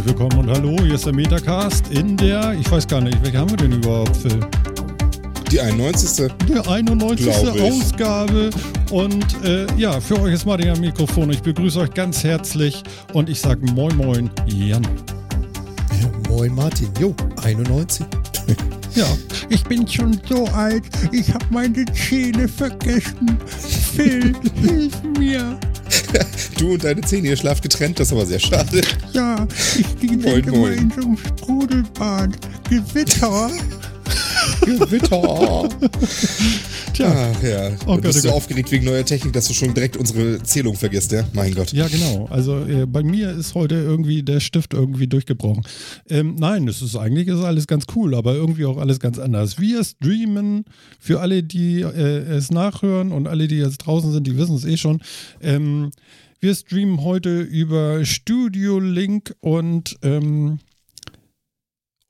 Herzlich willkommen und hallo. Hier ist der Metacast in der, ich weiß gar nicht, welche haben wir denn überhaupt, Phil? Die 91. Der 91. Ausgabe. Und äh, ja, für euch ist Martin am Mikrofon. Ich begrüße euch ganz herzlich und ich sage Moin Moin, Jan. Moin Martin, jo, 91. Ja, ich bin schon so alt, ich habe meine Zähne vergessen. Phil, hilf mir. Du und deine Zähne, ihr schlaft getrennt, das ist aber sehr schade. Ja, ich gehe Moin, moin. in so einem Sprudelbad. Gewitter. Gewitter. Tja, Ach ja. Oh du Gott, bist oh so Gott. aufgeregt wegen neuer Technik, dass du schon direkt unsere Zählung vergisst, ja? Mein Gott. Ja, genau. Also äh, bei mir ist heute irgendwie der Stift irgendwie durchgebrochen. Ähm, nein, es ist eigentlich ist alles ganz cool, aber irgendwie auch alles ganz anders. Wir streamen für alle, die äh, es nachhören und alle, die jetzt draußen sind, die wissen es eh schon. Ähm, wir streamen heute über Studio Link und ähm,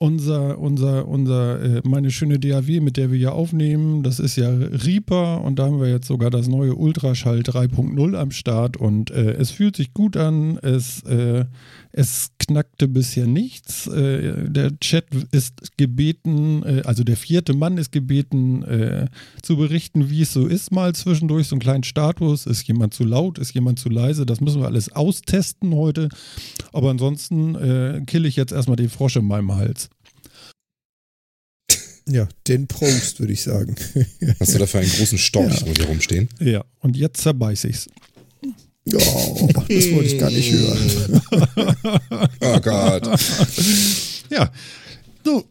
unser, unser, unser, äh, meine schöne DAW, mit der wir hier aufnehmen, das ist ja Reaper und da haben wir jetzt sogar das neue Ultraschall 3.0 am Start und äh, es fühlt sich gut an, es, äh, es knackte bisher nichts. Äh, der Chat ist gebeten, äh, also der vierte Mann ist gebeten, äh, zu berichten, wie es so ist, mal zwischendurch so einen kleinen Status. Ist jemand zu laut, ist jemand zu leise? Das müssen wir alles austesten heute. Aber ansonsten äh, kill ich jetzt erstmal den Frosch in meinem Hals. Ja, den Prost, würde ich sagen. Hast du dafür einen großen Storch Ja. um dir rumstehen? Ja, und jetzt zerbeiß ich's. Oh, das wollte ich gar nicht hören. Oh Gott. Ja, so.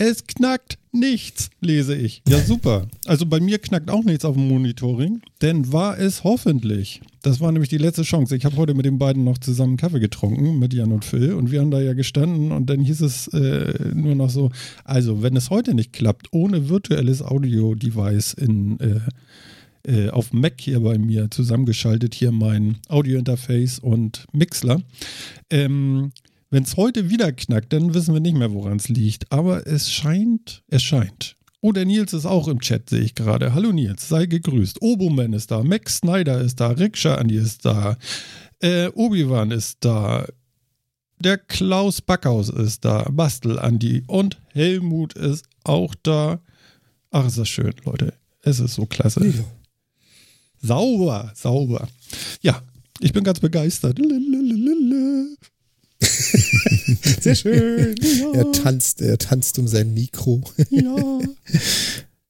Es knackt nichts, lese ich. Ja, super. Also bei mir knackt auch nichts auf dem Monitoring, denn war es hoffentlich. Das war nämlich die letzte Chance. Ich habe heute mit den beiden noch zusammen Kaffee getrunken, mit Jan und Phil, und wir haben da ja gestanden und dann hieß es äh, nur noch so, also wenn es heute nicht klappt, ohne virtuelles Audio-Device in äh, äh, auf dem Mac hier bei mir zusammengeschaltet, hier mein Audio-Interface und Mixler. Ähm, Wenn es heute wieder knackt, dann wissen wir nicht mehr, woran es liegt. Aber es scheint, es scheint. Oh, der Nils ist auch im Chat, sehe ich gerade. Hallo Nils, sei gegrüßt. Oboman ist da, Max Snyder ist da, Rikscha Andi ist da, äh, Obi-Wan ist da, der Klaus Backhaus ist da, Bastel Andi und Helmut ist auch da. Ach, ist das schön, Leute. Es ist so klasse. Sauber, sauber. Ja, ich bin ganz begeistert. Sehr schön. Er tanzt, er tanzt um sein Mikro. Ja.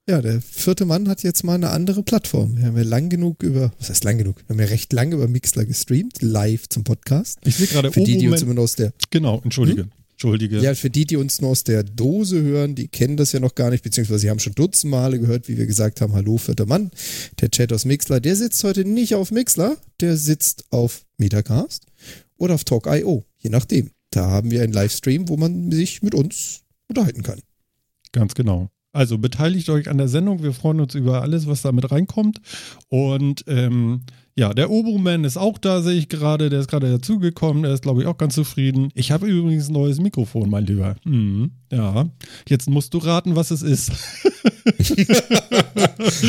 Ja, der vierte Mann hat jetzt mal eine andere Plattform. Wir haben ja lang genug über, was heißt lang genug? Wir haben ja recht lange über Mixler gestreamt, live zum Podcast. Ich sehe gerade Für die, die uns immer aus der, Genau, entschuldige. Entschuldige. ja, für die, die uns nur aus der Dose hören, die kennen das ja noch gar nicht, beziehungsweise sie haben schon dutzend Male gehört, wie wir gesagt haben, hallo, vierter Mann. Der Chat aus Mixler, der sitzt heute nicht auf Mixler, der sitzt auf Metacast oder auf Talk.io, je nachdem. Da haben wir einen Livestream, wo man sich mit uns unterhalten kann. Ganz genau. Also beteiligt euch an der Sendung. Wir freuen uns über alles, was da mit reinkommt. Und ähm, ja, der Oboman ist auch da, sehe ich gerade. Der ist gerade dazugekommen. Der ist, glaube ich, auch ganz zufrieden. Ich habe übrigens ein neues Mikrofon, mein Lieber. Mhm. Ja. Jetzt musst du raten, was es ist.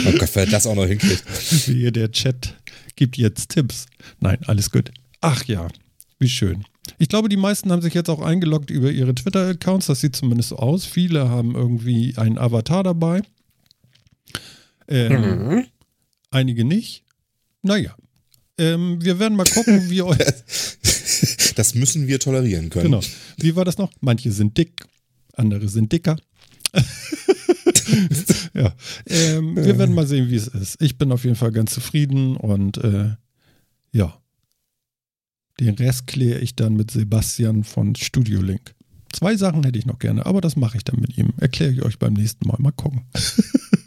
Oh Gott, wer das auch noch hinkriegt. Hier, der Chat gibt jetzt Tipps. Nein, alles gut. Ach ja, wie schön. Ich glaube, die meisten haben sich jetzt auch eingeloggt über ihre Twitter-Accounts. Das sieht zumindest so aus. Viele haben irgendwie einen Avatar dabei. Ähm, Einige nicht. Naja. Ähm, wir werden mal gucken, wie euch. Das müssen wir tolerieren können. Genau. Wie war das noch? Manche sind dick, andere sind dicker. ja. Ähm, wir werden mal sehen, wie es ist. Ich bin auf jeden Fall ganz zufrieden und äh, ja. Den Rest kläre ich dann mit Sebastian von Studio Link. Zwei Sachen hätte ich noch gerne, aber das mache ich dann mit ihm. Erkläre ich euch beim nächsten Mal. Mal gucken.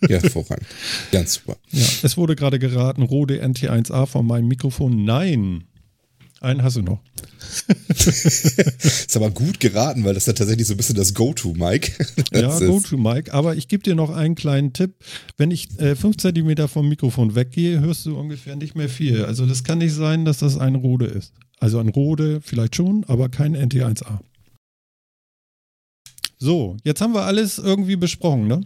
Ja, hervorragend. Ganz super. Ja, es wurde gerade geraten, Rode NT1A von meinem Mikrofon. Nein. Einen hast du noch. Ist aber gut geraten, weil das ist ja tatsächlich so ein bisschen das Go-To-Mike. Ja, Das ist- go to Mike. Aber ich gebe dir noch einen kleinen Tipp. Wenn ich äh, fünf Zentimeter vom Mikrofon weggehe, hörst du ungefähr nicht mehr viel. Also das kann nicht sein, dass das ein Rode ist. Also ein Rode vielleicht schon, aber kein NT1A. So, jetzt haben wir alles irgendwie besprochen, ne?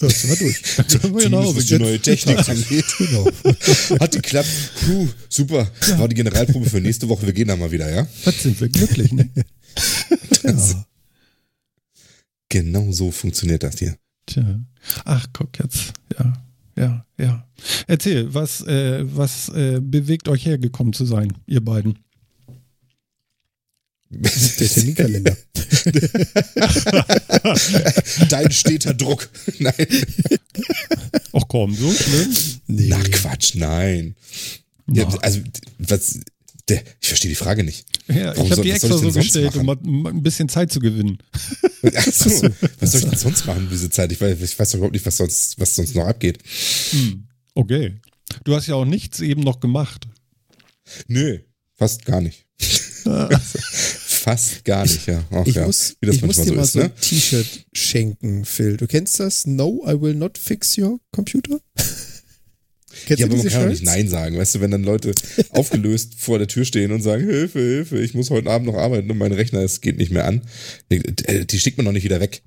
Ja, sind wir durch. Können wir Hause was die neue Technik angeht. Genau. Hat geklappt. Puh, super. War die Generalprobe für nächste Woche. Wir gehen dann mal wieder, ja? Was sind wir glücklich, ne? Ja. Genau so funktioniert das hier. Tja. Ach, guck jetzt. Ja, ja, ja. Erzähl, was, äh, was äh, bewegt euch hergekommen zu sein, ihr beiden? Der Terminkalender. Dein steter Druck. Nein. Ach komm, so schlimm? Nee. Na Quatsch, nein. Ja, also, was, der, ich verstehe die Frage nicht. Ja, Warum ich habe die extra so gestellt, um machen? um ein bisschen Zeit zu gewinnen. Ach so, was soll ich denn sonst machen diese Zeit? Ich weiß, ich weiß doch überhaupt nicht, was sonst, was sonst noch abgeht. Hm. Okay. Du hast ja auch nichts eben noch gemacht. Nö, fast gar nicht. Fast gar nicht, ja. Ach, Ich ja. muss, Wie das ich muss manchmal dir so mal ist, so ne? ein T-Shirt schenken, Phil. Du kennst das? No, I will not fix your computer? Kennst Ja, aber man kann doch nicht? Nein sagen. Weißt du, wenn dann Leute aufgelöst vor der Tür stehen und sagen, Hilfe, Hilfe, ich muss heute Abend noch arbeiten und mein Rechner, es geht nicht mehr an. Die, äh, die schickt man doch nicht wieder weg.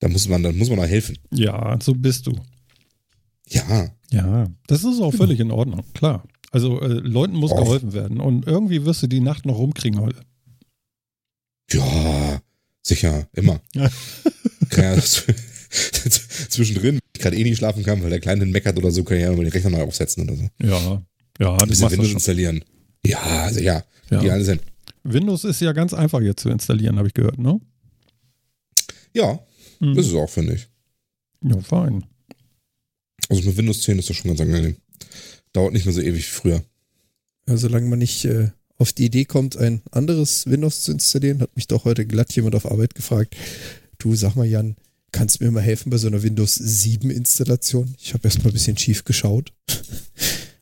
Da muss man, dann muss man doch helfen. Ja, so bist du. Ja. Ja, das ist auch völlig in Ordnung, klar. Also äh, Leuten muss Och. geholfen werden und irgendwie wirst du die Nacht noch rumkriegen heute. Ja, sicher, immer. Ja. Kann ja zwischendrin, wenn ich gerade eh nicht schlafen kann, weil der Kleine meckert oder so, kann ich ja mal den Rechner neu aufsetzen oder so. Ja, ja, Ein bisschen Windows schon. installieren. Ja, sicher. Ja. Die alle sind. Windows ist ja ganz einfach jetzt zu installieren, habe ich gehört, ne? Ja, Mhm. das ist auch, finde ich. Ja, fein. Also mit Windows 10 ist das schon ganz angenehm. Dauert nicht mehr so ewig wie früher. Ja, solange man nicht äh, auf die Idee kommt, ein anderes Windows zu installieren, hat mich doch heute glatt jemand auf Arbeit gefragt. Du, sag mal, Jan, kannst du mir mal helfen bei so einer Windows 7 Installation? Ich habe erst mal ein bisschen schief geschaut.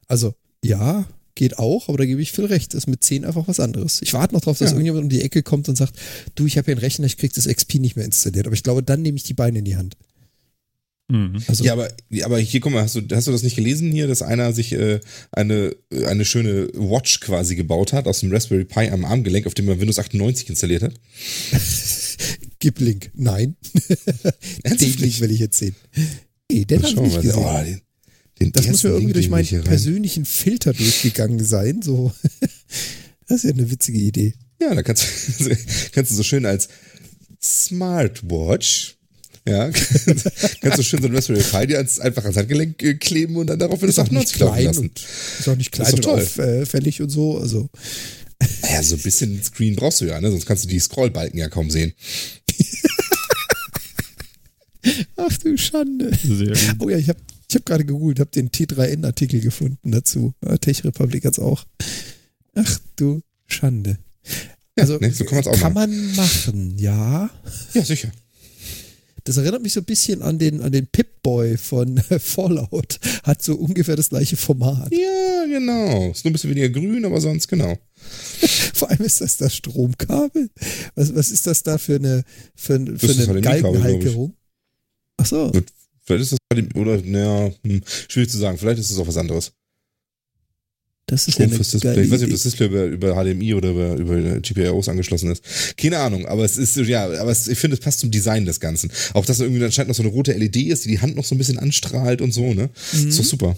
Also, ja, geht auch, aber da gebe ich viel recht. Das ist mit 10 einfach was anderes. Ich warte noch drauf, dass Ja. irgendjemand um die Ecke kommt und sagt, du, ich habe hier einen Rechner, ich krieg das XP nicht mehr installiert. Aber ich glaube, dann nehme ich die Beine in die Hand. Mhm. Also, Ja, aber, aber hier, guck mal, hast du, hast du das nicht gelesen hier, dass einer sich äh, eine, eine schöne Watch quasi gebaut hat aus dem Raspberry Pi am Armgelenk, auf dem er Windows 98 installiert hat? gib Link. Nein. den Link will ich jetzt sehen. Nee, den habe ich nicht mal, gesehen. oh, den, den Das muss mir irgendwie durch meinen persönlichen Filter durchgegangen sein. So, das ist ja eine witzige Idee. Ja, da kannst du, kannst du so schön als Smartwatch, ja, kannst du schön so ein Raspberry Pi dir als, einfach ans Handgelenk äh, kleben und dann darauf Windows 98 laufen lassen. und ist auch nicht ist klein doch und toll. auffällig und so. Also Naja, so ein bisschen Screen brauchst du ja, ne? sonst kannst du die Scrollbalken ja kaum sehen. ach du Schande. Sehr gut. Oh ja, ich habe ich hab gerade gegoogelt, habe den T3N-Artikel gefunden dazu. Ja, Tech Republic hat's auch. Ach du Schande. Also ne, so kann man's auch kann machen. man machen, ja. Ja, sicher. Das erinnert mich so ein bisschen an den, an den Pip-Boy von Fallout. Hat so ungefähr das gleiche Format. Ja, genau. Ist nur ein bisschen weniger grün, aber sonst genau. Vor allem ist das das Stromkabel. Was, was ist das da für eine, für, für Das eine. Galgenhalterung? Ach so. Vielleicht ist das oder naja, hm, schwierig zu sagen. Vielleicht ist es auch was anderes. Das ist ja geile Display. Ich weiß nicht, ob das Display über, über HDMI oder über, über GPIOs angeschlossen ist. Keine Ahnung, aber es ist, ja, aber es, ich finde, es passt zum Design des Ganzen. Auch, dass da irgendwie anscheinend noch so eine rote LED ist, die die Hand noch so ein bisschen anstrahlt und so, ne? Mhm. Ist doch super.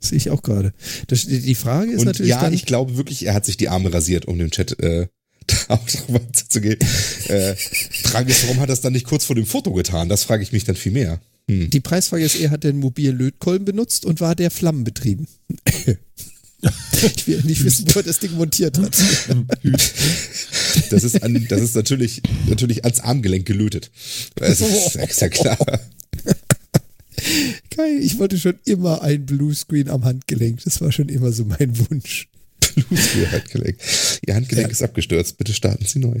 Sehe ich auch gerade. Die Frage ist Und natürlich ja, dann, ich glaube wirklich, er hat sich die Arme rasiert, um dem Chat äh, da auch drauf zu Äh, Frage ist, warum hat er das dann nicht kurz vor dem Foto getan? Das frage ich mich dann viel mehr. Hm. die Preisfrage ist, er hat den mobilen Lötkolben benutzt und war der flammenbetrieben. ich will nicht wissen, wo er das Ding montiert hat. Das ist, an, das ist natürlich, natürlich ans Armgelenk gelötet. Das ist, ist ja klar. Geil, ich wollte schon immer ein Bluescreen am Handgelenk. Das war schon immer so mein Wunsch. Bluescreen Handgelenk. Ihr Handgelenk Ja. ist abgestürzt. Bitte starten Sie neu.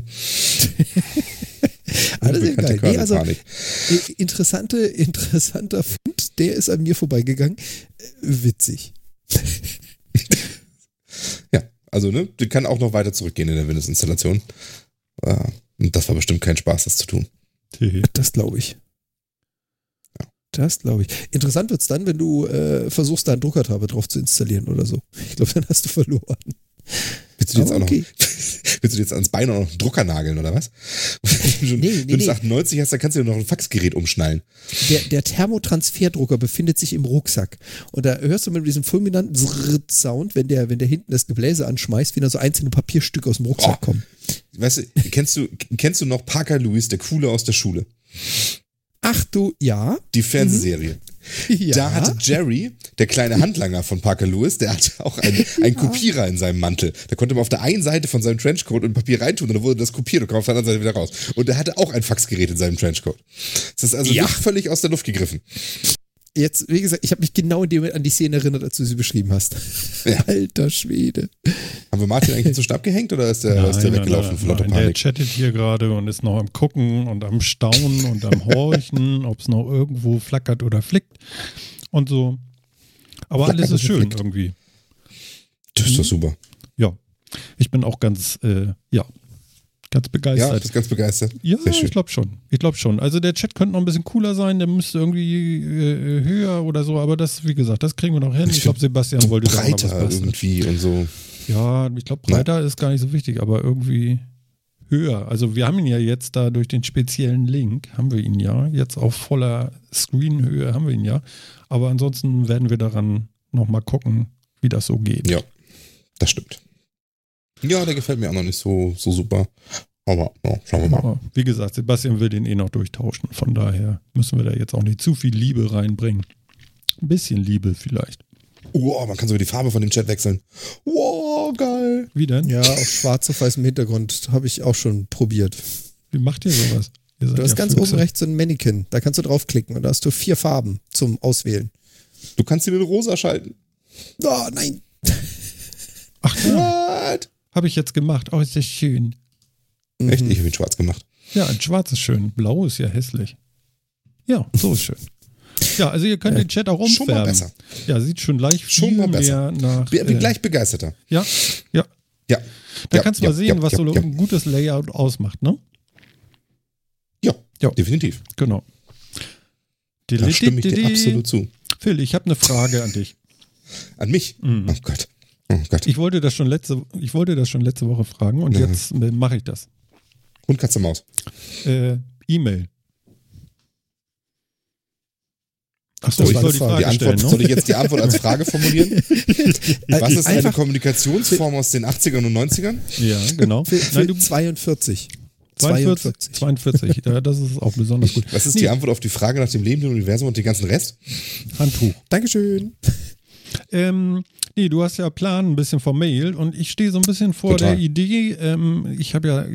Geil. Nee, also, i- interessante, interessanter Fund, der ist an mir vorbeigegangen. Äh, Witzig. Ja, also, ne, die kann auch noch weiter zurückgehen in der Windows-Installation. Und das war bestimmt kein Spaß, das zu tun. Das glaube ich. Das glaube ich. Interessant wird's dann, wenn du äh, versuchst, da einen Druckertabe drauf zu installieren oder so. Ich glaube, dann hast du verloren. Willst du dir jetzt Aber auch okay. noch, willst du jetzt ans Bein auch noch einen Drucker nageln, oder was? schon Nee, nee, wenn du nee. 98 hast, dann kannst du dir noch ein Faxgerät umschnallen. Der, der Thermotransferdrucker befindet sich im Rucksack. Und da hörst du mit diesem fulminanten Zrrt-Sound, wenn der, wenn der hinten das Gebläse anschmeißt, wie da so einzelne Papierstücke aus dem Rucksack Oh. kommen. Weißt du, kennst du, kennst du noch Parker Lewis, der Coole aus der Schule? Ach du, ja. Die Fernsehserie. ja. Da hatte Jerry, der kleine Handlanger von Parker Lewis, der hatte auch einen, einen Kopierer in seinem Mantel. Da konnte man auf der einen Seite von seinem Trenchcoat ein Papier reintun und dann wurde das kopiert und kam auf der anderen Seite wieder raus. Und er hatte auch ein Faxgerät in seinem Trenchcoat. Das ist also Ja. nicht völlig aus der Luft gegriffen. Jetzt, wie gesagt, ich habe mich genau in dem Moment an die Szene erinnert, als du sie beschrieben hast. Ja. Alter Schwede. Haben wir Martin eigentlich zum Stab gehängt oder ist der, ist der weggelaufen vor lauter nein, der chattet hier gerade und ist noch am Gucken und am Staunen und am Horchen, ob es noch irgendwo flackert oder flickt und so. Aber Flackert alles ist schön flickt. irgendwie. Das ist doch super. Ja, ich bin auch ganz, äh, ja, ganz Ja, begeistert. bist ganz begeistert. Ja, ich glaube schon. Ich glaube schon. Also der Chat könnte noch ein bisschen cooler sein, der müsste irgendwie äh, höher oder so, aber das, wie gesagt, das kriegen wir noch hin. Ich, Ich glaube, Sebastian wollte da noch was breiter irgendwie und so. Ja, ich glaube, breiter ist gar nicht so wichtig, aber irgendwie höher. Also wir haben ihn ja jetzt da durch den speziellen Link, haben wir ihn ja. Jetzt auf voller Screenhöhe haben wir ihn ja. Aber ansonsten werden wir daran nochmal gucken, wie das so geht. Ja, das stimmt. Ja, der gefällt mir auch noch nicht so, so super. Aber ja, schauen wir mal. Aber wie gesagt, Sebastian will den eh noch durchtauschen. Von daher müssen wir da jetzt auch nicht zu viel Liebe reinbringen. Ein bisschen Liebe vielleicht. Wow, man kann sogar die Farbe von dem Chat wechseln. Wow, geil. Wie denn? Ja, auf schwarz auf weißem Hintergrund habe ich auch schon probiert. Wie macht ihr sowas? Ihr Du hast ja ganz Füchse. oben rechts so ein Mannequin. Da kannst du draufklicken und da hast du vier Farben zum Auswählen. Du kannst ihn in rosa schalten. Oh, nein. Ach ja, What? Habe ich jetzt gemacht. Oh, ist das schön. Echt? Mhm. Ich habe ihn schwarz gemacht. Ja, ein schwarz ist schön. Blau ist ja hässlich. Ja, so ist schön. Ja, also ihr könnt den Chat auch Schon mal umfärben. besser. Ja, sieht schon leicht Schon mal besser. mehr nach. Bin, bin äh, gleich begeisterter. Ja, ja. Ja. Da ja, kannst du ja, mal sehen, ja, was ja, so ja. ein gutes Layout ausmacht, ne? Ja, Ja. definitiv. Genau. Da stimme ich dir absolut zu. Phil, ich habe eine Frage an dich. An mich? Mhm. Oh Gott. Oh Gott. Ich wollte das schon letzte, ich wollte das schon letzte Woche fragen und Ja. jetzt äh, mache ich das. Hund, Katze, Maus. Äh, E-Mail. Achso, Das ich soll eine die Frage. Die Antwort, stellen, soll ne? ich jetzt die Antwort als Frage formulieren? Was ist eine Kommunikationsform aus den 80ern und 90ern? Ja, genau. Für, für Nein, du 42. 42. 42. 42. Ja, das ist auch besonders gut. Was ist Nee, die Antwort auf die Frage nach dem lebenden Universum und den ganzen Rest? Handtuch. Dankeschön. Ähm, nee, du hast ja Plan ein bisschen vom Mail und ich stehe so ein bisschen vor Total. der Idee, ähm, ich habe ja,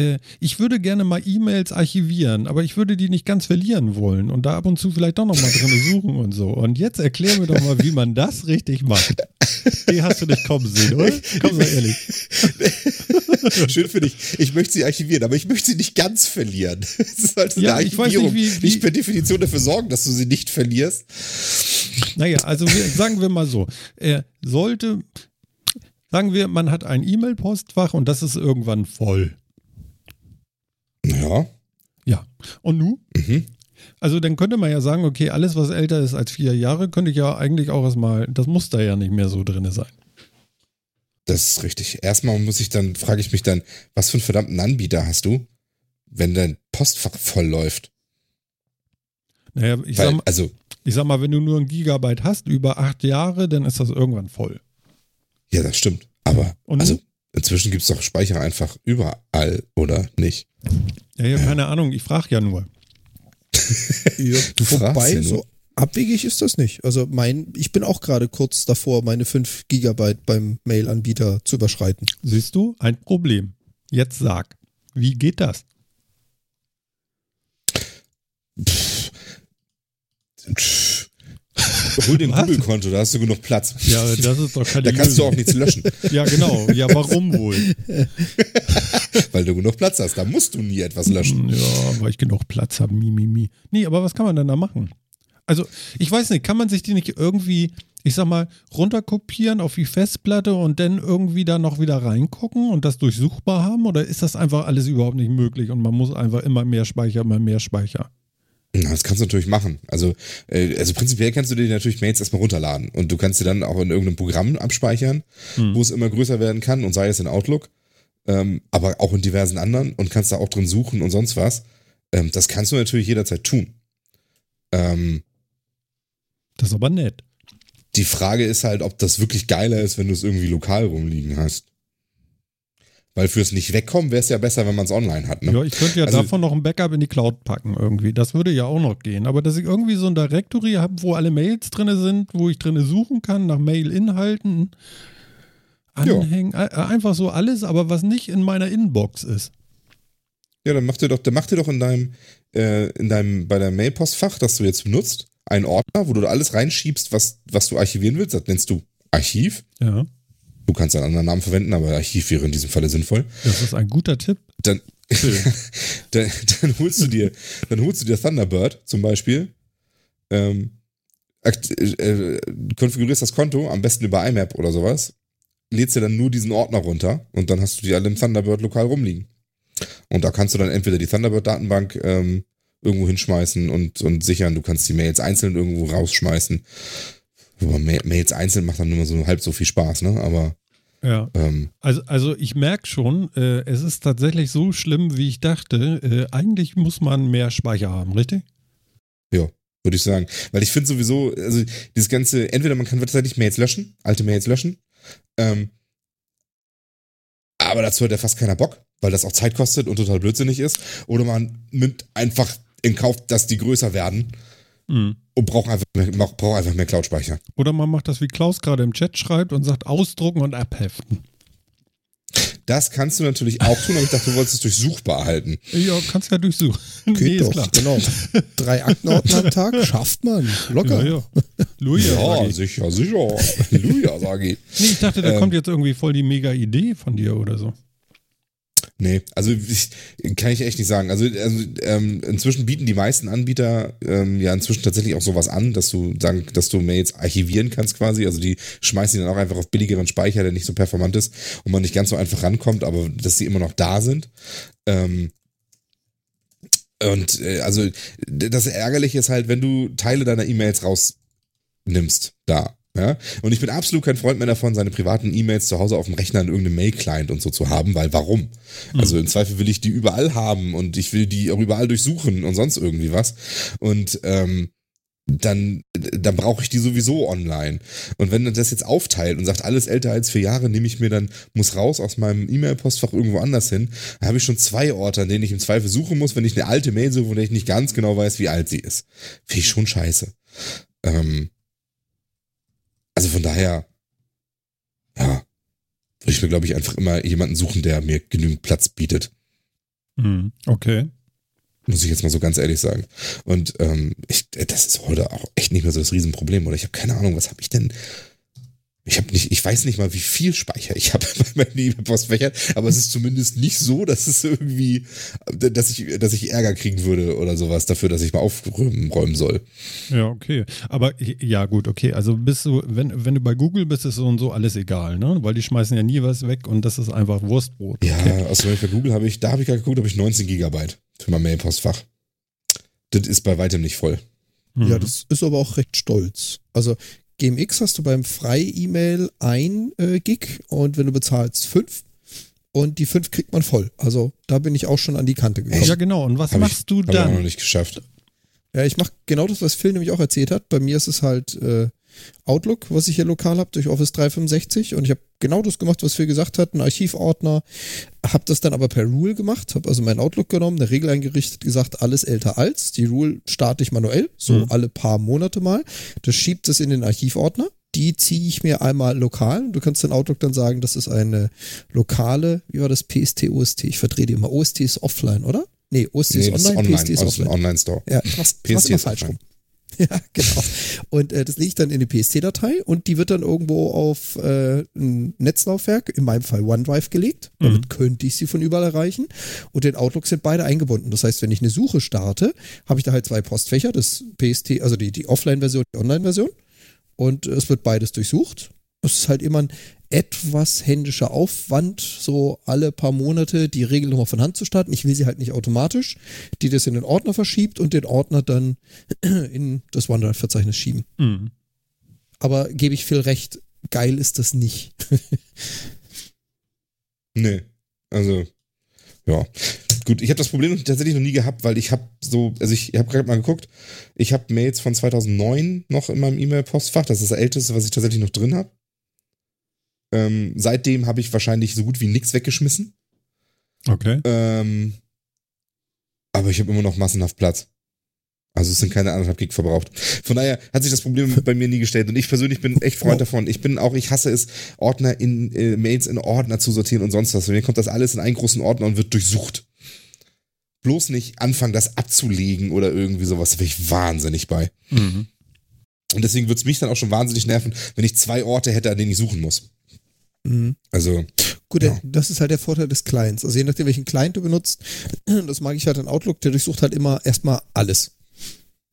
äh, ich würde gerne mal E-Mails archivieren, aber ich würde die nicht ganz verlieren wollen und da ab und zu vielleicht doch noch mal drin suchen und so. Und jetzt erklär mir doch mal, wie man das richtig macht. Die hast du nicht kommen sehen, oder? Komm mal ehrlich. Schön für dich. Ich möchte sie archivieren, aber ich möchte sie nicht ganz verlieren. Es ist halt Ja, eine ich weiß Archivierung. nicht, wie- wie- nicht per Definition dafür sorgen, dass du sie nicht verlierst. Naja, also wir, sagen wir mal so, er sollte, sagen wir, man hat ein E-Mail-Postfach und das ist irgendwann voll. Ja. Ja. Und nun? Mhm. Also dann könnte man ja sagen, okay, alles, was älter ist als vier Jahre, könnte ich ja eigentlich auch erstmal, das muss da ja nicht mehr so drin sein. Das ist richtig. Erstmal muss ich dann, frage ich mich dann, was für einen verdammten Anbieter hast du, wenn dein Postfach voll läuft? Naja, ich, Weil, sag, mal- also, ich sag mal, wenn du nur ein Gigabyte hast, über acht Jahre, dann ist das irgendwann voll. ja, das stimmt. Aber, Und also, inzwischen gibt es doch Speicher einfach überall, oder nicht? Ja, ja, keine Ahnung, ich frage ja nur. Ja, Du wobei, ja nur. so abwegig ist das nicht. Also mein, ich bin auch gerade kurz davor, meine 5 Gigabyte beim Mail-Anbieter zu überschreiten. Siehst du, ein Problem. Jetzt sag, wie geht das? Pff. Hol Was? Google-Konto, da hast du genug Platz. Ja, das ist doch keine Da kannst du Lösung. auch nichts löschen, Ja, genau. Ja, warum wohl? weil du genug Platz hast. Da musst du nie etwas löschen. Ja, weil ich genug Platz habe. Mi, mi, mi. Nee, aber was kann man denn da machen? Also, ich weiß nicht, kann man sich die nicht irgendwie, ich sag mal, runterkopieren auf die Festplatte und dann irgendwie da noch wieder reingucken und das durchsuchbar haben? Oder ist das einfach alles überhaupt nicht möglich und man muss einfach immer mehr Speicher, immer mehr Speicher? Na, das kannst du natürlich machen. Also, äh, also prinzipiell kannst du dir natürlich Mails erstmal runterladen und du kannst sie dann auch in irgendeinem Programm abspeichern, Hm. wo es immer größer werden kann und sei es in Outlook. ähm, aber auch in diversen anderen und kannst da auch drin suchen und sonst was. Ähm, das kannst du natürlich jederzeit tun. Ähm, Das ist aber nett. die Frage ist halt, ob das wirklich geiler ist, wenn du es irgendwie lokal rumliegen hast. Weil fürs nicht wegkommen wäre es ja besser, wenn man es online hat. Ne? Ja, ich könnte ja Also- davon noch ein Backup in die Cloud packen irgendwie. Das würde ja auch noch gehen. Aber dass ich irgendwie so ein Directory habe, wo alle Mails drin sind, wo ich drin suchen kann nach Mail-Inhalten, Anhängen, äh, einfach so alles, aber was nicht in meiner Inbox ist. Ja, dann mach dir doch, dann mach dir doch in deinem, äh, in deinem, bei deinem Mailpostfach, das du jetzt benutzt, einen Ordner, wo du alles reinschiebst, was, was du archivieren willst. Das nennst du Archiv. Ja, Du kannst einen anderen Namen verwenden, aber Archiv wäre in diesem Falle sinnvoll. das ist ein guter Tipp. Dann, dann, dann holst du dir, dann holst du dir Thunderbird zum Beispiel, ähm, äh, konfigurierst das Konto, am besten über IMAP oder sowas, lädst dir dann nur diesen Ordner runter und dann hast du die alle im Thunderbird lokal rumliegen. Und da kannst du dann entweder die Thunderbird-Datenbank ähm, irgendwo hinschmeißen und, und sichern, du kannst die Mails einzeln irgendwo rausschmeißen. Aber Ma- Mails einzeln macht dann immer so halb so viel Spaß, ne? Aber Ja. ähm, Also, also ich merke schon, äh, es ist tatsächlich so schlimm, wie ich dachte. Äh, eigentlich muss man mehr Speicher haben, richtig? würde ich sagen. Weil ich finde sowieso, also dieses ganze, entweder man kann tatsächlich Mails löschen, alte Mails löschen, ähm, aber dazu hat ja fast keiner Bock, weil das auch Zeit kostet und total blödsinnig ist. Oder man nimmt einfach in Kauf, dass die größer werden Mhm. Und braucht einfach mehr, einfach mehr Cloud-Speicher. Oder man macht das, wie Klaus gerade im Chat schreibt und sagt, ausdrucken und abheften. Das kannst du natürlich auch tun, aber ich dachte, du wolltest es durchsuchbar halten. Ja, kannst ja durchsuchen. Geht nee, doch, klar. genau. Drei Aktenordner am Tag schafft man. Locker. Ja, ja. Luja, Ja, sag ich. sicher, sicher. Halleluja, sage ich. Nee, ich dachte, da Ähm. kommt jetzt irgendwie voll die mega Idee von dir oder so. Nee, also ich, kann ich echt nicht sagen. Also, also ähm, inzwischen bieten die meisten Anbieter ähm, ja inzwischen tatsächlich auch sowas an, dass du sagen, dass du Mails archivieren kannst quasi. Also die schmeißen die dann auch einfach auf billigeren Speicher, der nicht so performant ist und man nicht ganz so einfach rankommt, aber dass sie immer noch da sind. Ähm, und äh, also das Ärgerliche ist halt, wenn du Teile deiner E-Mails rausnimmst, da. Ja? Und ich bin absolut kein Freund mehr davon, seine privaten E-Mails zu Hause auf dem Rechner in irgendeinem Mail-Client und so zu haben, weil warum? Also im Zweifel will ich die überall haben und ich will die auch überall durchsuchen und sonst irgendwie was. Und ähm, dann, dann brauche ich die sowieso online. Und wenn das jetzt aufteilt und sagt, alles älter als vier Jahre, nehme ich mir dann, muss raus aus meinem E-Mail-Postfach irgendwo anders hin, dann habe ich schon zwei Orte, an denen ich im Zweifel suchen muss, wenn ich eine alte Mail suche, von der ich nicht ganz genau weiß, wie alt sie ist. Finde ich schon scheiße. Ähm, also von daher, ja, würde ich mir, glaube ich, einfach immer jemanden suchen, der mir genügend Platz bietet. Hm, okay. Muss ich jetzt mal so ganz ehrlich sagen. Und ähm, ich, das ist heute auch echt nicht mehr so das Riesenproblem. Oder ich habe keine Ahnung, was habe ich denn? Ich habe nicht, ich weiß nicht mal, wie viel Speicher ich habe bei meinen E-Mail-Postfächern, aber es ist zumindest nicht so, dass es irgendwie, dass ich, dass ich Ärger kriegen würde oder sowas dafür, dass ich mal aufräumen räumen soll. Ja, okay. Aber ja, gut, okay. Also bist du, wenn, wenn du bei Google bist, ist so und so alles egal, ne? Weil die schmeißen ja nie was weg und das ist einfach Wurstbrot. Ja, Okay. aus also bei Google habe ich, da habe ich gerade geguckt, habe ich 19 Gigabyte für mein Mail-Postfach. Das ist bei weitem nicht voll. Mhm. Ja, das ist aber auch recht stolz. Also GMX hast du beim Frei-E-Mail ein äh, Gig und wenn du bezahlst fünf und die fünf kriegt man voll. Also da bin ich auch schon an die Kante gekommen. Ja, genau. Und was Hab machst ich, du Habe ich auch noch dann? nicht geschafft. Ja, ich mache genau das, was Phil nämlich auch erzählt hat. Bei mir ist es halt äh, Outlook, was ich hier lokal habe durch Office 365 und ich habe genau das gemacht, was Phil gesagt hat, einen Archivordner, habe das dann aber per Rule gemacht, habe also meinen Outlook genommen, eine Regel eingerichtet, gesagt, alles älter als, die Rule starte ich manuell, so Mhm. alle paar Monate mal, das schiebt es in den Archivordner, die ziehe ich mir einmal lokal. Du kannst in Outlook dann sagen, das ist eine lokale, wie war das, PST, OST, ich verdrehe die immer, OST ist offline, oder? Nee, OST Nee, ist das ist online, online, PST ist offline. dem Online-Store. Ja, ich mach's, ich mach's PST immer ist falsch offline. rum. Ja, genau. Und äh, das lege ich dann in die PST-Datei und die wird dann irgendwo auf äh, ein Netzlaufwerk, in meinem Fall OneDrive, gelegt. Damit könnte ich sie von überall erreichen. Und den Outlook sind beide eingebunden. Das heißt, wenn ich eine Suche starte, habe ich da halt zwei Postfächer, das PST, also die, die Offline-Version, die Online-Version. Und es wird beides durchsucht. Es ist halt immer ein etwas händischer Aufwand, so alle paar Monate die Regel nochmal von Hand zu starten. Ich will sie halt nicht automatisch, die das in den Ordner verschiebt und den Ordner dann in das OneDrive-Verzeichnis schieben. Mhm. Aber gebe ich viel recht, geil ist das nicht. Nee. Also, ja. Gut, ich habe das Problem tatsächlich noch nie gehabt, weil ich habe so, also ich habe gerade mal geguckt, ich habe Mails von 2009 noch in meinem E-Mail-Postfach, das ist das älteste, was ich tatsächlich noch drin habe. Ähm, seitdem habe ich wahrscheinlich so gut wie nichts weggeschmissen. Okay. Ähm, aber ich habe immer noch massenhaft Platz. Also es sind keine anderthalb Gig verbraucht. Von daher hat sich das Problem bei mir nie gestellt. Und ich persönlich bin echt Freund davon. Ich bin auch, ich hasse es, Ordner in äh, Mails in Ordner zu sortieren und sonst was. Bei mir kommt das alles in einen großen Ordner und wird durchsucht. Bloß nicht anfangen, das abzulegen oder irgendwie sowas. Da bin ich wahnsinnig bei. Mhm. Und deswegen würde es mich dann auch schon wahnsinnig nerven, wenn ich zwei Orte hätte, an denen ich suchen muss. Mhm. Also, Gut, Ja. das ist halt der Vorteil des Clients. Also je nachdem, welchen Client du benutzt, das mag ich halt an Outlook, der durchsucht halt immer erstmal alles.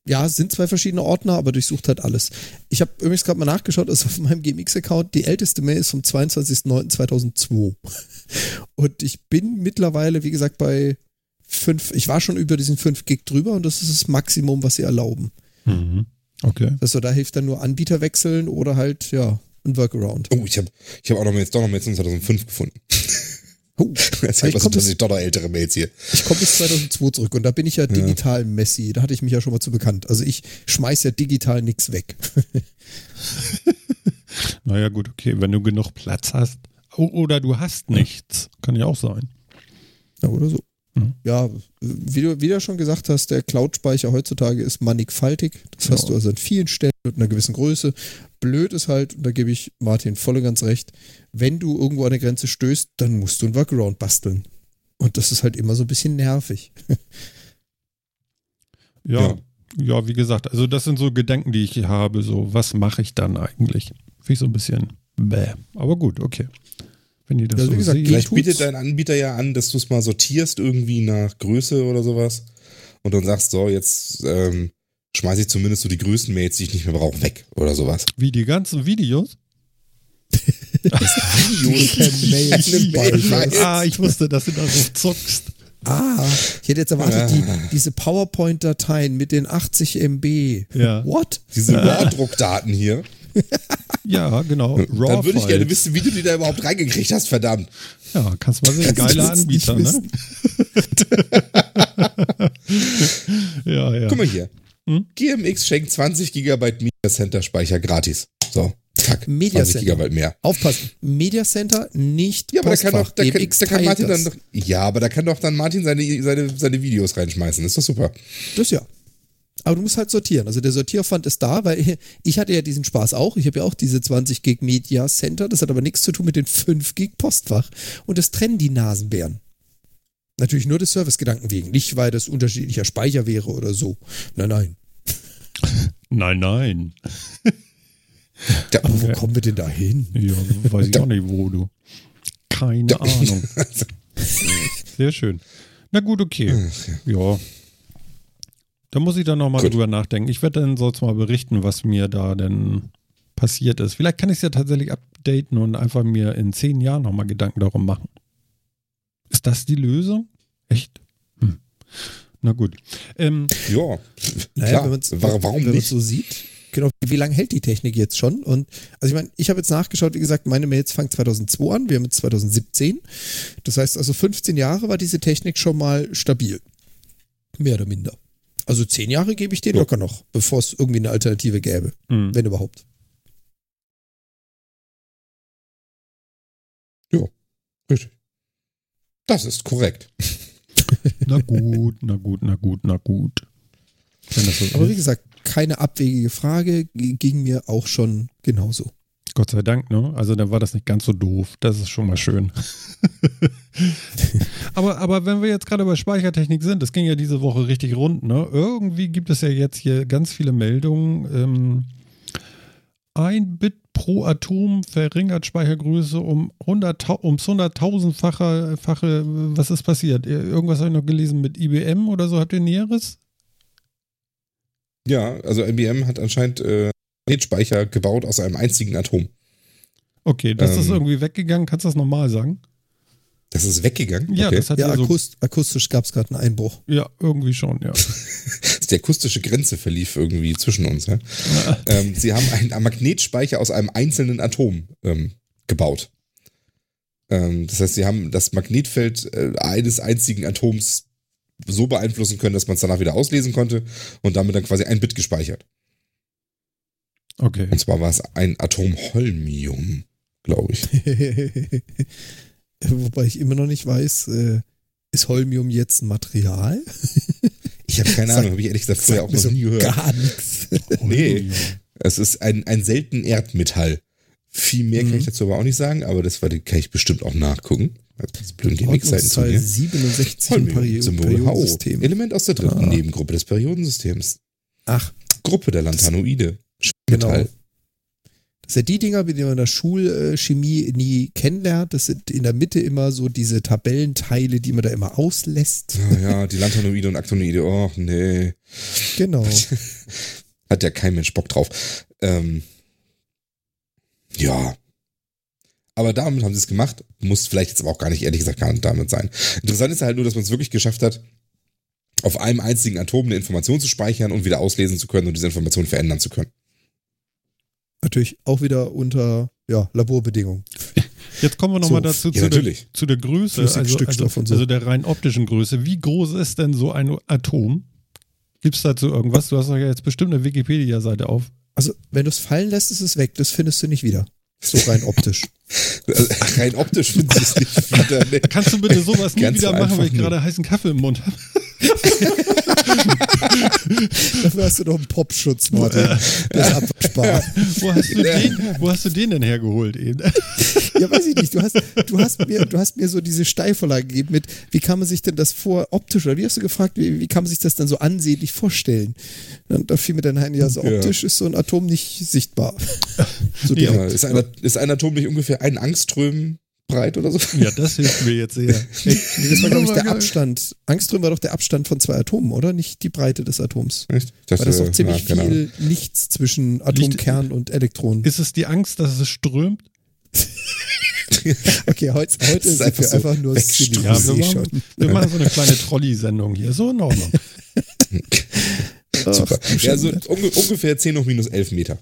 Ja, es sind zwei verschiedene Ordner, aber durchsucht halt alles. Ich habe übrigens gerade mal nachgeschaut, ist auf meinem GMX-Account die älteste Mail ist vom 22.09.2002. Und ich bin mittlerweile, wie gesagt, bei fünf, ich war schon über diesen 5 Gig drüber und das ist das Maximum, was sie erlauben. Mhm. Okay. Also da hilft dann nur Anbieter wechseln oder halt, ja, ein Workaround. oh, ich habe ich hab auch noch Mails, doch noch Mails in 2005 gefunden. Oh, Das ich ist komm also bis- doch noch ältere Mails hier. Ich komme bis 2002 zurück und da bin ich ja digital Messi. Da hatte ich mich ja schon mal zu bekannt. Also ich schmeiß ja digital nichts weg. Naja, gut, okay. Wenn du genug Platz hast. O- Oder du hast nichts. Kann ja auch sein. Ja, oder so. Mhm. Ja, wie du, wie du ja schon gesagt hast, der Cloud-Speicher heutzutage ist mannigfaltig. Das Ja. hast du also an vielen Stellen mit einer gewissen Größe. Blöd ist halt, und da gebe ich Martin voll und ganz recht, wenn du irgendwo an der Grenze stößt, dann musst du ein Workaround basteln. Und das ist halt immer so ein bisschen nervig. Ja, Ja. ja. wie gesagt, also das sind so Gedanken, die ich habe. So, was mache ich dann eigentlich? Finde ich so ein bisschen bäh. Aber gut, okay. Wenn ihr das Also, so wie gesagt, seht. Vielleicht bietet dein Anbieter ja an, dass du es mal sortierst irgendwie nach Größe oder sowas und dann sagst, so, jetzt ähm, schmeiße ich zumindest so die größten Mails, die ich nicht mehr brauche, weg oder sowas. Wie die ganzen Videos? Mail-Speicher. ah, ich wusste, dass du da so zuckst. Ah, ich hätte jetzt erwartet, die, diese PowerPoint-Dateien mit den 80 MB. Ja. What? Diese RAW-Druckdaten hier. Ja, genau. Dann würde ich gerne wissen, wie du die da überhaupt reingekriegt hast, verdammt. Ja, kannst mal sehen. Du Geiler Anbieter, ne? Ja, ja. Guck mal hier. Hm? GMX schenkt 20 GB Media Center Speicher gratis. So, zack. Media 20 Center. GB mehr. Aufpassen. Media Center, nicht Ja, aber da kann Postfach. doch, da kann, da kann Martin das. dann doch, ja, aber da kann doch dann Martin seine, seine, seine Videos reinschmeißen. Ist doch super. Das ja. Aber du musst halt sortieren. Also der Sortieraufwand ist da, weil ich hatte ja diesen Spaß auch. Ich habe ja auch diese 20 Gig Media Center. Das hat aber nichts zu tun mit den 5 Gig Postfach. Und das trennen die Nasenbären. Natürlich nur des Servicegedanken wegen. Nicht, weil das unterschiedlicher Speicher wäre oder so. Nein, nein. Nein, nein. Ja, Aber wo Okay. kommen wir denn da hin? Ja, weiß ich auch nicht, wo du. Keine Ahnung. Sehr schön. Na gut, okay. Ja. Da muss ich dann nochmal drüber nachdenken. Ich werde dann sonst mal berichten, was mir da denn passiert ist. Vielleicht kann ich es ja tatsächlich updaten und einfach mir in zehn Jahren nochmal Gedanken darum machen. Ist das die Lösung? Echt? Hm. Na gut. Ähm, ja. Naja, Klar. wenn Warum wenn nicht? so sieht. Genau, wie lange hält die Technik jetzt schon? Und also ich meine, ich habe jetzt nachgeschaut, wie gesagt, meine Mails fangen 2002 an, wir haben jetzt 2017. Das heißt also 15 Jahre war diese Technik schon mal stabil. Mehr oder minder. Also 10 Jahre gebe ich dir Ja. locker noch, bevor es irgendwie eine Alternative gäbe, hm. wenn überhaupt. Richtig. Das ist korrekt. Na gut, na gut, na gut, na gut. So Aber wie gesagt, keine abwegige Frage, ging mir auch schon genauso. Gott sei Dank, ne? Also dann war das nicht ganz so doof. Das ist schon mal schön. aber, aber wenn wir jetzt gerade bei Speichertechnik sind, das ging ja diese Woche richtig rund, ne? Irgendwie gibt es ja jetzt hier ganz viele Meldungen. Ähm, ein Bit pro Atom verringert Speichergröße um 100, ums 100.000-fache. Fache, was ist passiert? Irgendwas habe ich noch gelesen mit IBM oder so. Habt ihr Näheres? Ja, also IBM hat anscheinend äh, Magnetspeicher gebaut aus einem einzigen Atom. Okay, das ist Ähm. irgendwie weggegangen. Kannst du das nochmal sagen? Das ist weggegangen. Ja, okay. das hat Ja, ja so. akust akustisch gab es gerade einen Einbruch. Ja, irgendwie schon, ja. Die akustische Grenze verlief irgendwie zwischen uns. Ja? ähm, sie haben einen Magnetspeicher aus einem einzelnen Atom ähm, gebaut. Ähm, das heißt, sie haben das Magnetfeld äh, eines einzigen Atoms so beeinflussen können, dass man es danach wieder auslesen konnte und damit dann quasi ein Bit gespeichert. Okay. Und zwar war es ein Atom Holmium, glaube ich. Wobei ich immer noch nicht weiß, äh, ist Holmium jetzt ein Material? Ich habe keine Ahnung, habe ich ehrlich gesagt vorher auch noch so nie gehört. Gar nichts. Nee, es ist ein, ein selten Erdmetall. Viel mehr kann ich dazu aber auch nicht sagen, aber das war, kann ich bestimmt auch nachgucken. Das blöden GMX-Seiten zu mir. 67 im Holmium, Symbol. Periodensystem. Element aus der dritten Ah. Nebengruppe des Periodensystems. Ach, Gruppe der Lanthanoide. genau. Metall. Das sind ja die Dinger, die man in der Schulchemie nie kennenlernt. Das sind in der Mitte immer so diese Tabellenteile, die man da immer auslässt. Ah, ja, die Lanthanoide und Aktonoide. Oh, nee. Genau. Hat ja kein Mensch Bock drauf. Ähm, ja. Aber damit haben sie es gemacht. Muss vielleicht jetzt aber auch gar nicht, ehrlich gesagt, gar nicht damit sein. Interessant ist halt nur, dass man es wirklich geschafft hat, auf einem einzigen Atom eine Information zu speichern und wieder auslesen zu können und diese Information verändern zu können. Natürlich auch wieder unter ja, Laborbedingungen. Jetzt kommen wir nochmal So, dazu ja, zu, der, natürlich. zu der Größe, also, also, so. also der rein optischen Größe. Wie groß ist denn so ein Atom? Gibt es dazu irgendwas? Du hast doch ja jetzt bestimmt eine Wikipedia-Seite auf. Also, wenn du es fallen lässt, ist es weg. Das findest du nicht wieder. So rein optisch. Also, rein optisch finde ich es nicht wieder. Nee. Kannst du bitte sowas nie Ganz wieder machen, weil ich gerade heißen Kaffee im Mund habe? Dafür hast du doch einen Popschutz, Martin. Das ist abwaschbar. Wo hast du den, wo hast du den denn hergeholt eben? Ja, weiß ich nicht. Du hast, du hast, mir, du hast mir so diese Steilvorlage gegeben mit, wie kann man sich denn das vor optisch, oder wie hast du gefragt, wie, wie kann man sich das dann so ansehnlich vorstellen? Und da fiel mir dann ein, ja, so Ja. optisch ist so ein Atom nicht sichtbar. So Ja, direkt. Ist ein, ist ein Atom nicht ungefähr ein Angström breit oder so? Ja, das hilft mir jetzt sehr. Nee, das war, glaube ich, der Geil. Abstand. Angström war doch der Abstand von zwei Atomen, oder? Nicht die Breite des Atoms. Echt? Dachte, Weil das ist doch ziemlich Ahnung. viel Nichts zwischen Atomkern und Elektronen. Ist es die Angst, dass es strömt? Okay, heute, heute Das ist einfach es so einfach nur weggestoßen. Ja, silly. wir machen, schon. wir machen so eine kleine Trolley-Sendung hier. So in Ordnung. Super. Ja, so ungefähr 10 hoch minus 11 Meter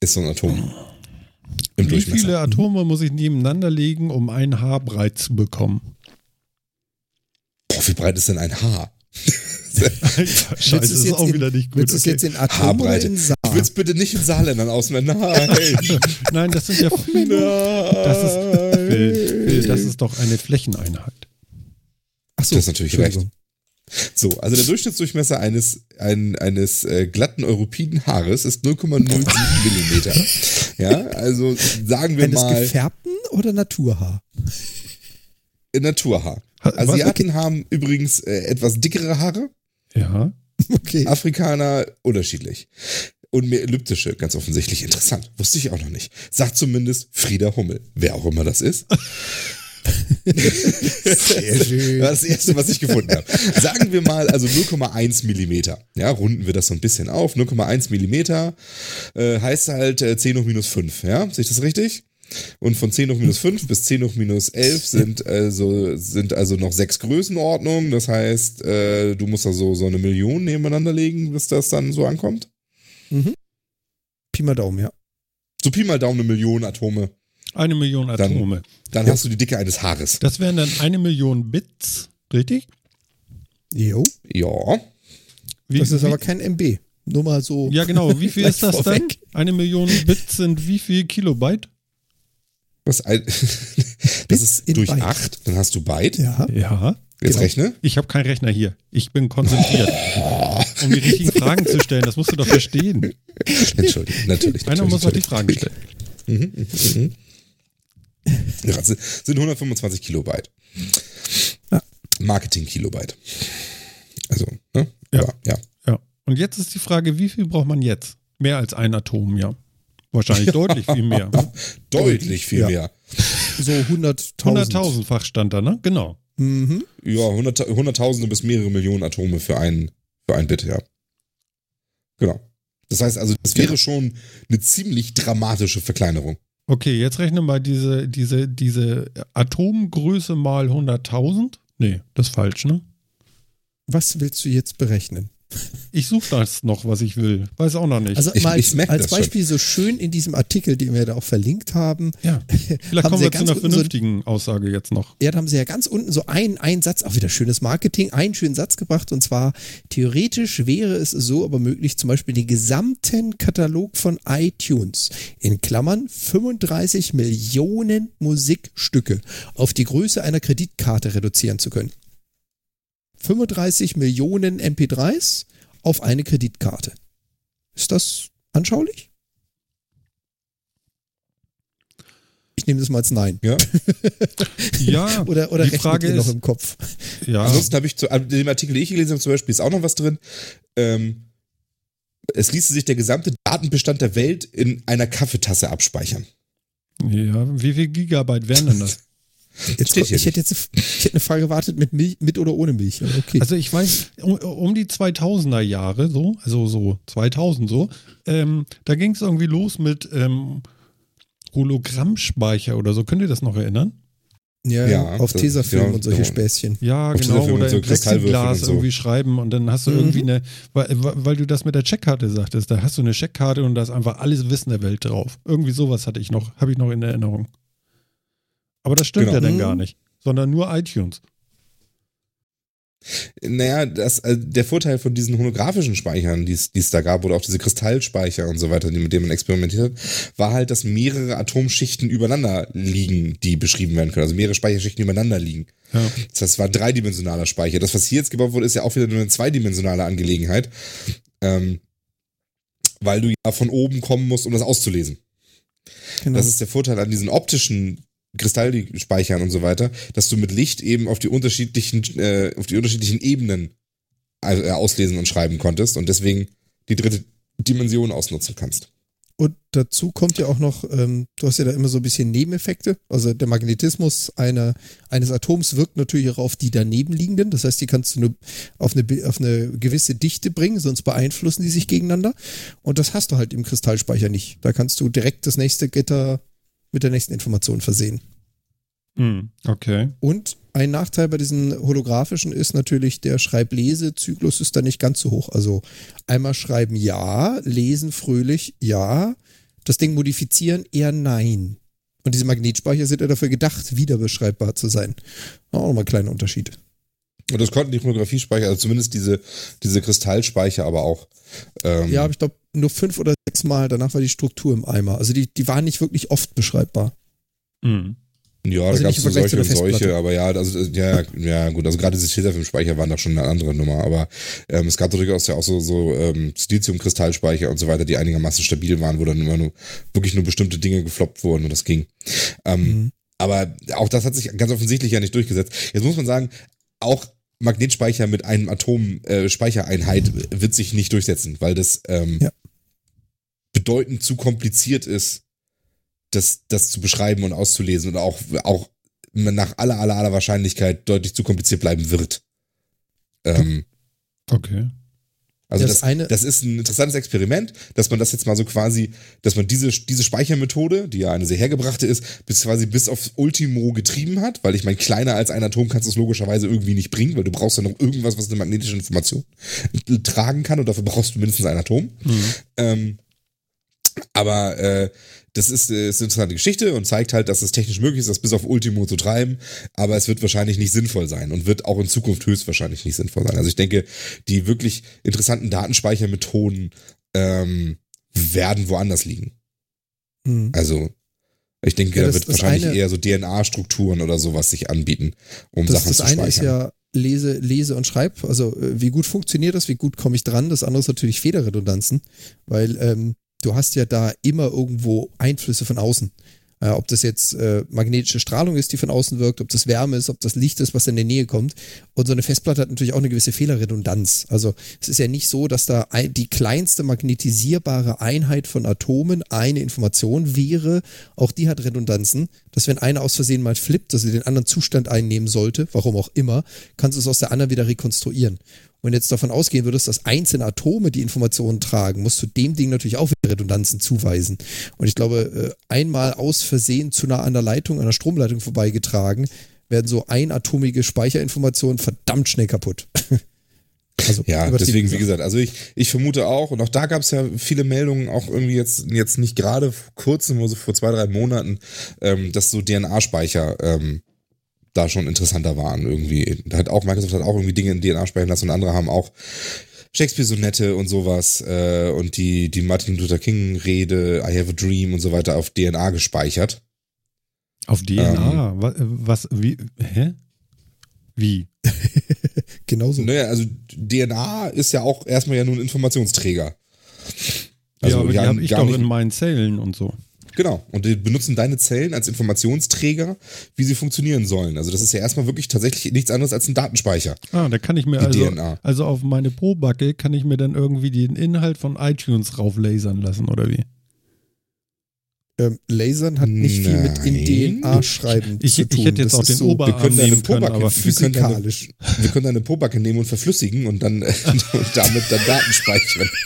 ist so ein Atom. Im Wie viele Atome muss ich nebeneinander legen, um ein Haar breit zu bekommen? Boah, wie breit ist denn ein Haar? Alter, Scheiße, das ist auch in- wieder nicht gut. Willst du es okay. jetzt in Atom oder in Saar? Ich will es bitte nicht in Saarländern auswählen. Nein. Nein, das sind ja Nein. das ist, Phil, Phil, das ist doch eine Flächeneinheit. Achso, Du hast natürlich recht. So, also der Durchschnittsdurchmesser eines, ein, eines äh, glatten europiden Haares ist 0,07 Millimeter. Ja, also sagen wir Eines mal gefärbten oder Naturhaar? Naturhaar. Ha- was? Asiaten haben übrigens äh, etwas dickere Haare, Ja. Okay. Afrikaner unterschiedlich. Und mehr elliptische, ganz offensichtlich interessant. Wusste ich auch noch nicht. Sagt zumindest Frieda Hummel, wer auch immer das ist. Sehr schön. Das war das erste, was ich gefunden habe. Sagen wir mal, also 0,1 Millimeter. Ja, runden wir das so ein bisschen auf. 0,1 Millimeter äh, heißt halt äh, 10 hoch minus 5. Ja, sehe ich das richtig? Und von 10 hoch minus 5 bis 10 hoch minus 11 sind also, sind also noch sechs Größenordnungen. Das heißt, äh, du musst da so, so eine Million nebeneinander legen, bis das dann so ankommt. Pi mal Daumen, ja. So Pi mal Daumen eine Million Atome. Eine Million Dann- Atome. Dann hast du die Dicke eines Haares. Das wären dann eine Million Bits, richtig? Jo. Ja. Wie, Das ist wie, aber kein MB. Nur mal so. Ja, genau. Wie viel ist das dann? vorweg. Eine Million Bits sind wie viel Kilobyte? Was ein, das ist durch Byte. 8, dann hast du Byte. Ja. Ja. Jetzt Genau. rechne. Ich habe keinen Rechner hier. Ich bin konzentriert. Um die richtigen Fragen zu stellen, das musst du doch verstehen. Entschuldigung, natürlich. Einer natürlich, muss doch die. Fragen stellen. Mhm, mhm, mhm. Sind 125 Kilobyte. Ja. Marketing-Kilobyte. Also, ne? Ja. Aber, ja. Ja. Und jetzt ist die Frage, wie viel braucht man jetzt? Mehr als ein Atom, ja. Wahrscheinlich deutlich viel mehr. Deutlich viel Ja. mehr. So 100.000. 100.000-fach stand da, ne? Genau. Mhm. Ja, hundert- Hunderttausende bis mehrere Millionen Atome für ein, für ein Bit, ja. Genau. Das heißt also, das wäre schon eine ziemlich dramatische Verkleinerung. Okay, jetzt rechne mal diese, diese, diese Atomgröße mal 100.000. Nee, das ist falsch, ne? Was willst du jetzt berechnen? Ich suche das noch, was ich will. Weiß auch noch nicht. Also Ich- mal ich merke als das schon. Beispiel so schön in diesem Artikel, den wir da auch verlinkt haben, ja. Vielleicht haben kommen sie wir ja zu einer unten so- vernünftigen Aussage jetzt noch. ja, da haben sie ja ganz unten so einen, einen Satz, auch wieder schönes Marketing, einen schönen Satz gebracht und zwar, theoretisch wäre es so aber möglich, zum Beispiel den gesamten Katalog von iTunes, in Klammern 35 Millionen Musikstücke, auf die Größe einer Kreditkarte reduzieren zu können. 35 Millionen MP3s auf eine Kreditkarte. Ist das anschaulich? Ich nehme das mal als Nein. Ja. Ja, Oder, oder die Frage ihr noch ist, im Kopf? ja, Ansonsten habe ich zu dem Artikel, den ich gelesen habe, zum Beispiel, ist auch noch was drin. Ähm, es ließe sich der gesamte Datenbestand der Welt in einer Kaffeetasse abspeichern. ja, wie viel Gigabyte wären denn das? Jetzt, Steht hier ich, hätte jetzt, ich hätte eine Frage gewartet mit Milch, mit oder ohne Milch. Okay. Also ich weiß, um, um die 2000er Jahre so, also so 2000 so, ähm, da ging es irgendwie los mit ähm, Hologrammspeicher oder so. Könnt ihr das noch erinnern? ja, ja, auf das- Tesafilm genau, und solche genau. Späßchen. Ja, Auf genau. Oder so im Plexiglas so. irgendwie schreiben und dann hast du Mhm. irgendwie eine, weil, weil du das mit der Checkkarte sagtest, da hast du eine Checkkarte und da ist einfach alles Wissen der Welt drauf. Irgendwie sowas hatte ich noch, habe ich noch in Erinnerung. Aber das stimmt Genau. ja dann Mhm. gar nicht, sondern nur iTunes. Naja, das, äh, der Vorteil von diesen holographischen Speichern, die es da gab, oder auch diese Kristallspeicher und so weiter, die, mit denen man experimentiert hat, war halt, dass mehrere Atomschichten übereinander liegen, die beschrieben werden können. Also mehrere Speicherschichten übereinander liegen. Ja. Das heißt, es war ein dreidimensionaler Speicher. Das, was hier jetzt gebaut wurde, ist ja auch wieder nur eine zweidimensionale Angelegenheit. Ähm, weil du ja von oben kommen musst, um das auszulesen. Genau. Das ist der Vorteil an diesen optischen Kristallspeichern und so weiter, dass du mit Licht eben auf die unterschiedlichen, äh, auf die unterschiedlichen Ebenen äh, auslesen und schreiben konntest und deswegen die dritte Dimension ausnutzen kannst. Und dazu kommt ja auch noch, ähm, du hast ja da immer so ein bisschen Nebeneffekte. Also der Magnetismus einer, eines Atoms wirkt natürlich auch auf die daneben liegenden. Das heißt, die kannst du nur auf eine, auf eine gewisse Dichte bringen, sonst beeinflussen die sich gegeneinander. Und das hast du halt im Kristallspeicher nicht. Da kannst du direkt das nächste Gitter mit der nächsten Information versehen. Hm, okay. Und ein Nachteil bei diesen holographischen ist natürlich, der Schreib-Lese-Zyklus ist da nicht ganz so hoch. Also einmal schreiben ja, lesen fröhlich ja, das Ding modifizieren eher nein. Und diese Magnetspeicher sind ja dafür gedacht, wiederbeschreibbar zu sein. Auch nochmal ein kleiner Unterschied. Und das konnten die Chronographie-Speicher, also zumindest diese, diese Kristallspeicher aber auch. Ähm, Ja, aber ich glaube nur fünf oder sechs Mal, danach war die Struktur im Eimer. Also die, die waren nicht wirklich oft beschreibbar. Hm. Ja, Also da gab es so solche und solche, aber ja, also ja, ja gut, also gerade diese Tesafilm-Speicher waren doch schon eine andere Nummer, aber ähm, es gab durchaus ja auch so, so ähm, Silizium-Kristallspeicher und so weiter, die einigermaßen stabil waren, wo dann immer nur wirklich nur bestimmte Dinge gefloppt wurden und das ging. Ähm, Mhm. Aber auch das hat sich ganz offensichtlich ja nicht durchgesetzt. Jetzt muss man sagen, auch Magnetspeicher mit einem Atom-Speichereinheit wird sich nicht durchsetzen, weil das ähm, Ja. Bedeutend zu kompliziert ist, das, das zu beschreiben und auszulesen und auch, auch nach aller, aller, aller Wahrscheinlichkeit deutlich zu kompliziert bleiben wird. Ähm, Okay. also Das das, eine- das ist ein interessantes Experiment, dass man das jetzt mal so quasi, dass man diese, diese Speichermethode, die ja eine sehr hergebrachte ist, bis quasi bis aufs Ultimo getrieben hat, weil ich meine, kleiner als ein Atom kannst du es logischerweise irgendwie nicht bringen, weil du brauchst ja noch irgendwas, was eine magnetische Information tragen kann und dafür brauchst du mindestens ein Atom. Ähm, aber äh, das ist, äh, ist eine interessante Geschichte und zeigt halt, dass es technisch möglich ist, das bis auf Ultimo zu treiben, aber es wird wahrscheinlich nicht sinnvoll sein und wird auch in Zukunft höchstwahrscheinlich nicht sinnvoll sein. Also ich denke, die wirklich interessanten Datenspeichermethoden ähm, werden woanders liegen. Mhm. Also ich denke, Ja, da das- wird das wahrscheinlich eine- eher so DNA-Strukturen oder sowas sich anbieten, um Das, Sachen das zu eine ist speichern. ja Lese, Lese und Schreib. Also äh, wie gut funktioniert das, wie gut komme ich dran? Das andere ist natürlich Fehlerredundanzen, weil ähm, du hast ja da immer irgendwo Einflüsse von außen. Äh, ob das jetzt äh, magnetische Strahlung ist, die von außen wirkt, ob das Wärme ist, ob das Licht ist, was in der Nähe kommt. Und so eine Festplatte hat natürlich auch eine gewisse Fehlerredundanz. Also es ist ja nicht so, dass da ein, die kleinste magnetisierbare Einheit von Atomen eine Information wäre. Auch die hat Redundanzen, dass wenn eine aus Versehen mal flippt, dass sie den anderen Zustand einnehmen sollte, warum auch immer, kannst du es aus der anderen wieder rekonstruieren. Und jetzt davon ausgehen würdest, dass einzelne Atome die Informationen tragen, musst du dem Ding natürlich auch wieder Redundanzen zuweisen. Und ich glaube, äh, einmal aus Versehen zu nah an der Leitung, an der Stromleitung vorbeigetragen, werden so einatomige Speicherinformationen verdammt schnell kaputt. Also Ja, deswegen, wie gesagt. gesagt, also ich, ich vermute auch, und auch da gab es ja viele Meldungen, auch irgendwie jetzt, jetzt nicht gerade vor kurzem, also vor zwei, drei Monaten, ähm, dass so DNA-Speicher ähm, da schon interessanter waren irgendwie. Da hat auch, Microsoft hat auch irgendwie Dinge in DNA speichern lassen und andere haben auch Shakespeare-Sonette und sowas äh, und die, die Martin Luther King-Rede, I have a dream und so weiter auf DNA gespeichert. Auf DNA? was, was, wie, hä? Wie? Genauso. Naja, also DNA ist ja auch erstmal ja nur ein Informationsträger. ja, aber die haben habe ich doch nicht- in meinen Zellen und so. Genau. Und die benutzen deine Zellen als Informationsträger, wie sie funktionieren sollen. Also das ist ja erstmal wirklich tatsächlich nichts anderes als ein Datenspeicher. Ah, da kann ich mir also, DNA. also auf meine Probacke kann ich mir dann irgendwie den Inhalt von iTunes rauflasern lassen, oder wie? Ähm, Lasern hat nicht viel mit in Nein. DNA-Schreiben Ich, zu tun. ich hätte jetzt Das auch den so Oberarm können deine nehmen können, aber wir können deine- physikalisch. Wir können deine Pobacke nehmen und verflüssigen und dann und damit dann Daten speichern.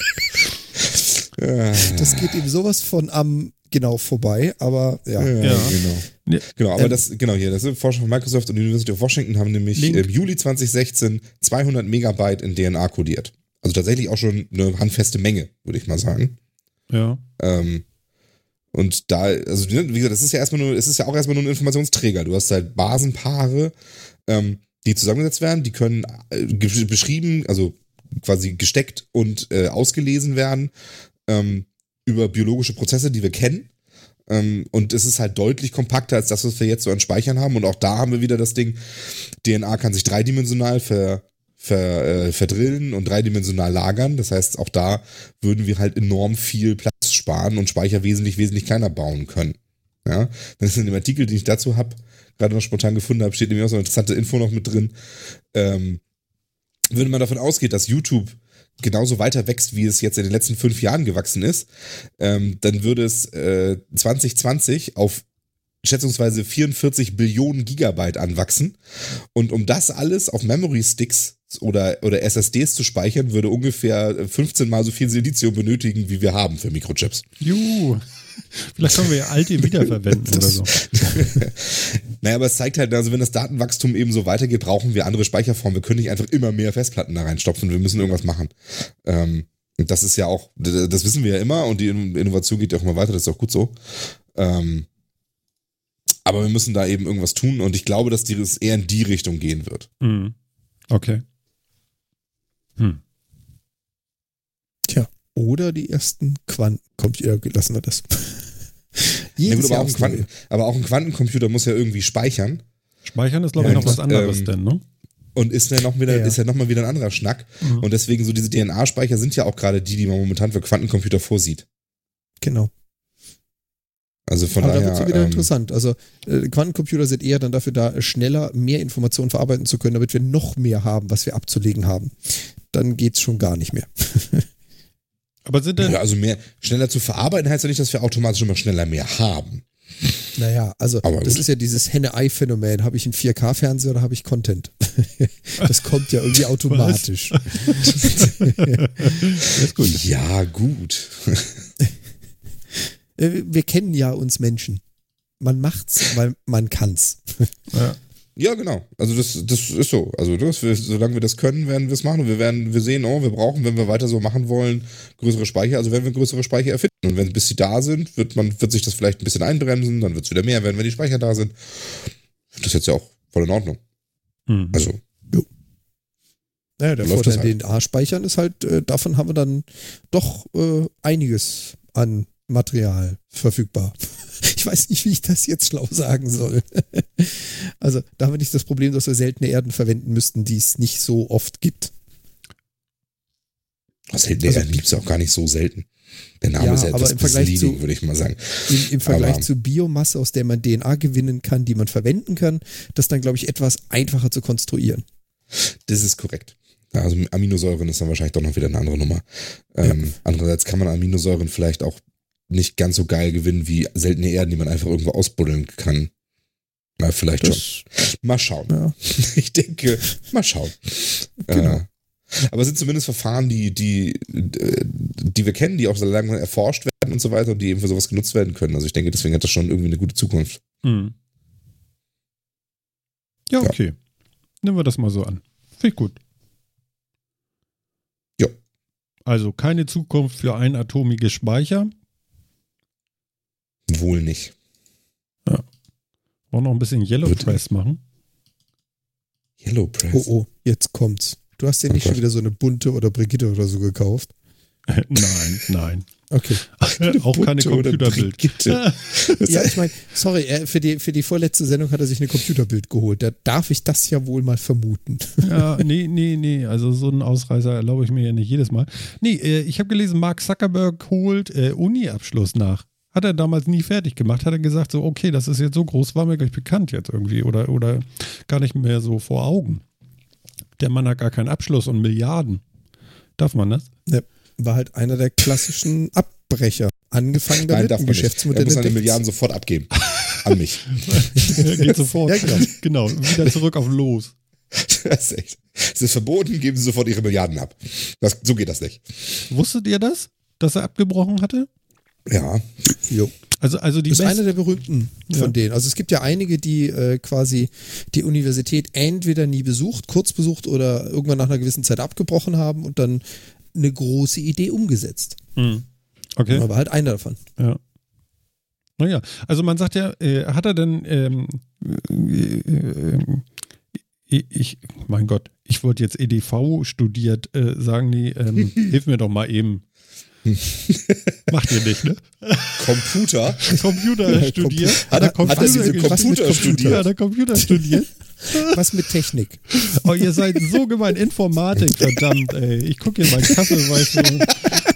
Das geht ihm sowas von am genau vorbei, aber ja. ja, Ja. genau. Ja. Genau, aber Ähm, das, genau hier, das sind Forscher von Microsoft und die University of Washington haben nämlich Link. im Juli 2016 200 Megabyte in DNA kodiert. Also tatsächlich auch schon eine handfeste Menge, würde ich mal sagen. ja. Ähm, und da, also wie gesagt, das ist ja erstmal nur, es ist ja auch erstmal nur ein Informationsträger. Du hast halt Basenpaare, ähm, die zusammengesetzt werden, die können äh, beschrieben, also quasi gesteckt und äh, ausgelesen werden ähm, über biologische Prozesse, die wir kennen. Ähm, und es ist halt deutlich kompakter als das, was wir jetzt so an Speichern haben. Und auch da haben wir wieder das Ding, DNA kann sich dreidimensional ver, ver, äh, verdrillen und dreidimensional lagern. Das heißt, auch da würden wir halt enorm viel Platz sparen und Speicher wesentlich, wesentlich kleiner bauen können. Ja, das ist in dem Artikel, den ich dazu habe, gerade noch spontan gefunden habe, steht nämlich auch so eine interessante Info noch mit drin. Ähm, wenn man davon ausgeht, dass YouTube genauso weiter wächst, wie es jetzt in den letzten fünf Jahren gewachsen ist, ähm, dann würde es äh, 2020 auf schätzungsweise 44 Billionen Gigabyte anwachsen. Und um das alles auf Memory Sticks oder, oder SSDs zu speichern, würde ungefähr 15 mal so viel Silizium benötigen, wie wir haben für Mikrochips. Juhu. Vielleicht können wir ja alte wiederverwenden oder so. Naja, aber es zeigt halt, also wenn das Datenwachstum eben so weitergeht, brauchen wir andere Speicherformen. Wir können nicht einfach immer mehr Festplatten da reinstopfen. Wir müssen irgendwas machen. Ähm, das ist ja auch, das wissen wir ja immer und die Innovation geht ja auch immer weiter, das ist auch gut so. Ähm, aber wir müssen da eben irgendwas tun und ich glaube, dass es eher in die Richtung gehen wird. Hm. Okay. Hm. Oder die ersten Quantencomputer, lassen wir das. Ja, gut, aber, Jahr auch Quanten, aber auch ein Quantencomputer muss ja irgendwie speichern Speichern ist, glaube ich, Ja, noch was anderes ähm, denn, ne? und ist ja noch wieder, Ja. ist ja noch mal wieder ein anderer Schnack. Mhm. Und deswegen so diese DNA-Speicher sind ja auch gerade die, die man momentan für Quantencomputer vorsieht. Genau. Also von Aber da daher. wird es wieder ähm, interessant. Also äh, Quantencomputer sind eher dann dafür da, schneller mehr Informationen verarbeiten zu können, damit wir noch mehr haben, was wir abzulegen haben. Dann geht's schon gar nicht mehr. Aber sind denn, Ja, also mehr schneller zu verarbeiten heißt ja nicht, dass wir automatisch immer schneller mehr haben. Naja, also Aber das gut. ist ja dieses Henne-Ei-Phänomen. Habe ich einen 4K-Fernseher oder habe ich Content? das kommt ja irgendwie automatisch. gut. Ja, gut. Äh, wir kennen ja uns Menschen. Man macht's, weil man kann's. Ja. Ja, genau. Also das, das ist so. Also das, wir, solange wir das können, werden wir es machen. Und wir werden, wir sehen, oh, wir brauchen, wenn wir weiter so machen wollen, größere Speicher. Also werden wir größere Speicher erfinden. Und wenn bis sie da sind, wird man, wird sich das vielleicht ein bisschen einbremsen, dann wird es wieder mehr werden, wenn die Speicher da sind. Das ist jetzt ja auch voll in Ordnung. Hm. Also, Naja, der Läuft Vorteil halt. DNA-Speichern ist halt, äh, davon haben wir dann doch äh, einiges an Material verfügbar. Ich weiß nicht, wie ich das jetzt schlau sagen soll. Also, da haben wir nicht das Problem, dass wir seltene Erden verwenden müssten, die es nicht so oft gibt. seltene Also- Erden gibt es ja auch gar nicht so selten. Der Name Ja, ist ja aber etwas im Vergleich misleading, zu- würde ich mal sagen. Im, im Vergleich Aber- zu Biomasse, aus der man DNA gewinnen kann, die man verwenden kann, das dann, glaube ich, etwas einfacher zu konstruieren. Das ist korrekt. Ja, Also Aminosäuren ist dann wahrscheinlich doch noch wieder eine andere Nummer. Ähm, Andererseits kann man Aminosäuren vielleicht auch nicht ganz so geil gewinnen wie seltene Erden, die man einfach irgendwo ausbuddeln kann. Na, vielleicht schon. Das, Mal schauen. ja, Ich denke, mal schauen. Genau. Äh, aber es sind zumindest Verfahren, die, die, äh, die wir kennen, die auch so lange erforscht werden und so weiter und die eben für sowas genutzt werden können. Also ich denke, deswegen hat das schon irgendwie eine gute Zukunft. Hm. Ja, Ja. okay. Nehmen wir das mal so an. Finde ich gut. Also keine Zukunft für einatomige Speicher. Wohl nicht. Wollen noch ein bisschen Yellow Bitte. Press machen. Yellow Press. Oh, oh, jetzt kommt's. Du hast ja Oh nicht schon Gott. wieder so eine bunte oder Brigitte oder so gekauft. nein, nein. Okay. Auch keine Bunte Computerbild. Ja, ich meine, sorry, er, für, die, für die vorletzte Sendung hat er sich eine Computerbild geholt. Da darf ich das ja wohl mal vermuten. Ja, nee, nee, nee. Also so einen Ausreißer erlaube ich mir ja nicht jedes Mal. Nee, äh, ich habe gelesen, Mark Zuckerberg holt äh, Uni-Abschluss nach. Hat er damals nie fertig gemacht. Hat er gesagt, so, okay, das ist jetzt so groß, war mir gleich bekannt jetzt irgendwie oder, oder gar nicht mehr so vor Augen. Der Mann hat gar keinen Abschluss und Milliarden. Darf man das? Ne, war halt einer der klassischen Abbrecher. Angefangen Nein, damit, darf man nicht. Er Geschäftsmodell muss seine. Milliarden sofort abgeben. An mich. Geht sofort. Ja, genau. genau. Wieder zurück auf Los. Das ist echt. Es ist verboten, geben Sie sofort Ihre Milliarden ab. Das, so geht das nicht. Wusstet ihr das? Dass er abgebrochen hatte? Ja. Jo. Also, also die ist besten- einer der berühmten von Ja. denen. Also es gibt ja einige, die äh, quasi die Universität entweder nie besucht, kurz besucht oder irgendwann nach einer gewissen Zeit abgebrochen haben und dann eine große Idee umgesetzt. Hm. Okay. Aber halt einer davon. Ja. Naja, also man sagt ja, äh, hat er denn, ähm, äh, äh, äh, ich, mein Gott, ich wollte jetzt EDV studiert, äh, sagen die, ähm, hilf mir doch mal eben. Macht ihr nicht, ne? Computer. Computer studiert. Hat er- Computer hat er diese. Computer Ja, studiert? hat er Computer studiert. Was mit Technik? Oh, ihr seid so gemein. Informatik, verdammt, ey. Ich gucke hier meinen Kaffee, weißt du.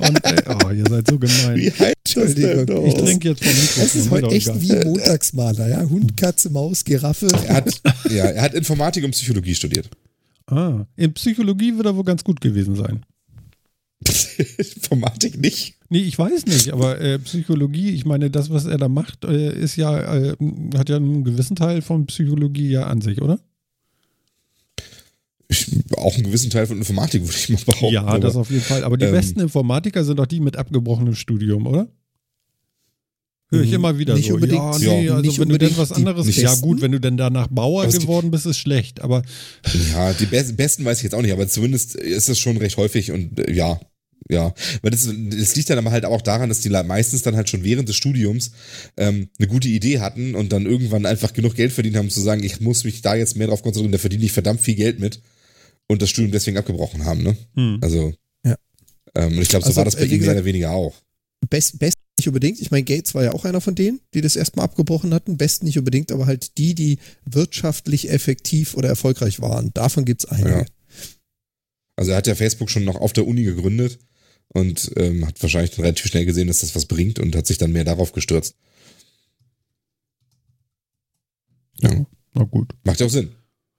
Und, ey, oh, ihr seid so gemein. Wie heißt das denn Entschuldigung, Ich noch? trinke jetzt vom Mikrofon. Das ist heute echt wie Montagsmaler, ja? Hund, Katze, Maus, Giraffe. Er hat, ja, er hat Informatik und Psychologie studiert. Ah, in Psychologie wird er wohl ganz gut gewesen sein. Informatik nicht. Nee, ich weiß nicht, aber äh, Psychologie, ich meine, das, was er da macht, äh, ist ja, äh, hat ja einen gewissen Teil von Psychologie ja an sich, oder? Ich, auch einen gewissen Teil von Informatik, würde ich mal behaupten. ja, aber- das auf jeden Fall. Aber die ähm, besten Informatiker sind doch die mit abgebrochenem Studium, oder? Höre ich immer wieder Nicht so. unbedingt. Ja, Ja. nee, also Nicht wenn du denn was die anderes. Ja, gut, wenn du denn danach Bauer gibt- geworden bist, ist schlecht. Aber Ja, die Be besten weiß ich jetzt auch nicht, aber zumindest ist es schon recht häufig und äh, ja, ja. Weil das, das liegt dann aber halt auch daran, dass die meistens dann halt schon während des Studiums ähm, eine gute Idee hatten und dann irgendwann einfach genug Geld verdient haben, zu sagen, ich muss mich da jetzt mehr drauf konzentrieren, da verdiene ich verdammt viel Geld mit und das Studium deswegen abgebrochen haben, ne? hm. Also, Ja. ähm, und ich glaube, so Also, war das bei ihm mehr oder weniger auch. Best, best nicht unbedingt. Ich meine, Gates war ja auch einer von denen, die das erstmal abgebrochen hatten. Best nicht unbedingt, aber halt die, die wirtschaftlich effektiv oder erfolgreich waren. Davon gibt's einige. Ja. Also er hat ja Facebook schon noch auf der Uni gegründet und ähm, hat wahrscheinlich dann relativ schnell gesehen, dass das was bringt und hat sich dann mehr darauf gestürzt. Ja. Na gut. Macht ja auch Sinn.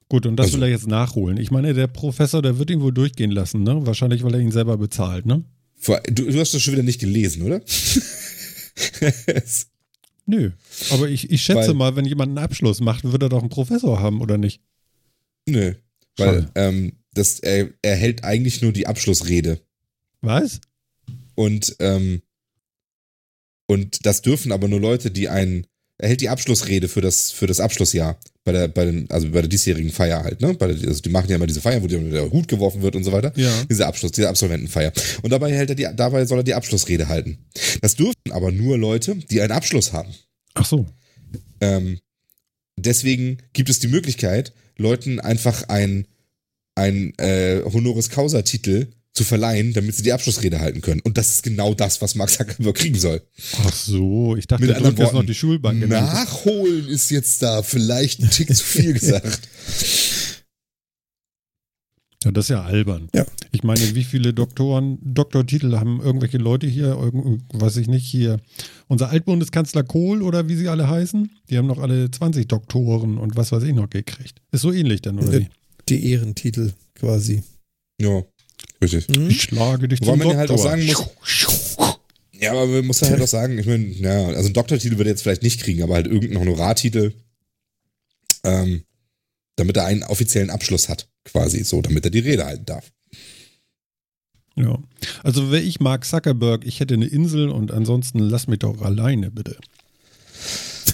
Gut, und das Also- will er jetzt nachholen. Ich meine, der Professor, der wird ihn wohl durchgehen lassen, ne? Wahrscheinlich, weil er ihn selber bezahlt, ne? Du, du hast das schon wieder nicht gelesen, oder? Nö. Aber ich, ich schätze Weil- mal, wenn jemand einen Abschluss macht, wird er doch einen Professor haben, oder nicht? Nö. Weil ähm, das, er, er hält eigentlich nur die Abschlussrede. Was? Und, ähm, und das dürfen aber nur Leute, die ein. Er hält die Abschlussrede für das, für das Abschlussjahr. Bei der, bei den, also bei der diesjährigen Feier halt, ne? Bei der, also die machen ja immer diese Feier, wo der Hut geworfen wird und so weiter. Ja. Diese Abschluss, diese Absolventenfeier. Und dabei hält er die, dabei soll er die Abschlussrede halten. Das dürfen aber nur Leute, die einen Abschluss haben. Ach so. Ähm, deswegen gibt es die Möglichkeit, Leuten einfach ein, ein äh, Honoris Causa-Titel zu verleihen, damit sie die Abschlussrede halten können. Und das ist genau das, was Max Zuckerberg kriegen soll. Ach so. Ich dachte, Mit der anderen jetzt noch Worten, die Schulbank. Nachholen ist jetzt da vielleicht ein Tick zu viel gesagt. Ja, das ist ja albern. Ja. Ich meine, wie viele Doktoren, Doktortitel haben irgendwelche Leute hier, irgend, weiß ich nicht, hier, unser Altbundeskanzler Kohl oder wie sie alle heißen, die haben noch alle 20 Doktoren und was weiß ich noch gekriegt. Ist so ähnlich dann, oder Ja. Die Ehrentitel quasi. Ja, richtig. Mhm. Ich schlage dich Wobei zum man ja halt auch sagen muss, Ja, aber man muss halt auch sagen, ich meine, ja, also einen Doktortitel würde er jetzt vielleicht nicht kriegen, aber halt irgendeinen Honorartitel, ähm, damit er einen offiziellen Abschluss hat, quasi so, damit er die Rede halten darf. Ja. Also wäre ich Mark Zuckerberg, ich hätte eine Insel und ansonsten lass mich doch alleine, bitte.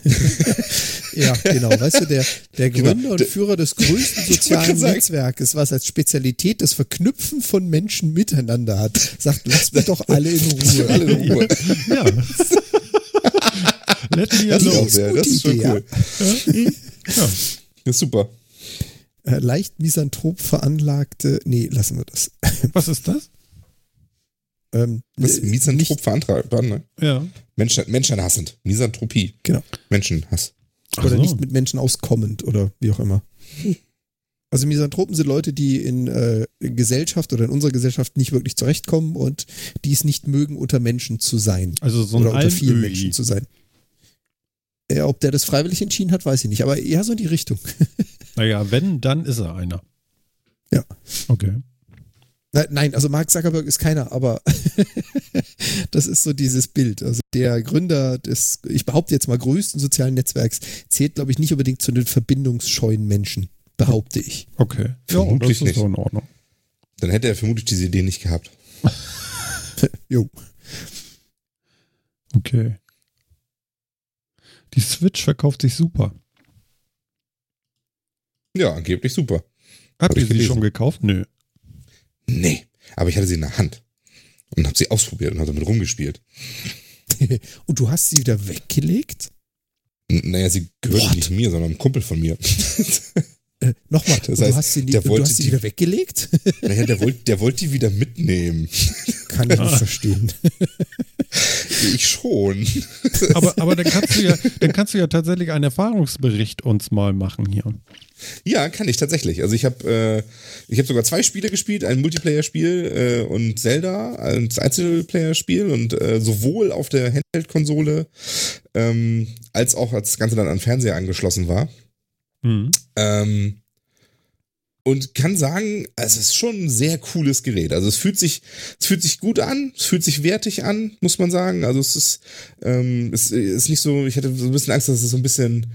Ja, genau. Weißt du, der, der Genau. Gründer und Der- Führer des größten sozialen. Netzwerkes, was als Spezialität das Verknüpfen von Menschen miteinander hat, sagt, lasst mich doch alle in Ruhe. Alle in Ruhe. Ja. Let me Das ist, auch alone. sehr, das ist schon Idee, ja. cool. Ja. Das ist super. Äh, leicht misanthrop veranlagte, nee, lassen wir das. Was ist das? Ähm, äh, Misanthrop verantragt. Ne? Ja. Menschen, Menschenhassend. Misanthropie. Genau. Menschenhass. Oder so. nicht mit Menschen auskommend oder wie auch immer. Also Misanthropen sind Leute, die in äh, Gesellschaft oder in unserer Gesellschaft nicht wirklich zurechtkommen und die es nicht mögen, unter Menschen zu sein. Also so ein oder unter vielen. Menschen zu sein. Ja, ob der das freiwillig entschieden hat, weiß ich nicht. Aber ja, so in die Richtung. Naja, wenn, dann ist er einer. Ja. Okay. Nein, nein, also Mark Zuckerberg ist keiner, aber das ist so dieses Bild. Also der Gründer des, ich behaupte jetzt mal, größten sozialen Netzwerks zählt, glaube ich, nicht unbedingt zu den verbindungsscheuen Menschen, behaupte ich. Okay. Ja, Vermutlich das ist nicht. doch in Ordnung. Dann hätte er vermutlich diese Idee nicht gehabt. Jo. Okay. Die Switch verkauft sich super. Ja, angeblich super. Habt Hab ihr ich sie schon gekauft? Nö. Nee, aber ich hatte sie in der Hand und habe sie ausprobiert und habe damit rumgespielt. Und du hast sie wieder weggelegt? N naja, sie gehört What? nicht mir, sondern einem Kumpel von mir. Äh, Nochmal, Das du heißt, hast sie, nie- der du wollte hast sie die- wieder weggelegt? naja, der wollte der wollt die wieder mitnehmen. Kann ich nicht verstehen. Ich schon. Aber, aber dann kannst du ja, dann kannst du ja tatsächlich einen Erfahrungsbericht uns mal machen hier. Ja, kann ich tatsächlich. Also ich habe äh, ich habe sogar zwei Spiele gespielt, ein Multiplayer-Spiel äh, und Zelda als Einzelplayer-Spiel und äh, sowohl auf der Handheld-Konsole ähm, als auch als das Ganze dann an Fernseher angeschlossen war. Hm. Ähm, und kann sagen, es ist schon ein sehr cooles Gerät. Also es fühlt sich, es fühlt sich gut an, es fühlt sich wertig an, muss man sagen. Also es ist, ähm, es ist nicht so, ich hatte so ein bisschen Angst, dass es so ein bisschen,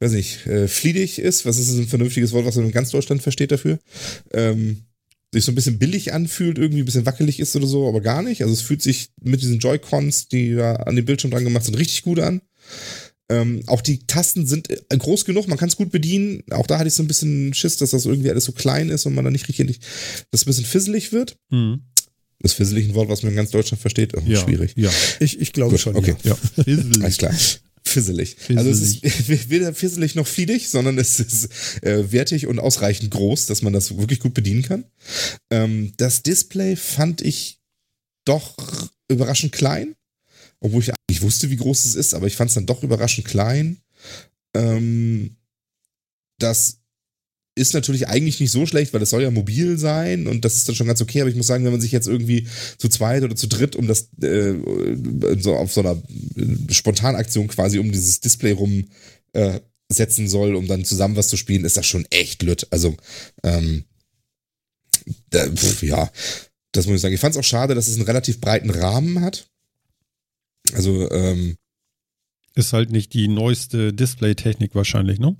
weiß nicht, äh, fliedig ist. Was ist ein vernünftiges Wort, was man in ganz Deutschland versteht dafür? Ähm, sich so ein bisschen billig anfühlt, irgendwie ein bisschen wackelig ist oder so, aber gar nicht. Also es fühlt sich mit diesen Joy-Cons, die da an dem Bildschirm dran gemacht sind, richtig gut an. Ähm, auch die Tasten sind äh, groß genug, man kann es gut bedienen. Auch da hatte ich so ein bisschen Schiss, dass das irgendwie alles so klein ist und man dann nicht richtig, dass es ein bisschen fisselig wird. Hm. Das fisselig ein Wort, was man in ganz Deutschland versteht, oh, Ja. schwierig. Ja. Ich, ich glaube Gut, schon. okay. Ja. ja. Alles klar. Fisselig. Also es ist weder fisselig noch fliedig, sondern es ist äh, wertig und ausreichend groß, dass man das wirklich gut bedienen kann. Ähm, das Display fand ich doch überraschend klein, obwohl ich eigentlich wusste, wie groß es ist, aber ich fand es dann doch überraschend klein. Ähm, das ist natürlich eigentlich nicht so schlecht, weil es soll ja mobil sein und das ist dann schon ganz okay, aber ich muss sagen, wenn man sich jetzt irgendwie zu zweit oder zu dritt um das äh, so auf so einer äh, Spontanaktion quasi um dieses Display rum äh, setzen soll, um dann zusammen was zu spielen, ist das schon echt lütt. Also ähm, da, pf, ja, das muss ich sagen. Ich fand es auch schade, dass es einen relativ breiten Rahmen hat. Also ähm, Ist halt nicht die neueste Display-Technik wahrscheinlich, ne?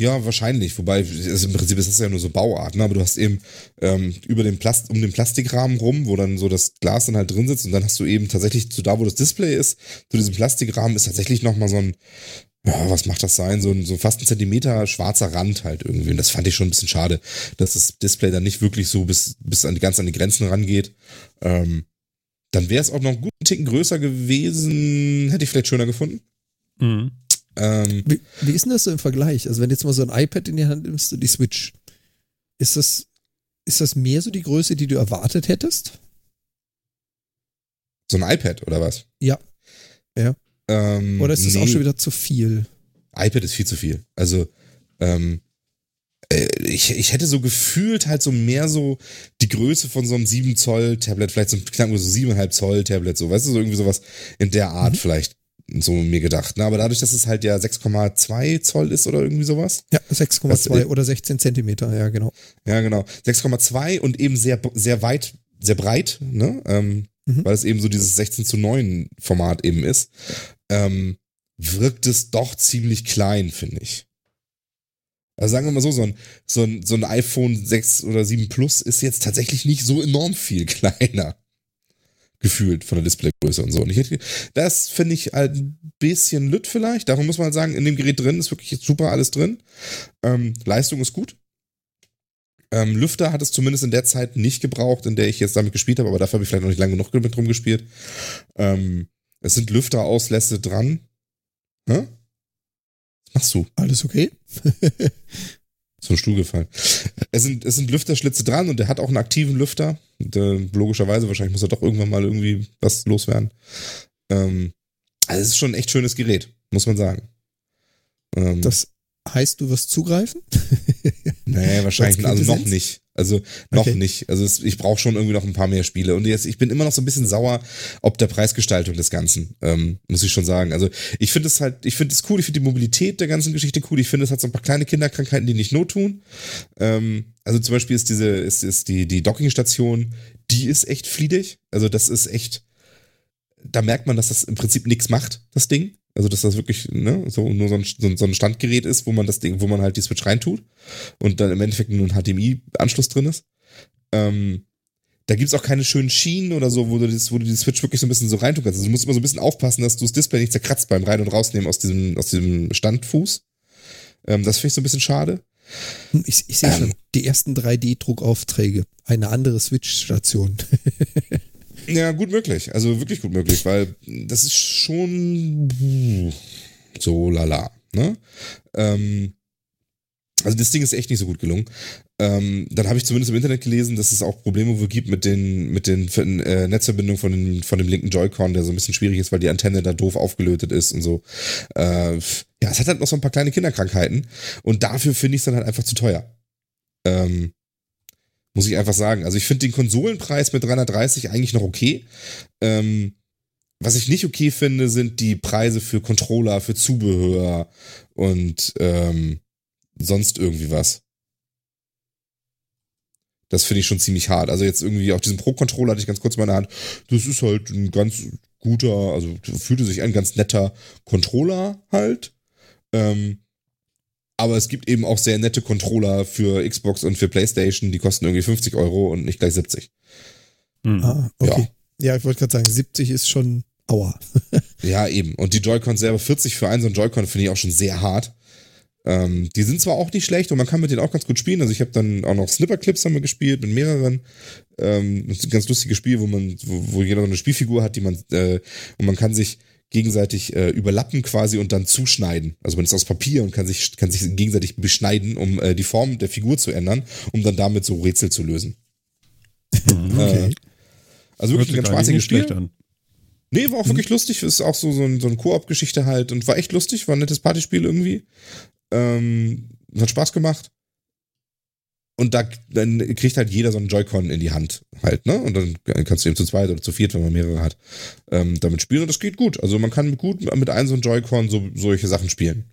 Ja, wahrscheinlich. Wobei, also im Prinzip ist das ja nur so Bauart, ne? Aber du hast eben ähm, über den Plast um den Plastikrahmen rum, wo dann so das Glas dann halt drin sitzt und dann hast du eben tatsächlich zu da, wo das Display ist, zu diesem Plastikrahmen ist tatsächlich nochmal so ein, ja, was macht das sein? So ein so fast ein Zentimeter schwarzer Rand halt irgendwie. Und das fand ich schon ein bisschen schade, dass das Display dann nicht wirklich so bis, bis an die ganz an die Grenzen rangeht. Ähm, dann wäre es auch noch einen guten Ticken größer gewesen, hätte ich vielleicht schöner gefunden. Mhm. Ähm, Wie, wie ist denn das so im Vergleich? Also wenn du jetzt mal so ein iPad in die Hand nimmst und die Switch, ist das, ist das mehr so die Größe, die du erwartet hättest? so ein iPad oder was? Ja. Ja. Ähm, Oder ist das auch nee. schon wieder zu viel? iPad ist viel zu viel. Also, ähm, äh, ich, ich hätte so gefühlt halt so mehr so die Größe von so einem 7 Zoll Tablet, vielleicht so ein knapp so 7,5 Zoll Tablet, so, weißt du, so irgendwie sowas in der Art Mhm. vielleicht so mir gedacht. Ne? Aber dadurch, dass es halt ja 6,2 Zoll ist oder irgendwie sowas. Ja, Das- 6,2 oder 16 Zentimeter, ja, genau. Ja, genau. 6,2 und eben sehr, sehr weit, sehr breit, ne? Ähm, Mhm. weil es eben so dieses 16 zu 9 Format eben ist, ähm, wirkt es doch ziemlich klein, finde ich. Also sagen wir mal so, so ein, so, ein, so ein iPhone 6 oder 7 Plus ist jetzt tatsächlich nicht so enorm viel kleiner. Gefühlt von der Displaygröße und so. Und ich hätte, das finde ich halt ein bisschen lütt vielleicht. Darum muss man halt sagen, in dem Gerät drin ist wirklich super alles drin. Ähm, Leistung ist gut. Ähm, Lüfter hat es zumindest in der Zeit nicht gebraucht, in der ich jetzt damit gespielt habe, aber dafür habe ich vielleicht noch nicht lange genug mit rumgespielt. Ähm, es sind Lüfterauslässe dran. Hä? Was machst du? Alles okay? so ein Stuhl gefallen. Es sind, es sind Lüfterschlitze dran und der hat auch einen aktiven Lüfter. Und, äh, logischerweise, wahrscheinlich muss er doch irgendwann mal irgendwie was loswerden. Ähm, also es ist schon ein echt schönes Gerät, muss man sagen. Ähm, Das heißt, du wirst zugreifen? nee, wahrscheinlich, Als also noch nicht. Also noch Okay. nicht. Also es, ich brauche schon irgendwie noch ein paar mehr Spiele. Und jetzt, ich bin immer noch so ein bisschen sauer ob der Preisgestaltung des Ganzen, ähm, muss ich schon sagen. Also ich finde es halt, ich finde es cool, ich finde die Mobilität der ganzen Geschichte cool. Ich finde, es hat so ein paar kleine Kinderkrankheiten, die nicht not tun. Ähm, also zum Beispiel ist diese, ist, ist die, die Dockingstation, die ist echt fliedig. Also das ist echt, da merkt man, dass das im Prinzip nichts macht, das Ding. Also dass das wirklich ne, so nur so ein, so ein- Standgerät ist, wo man das Ding, wo man halt die Switch reintut und dann im Endeffekt nur ein HDMI-Anschluss drin ist. Ähm, da gibt's auch keine schönen Schienen oder so, wo du, das, wo du die Switch wirklich so ein bisschen so reintun kannst. Also du musst immer so ein bisschen aufpassen, dass du das Display nicht zerkratzt beim Rein- und Rausnehmen aus diesem, aus diesem Standfuß. Ähm, das finde ich so ein bisschen schade. Hm, Ich, ich sehe Ähm. schon, die ersten 3D-Druckaufträge. Eine andere Switch-Station. Ja, gut möglich. Also wirklich gut möglich, weil das ist schon so lala. Ne? Ähm, also das Ding ist echt nicht so gut gelungen. Ähm, dann habe ich zumindest im Internet gelesen, dass es auch Probleme wohl gibt mit den, mit den äh, Netzverbindungen von, dem- von dem linken Joy-Con, der so ein bisschen schwierig ist, weil die Antenne da doof aufgelötet ist und so. Äh, ja, es hat halt noch so ein paar kleine Kinderkrankheiten und dafür finde ich es dann halt einfach zu teuer. Ähm, muss ich einfach sagen. Also ich finde den Konsolenpreis mit 330 eigentlich noch okay. Ähm, was ich nicht okay finde, sind die Preise für Controller, für Zubehör und ähm, sonst irgendwie was. Das finde ich schon ziemlich hart. Also jetzt irgendwie auch diesen Pro-Controller hatte ich ganz kurz in meiner Hand. Das ist halt ein ganz guter, also fühlte sich ein ganz netter Controller halt. Ähm, aber es gibt eben auch sehr nette Controller für Xbox und für PlayStation, die kosten irgendwie 50 Euro und nicht gleich 70. Hm. Ah, okay. Ja, ich wollte gerade sagen, 70 ist schon Aua. Ja, eben. Und die Joy-Cons selber 40 für einen so einen Joy-Con finde ich auch schon sehr hart. Ähm, die sind zwar auch nicht schlecht und man kann mit denen auch ganz gut spielen. Also ich habe dann auch noch Snipper-Clips haben wir gespielt mit mehreren. Ähm, das ist ein ganz lustiges Spiel, wo man, wo, wo jeder so eine Spielfigur hat, die man, äh, und man kann sich gegenseitig äh, überlappen quasi und dann zuschneiden. Also man ist aus Papier und kann sich, kann sich gegenseitig beschneiden, um äh, die Form der Figur zu ändern, um dann damit so Rätsel zu lösen. Okay. Äh, also wirklich ein ganz spaßiges Spiel. an. Nee, war auch wirklich lustig. Ist auch so, so, ein, so eine Koop-Geschichte halt und war echt lustig, war ein nettes Partyspiel irgendwie. Ähm, hat Spaß gemacht. Und da dann kriegt halt jeder so einen Joy-Con in die Hand halt, ne? Und dann kannst du eben zu zweit oder zu viert, wenn man mehrere hat, ähm, damit spielen und das geht gut. Also man kann gut mit einem so einem Joy-Con so, solche Sachen spielen.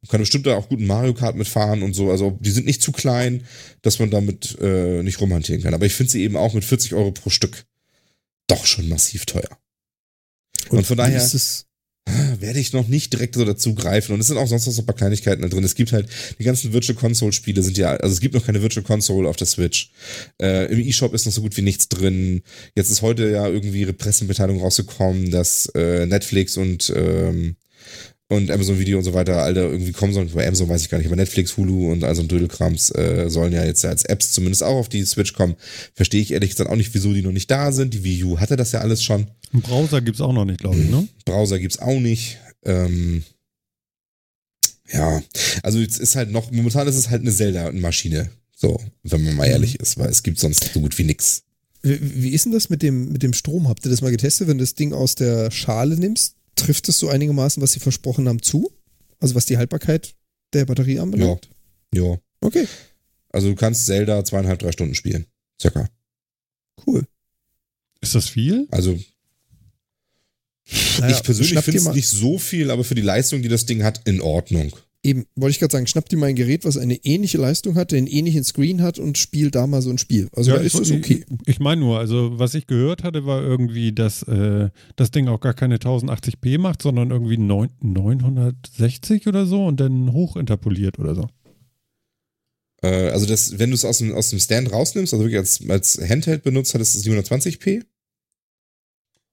Man kann bestimmt da auch gut ein Mario Kart mitfahren und so. Also die sind nicht zu klein, dass man damit äh, nicht rumhantieren kann. Aber ich finde sie eben auch mit 40 Euro pro Stück doch schon massiv teuer. Und von wie daher- Ist es, werde ich noch nicht direkt so dazu greifen. Und es sind auch sonst noch so ein paar Kleinigkeiten da drin. Es gibt halt, die ganzen Virtual Console Spiele sind ja, also es gibt noch keine Virtual Console auf der Switch. Äh, Im eShop ist noch so gut wie nichts drin. Jetzt ist heute ja irgendwie ihre Pressemitteilung rausgekommen, dass äh, Netflix und, ähm, und Amazon Video und so weiter alle irgendwie kommen sollen. Bei Amazon weiß ich gar nicht, aber Netflix, Hulu und also Dödelkrams äh, sollen ja jetzt als Apps zumindest auch auf die Switch kommen. Verstehe ich ehrlich gesagt auch nicht, wieso die noch nicht da sind. Die Wii U hatte das ja alles schon. Einen Browser gibt's auch noch nicht, glaube ich, ne? Browser gibt's auch nicht. Ähm, ja, also es ist halt noch, momentan ist es halt eine Zelda-Maschine. So, wenn man mal ehrlich ist, weil es gibt sonst so gut wie nix. wie, wie ist denn das mit dem, mit dem Strom? Habt ihr das mal getestet? Wenn du das Ding aus der Schale nimmst, trifft es so einigermaßen, was sie versprochen haben, zu? Also was die Haltbarkeit der Batterie anbelangt? Ja. Okay, Also du kannst Zelda zweieinhalb, drei Stunden spielen. Circa. cool. Ist das viel? Also Naja, ich persönlich finde es nicht so viel, aber für die Leistung, die das Ding hat, in Ordnung. Eben, wollte ich gerade sagen, schnapp dir mal ein Gerät, was eine ähnliche Leistung hat, einen ähnlichen Screen hat und spiel da mal so ein Spiel. Also da ist es okay. Ich, ich meine nur, also was ich gehört hatte, war irgendwie, dass äh, das Ding auch gar keine 1080p macht, sondern irgendwie neun- 960 oder so und dann hochinterpoliert oder so. Äh, also das, wenn du es aus dem, aus dem Stand rausnimmst, also wirklich als, als Handheld benutzt, hat es 720p.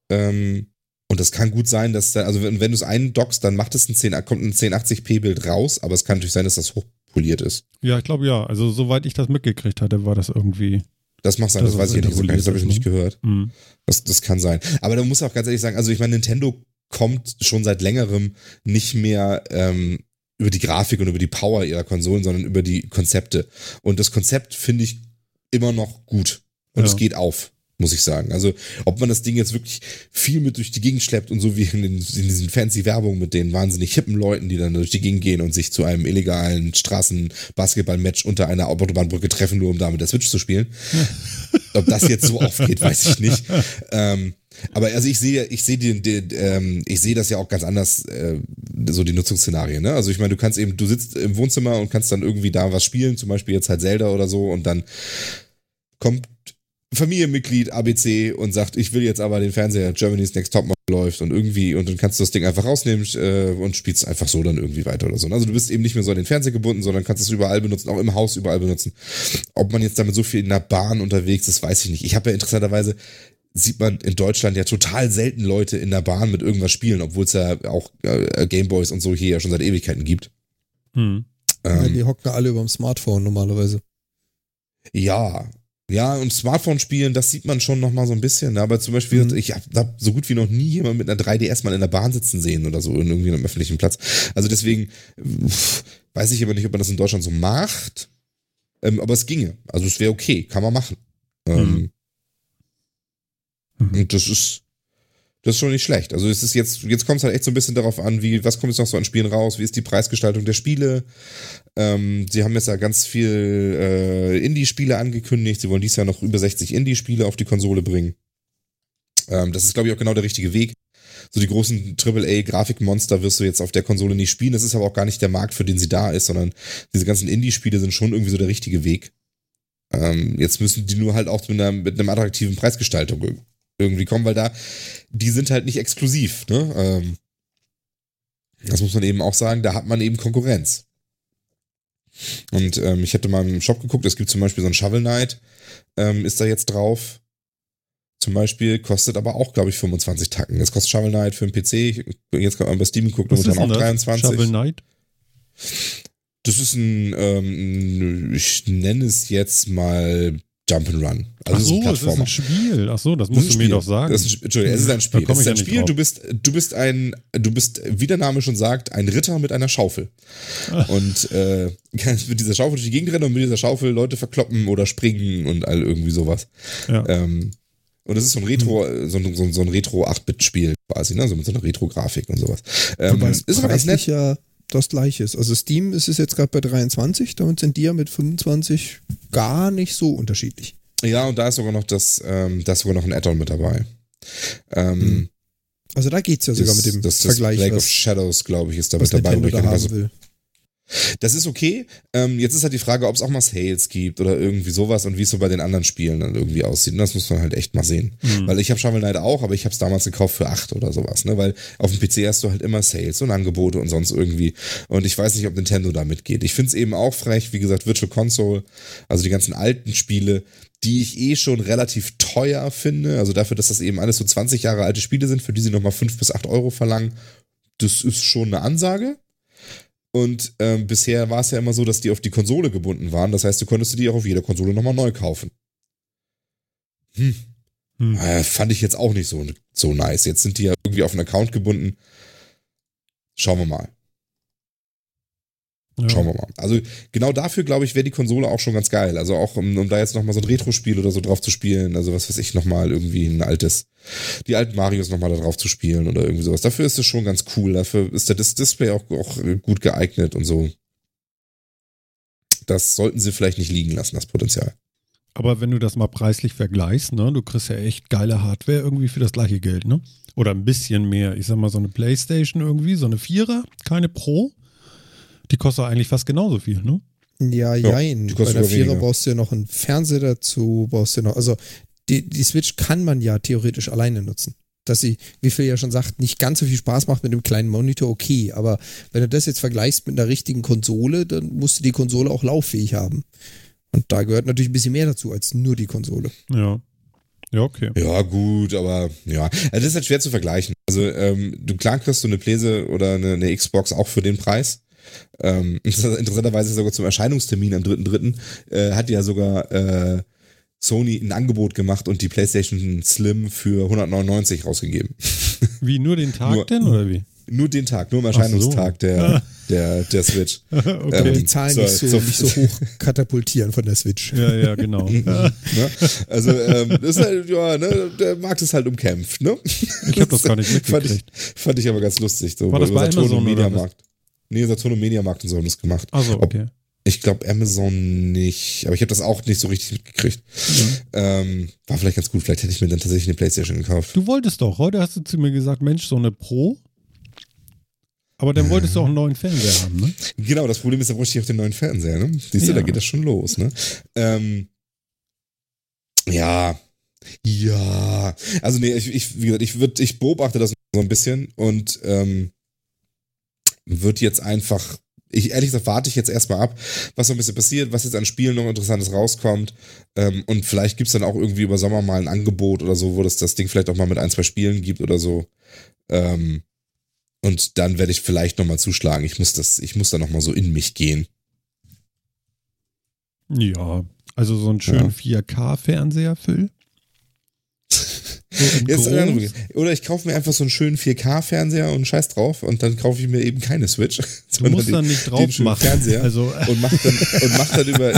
Ähm, und das kann gut sein, dass da, also wenn, wenn du es eindockst, dann macht es ein 10, kommt ein 1080p-Bild raus, aber es kann natürlich sein, dass das hochpoliert ist. Ja, ich glaube ja. Also soweit ich das mitgekriegt hatte, war das irgendwie. Das macht sein, Das das, weiß ich nicht. so Das habe ich nicht gehört. Hm. Das, das kann sein. Aber da muss auch ganz ehrlich sagen, also ich meine, Nintendo kommt schon seit längerem nicht mehr ähm, über die Grafik und über die Power ihrer Konsolen, sondern über die Konzepte. Und das Konzept finde ich immer noch gut. Und Ja. es geht auf, muss ich sagen. Also, ob man das Ding jetzt wirklich viel mit durch die Gegend schleppt und so wie in, den, in diesen fancy Werbungen mit den wahnsinnig hippen Leuten, die dann durch die Gegend gehen und sich zu einem illegalen Straßenbasketball-Match unter einer Autobahnbrücke treffen, nur um da mit der Switch zu spielen. Ob das jetzt so aufgeht, weiß ich nicht. Ähm, aber also ich sehe, ich sehe den, den ähm, ich sehe das ja auch ganz anders, äh, so die Nutzungsszenarien. Ne? Also ich meine, du kannst eben, du sitzt im Wohnzimmer und kannst dann irgendwie da was spielen, zum Beispiel jetzt halt Zelda oder so, und dann kommt Familienmitglied ABC und sagt, ich will jetzt aber den Fernseher Germany's Next Topmodel läuft und irgendwie und dann kannst du das Ding einfach rausnehmen äh, und spielst einfach so dann irgendwie weiter oder so. Also du bist eben nicht mehr so an den Fernseher gebunden, sondern kannst es überall benutzen, auch im Haus überall benutzen. Ob man jetzt damit so viel in der Bahn unterwegs ist, weiß ich nicht. Ich habe ja interessanterweise sieht man in Deutschland ja total selten Leute in der Bahn mit irgendwas spielen, obwohl es ja auch äh, Gameboys und so hier ja schon seit Ewigkeiten gibt. Hm. Ja, Ähm, die hocken alle über dem Smartphone normalerweise. Ja. Ja, und Smartphone spielen, das sieht man schon noch mal so ein bisschen. ne? Aber zum Beispiel, Mhm. ich habe hab so gut wie noch nie jemand mit einer 3DS mal in der Bahn sitzen sehen oder so, in irgendwie einem öffentlichen Platz. Also deswegen pff, weiß ich aber nicht, ob man das in Deutschland so macht. Ähm, aber es ginge. Also es wäre okay, kann man machen. Ähm, Mhm. Und das ist, das ist schon nicht schlecht. Also es ist jetzt, jetzt kommt es halt echt so ein bisschen darauf an, wie, was kommt jetzt noch so an Spielen raus, wie ist die Preisgestaltung der Spiele. Ähm, sie haben jetzt ja ganz viel äh, Indie-Spiele angekündigt. Sie wollen dieses Jahr noch über 60 Indie-Spiele auf die Konsole bringen. Ähm, das ist, glaube ich, auch genau der richtige Weg. So die großen AAA-Grafikmonster wirst du jetzt auf der Konsole nicht spielen. Das ist aber auch gar nicht der Markt, für den sie da ist, sondern diese ganzen Indie-Spiele sind schon irgendwie so der richtige Weg. Ähm, jetzt müssen die nur halt auch mit einer, mit einer attraktiven Preisgestaltung irgendwie kommen, weil da, die sind halt nicht exklusiv. Ne? Ähm, das muss man eben auch sagen, da hat man eben Konkurrenz. Und ähm, ich hatte mal im Shop geguckt, es gibt zum Beispiel so ein Shovel Knight, ähm, ist da jetzt drauf. Zum Beispiel kostet aber auch, glaube ich, 25 Tacken. Das kostet Shovel Knight für einen PC. Jetzt kann man bei Steam geguckt, denn auch das? 23. Shovel Knight? Das ist ein, ähm, ich nenne es jetzt mal Jump'n'Run. Ach Also so, es es ist ein Spiel. Ach so, das ist musst du mir doch sagen. Das ist ein, Entschuldigung, es ist ein Spiel. Es ist ein Spiel. Du bist, du bist ein, du bist, wie der Name schon sagt, ein Ritter mit einer Schaufel. Und äh, kannst mit dieser Schaufel durch die Gegend rennen und mit dieser Schaufel Leute verkloppen oder springen und all irgendwie sowas. Ja. Ähm, und das ist so ein Retro, so ein, so ein, so ein Retro 8-Bit-Spiel quasi, ne? So mit so einer Retro-Grafik und sowas. Ähm, ist aber ganz nett. ja das gleiche ist. Also Steam ist es jetzt gerade bei 23, damit sind die ja mit 25 gar nicht so unterschiedlich. Ja, und da ist sogar noch das, ähm, da ist sogar noch ein Add-on mit dabei. Ähm, Hm. Also da geht's ja sogar das, mit dem das, das Vergleich, Plague of Shadows, glaube ich, ist da was mit dabei. Wo ich da haben will. Das ist okay. Ähm, jetzt ist halt die Frage, ob es auch mal Sales gibt oder irgendwie sowas und wie es so bei den anderen Spielen dann irgendwie aussieht. Und das muss man halt echt mal sehen. Mhm. Weil ich habe Shovel Knight auch, aber ich habe es damals gekauft für acht oder sowas. Ne? Weil auf dem PC hast du halt immer Sales und Angebote und sonst irgendwie. Und ich weiß nicht, ob Nintendo da mitgeht. Ich finde es eben auch frech, wie gesagt, Virtual Console, also die ganzen alten Spiele, die ich eh schon relativ teuer finde. Also dafür, dass das eben alles so 20 Jahre alte Spiele sind, für die sie nochmal fünf bis acht Euro verlangen. Das ist schon eine Ansage. Und ähm, bisher war es ja immer so, dass die auf die Konsole gebunden waren. Das heißt, du konntest die auch auf jeder Konsole nochmal neu kaufen. Hm. Hm. Äh, fand ich jetzt auch nicht so, so nice. Jetzt sind die ja irgendwie auf einen Account gebunden. Schauen wir mal. Ja. Schauen wir mal. Also genau dafür, glaube ich, wäre die Konsole auch schon ganz geil. Also auch, um, um da jetzt nochmal so ein Retro-Spiel oder so drauf zu spielen. Also was weiß ich, nochmal irgendwie ein altes, die alten Marios nochmal da drauf zu spielen oder irgendwie sowas. Dafür ist es schon ganz cool. Dafür ist der Dis Display auch, auch gut geeignet und so. Das sollten sie vielleicht nicht liegen lassen, das Potenzial. Aber wenn du das mal preislich vergleichst, ne, du kriegst ja echt geile Hardware irgendwie für das gleiche Geld, ne? Oder ein bisschen mehr. Ich sag mal, so eine Playstation irgendwie, so eine Vierer, keine Pro, die kostet eigentlich fast genauso viel, ne? Ja, Ja, jein. die Bei kostet der Vierer weniger. brauchst du ja noch einen Fernseher dazu, brauchst du noch, also die, die Switch kann man ja theoretisch alleine nutzen. Dass sie, wie Phil ja schon sagt, nicht ganz so viel Spaß macht mit dem kleinen Monitor, okay. Aber wenn du das jetzt vergleichst mit einer richtigen Konsole, dann musst du die Konsole auch lauffähig haben. Und da gehört natürlich ein bisschen mehr dazu als nur die Konsole. Ja. Ja, okay. Ja, gut, aber ja. Also das ist halt schwer zu vergleichen. Also, ähm, du klar kriegst du eine Pläse oder eine, eine Xbox auch für den Preis. Ähm, interessanterweise sogar zum Erscheinungstermin am 3.3. Äh, hat ja sogar äh, Sony ein Angebot gemacht und die PlayStation Slim für 199 rausgegeben. Wie, nur den Tag Nur- denn, oder wie? Nur den Tag, nur am so. Erscheinungstag der, der, der Switch. okay. Ähm, die Zahlen zur- nicht, so, zur- nicht so hoch katapultieren von der Switch. Ja, ja, genau. ne? Also, ähm, das ist halt, ja, ne, der Markt ist halt umkämpft, ne? Ich habe das gar nicht fand ich, mitgekriegt. fand ich aber ganz lustig. So, War das bei und Amazon oder was? Nee, Saturn und Mediamarkt und so haben das gemacht. Also, Ob- okay. Ich glaube Amazon nicht, aber ich habe das auch nicht so richtig mitgekriegt. Ähm, war vielleicht ganz gut, vielleicht hätte ich mir dann tatsächlich eine Playstation gekauft. Du wolltest doch, heute hast du zu mir gesagt, Mensch, so eine Pro. Aber dann wolltest du auch einen neuen Fernseher haben, ne? Genau, das Problem ist, da bräuchte ich auch den neuen Fernseher, ne? Siehst du, Ja. da geht das schon los, ne? Ähm, ja, ja. Also nee, ich, ich wie gesagt, ich würd, ich beobachte das so ein bisschen und ähm, wird jetzt einfach, ich ehrlich gesagt warte ich jetzt erstmal ab, was so ein bisschen passiert, was jetzt an Spielen noch Interessantes rauskommt ähm, und vielleicht gibt's dann auch irgendwie über Sommer mal ein Angebot oder so, wo das das Ding vielleicht auch mal mit ein, zwei Spielen gibt oder so. Ähm, und dann werde ich vielleicht nochmal zuschlagen. Ich muss das, ich muss da nochmal so in mich gehen. Ja, also so einen schönen 4K-Fernseher, Phil. So Jetzt. Oder ich kaufe mir einfach so einen schönen 4K-Fernseher und scheiß drauf und dann kaufe ich mir eben keine Switch. Du musst den- dann nicht drauf machen. Fernseher Also, und mach dann, und mach dann über,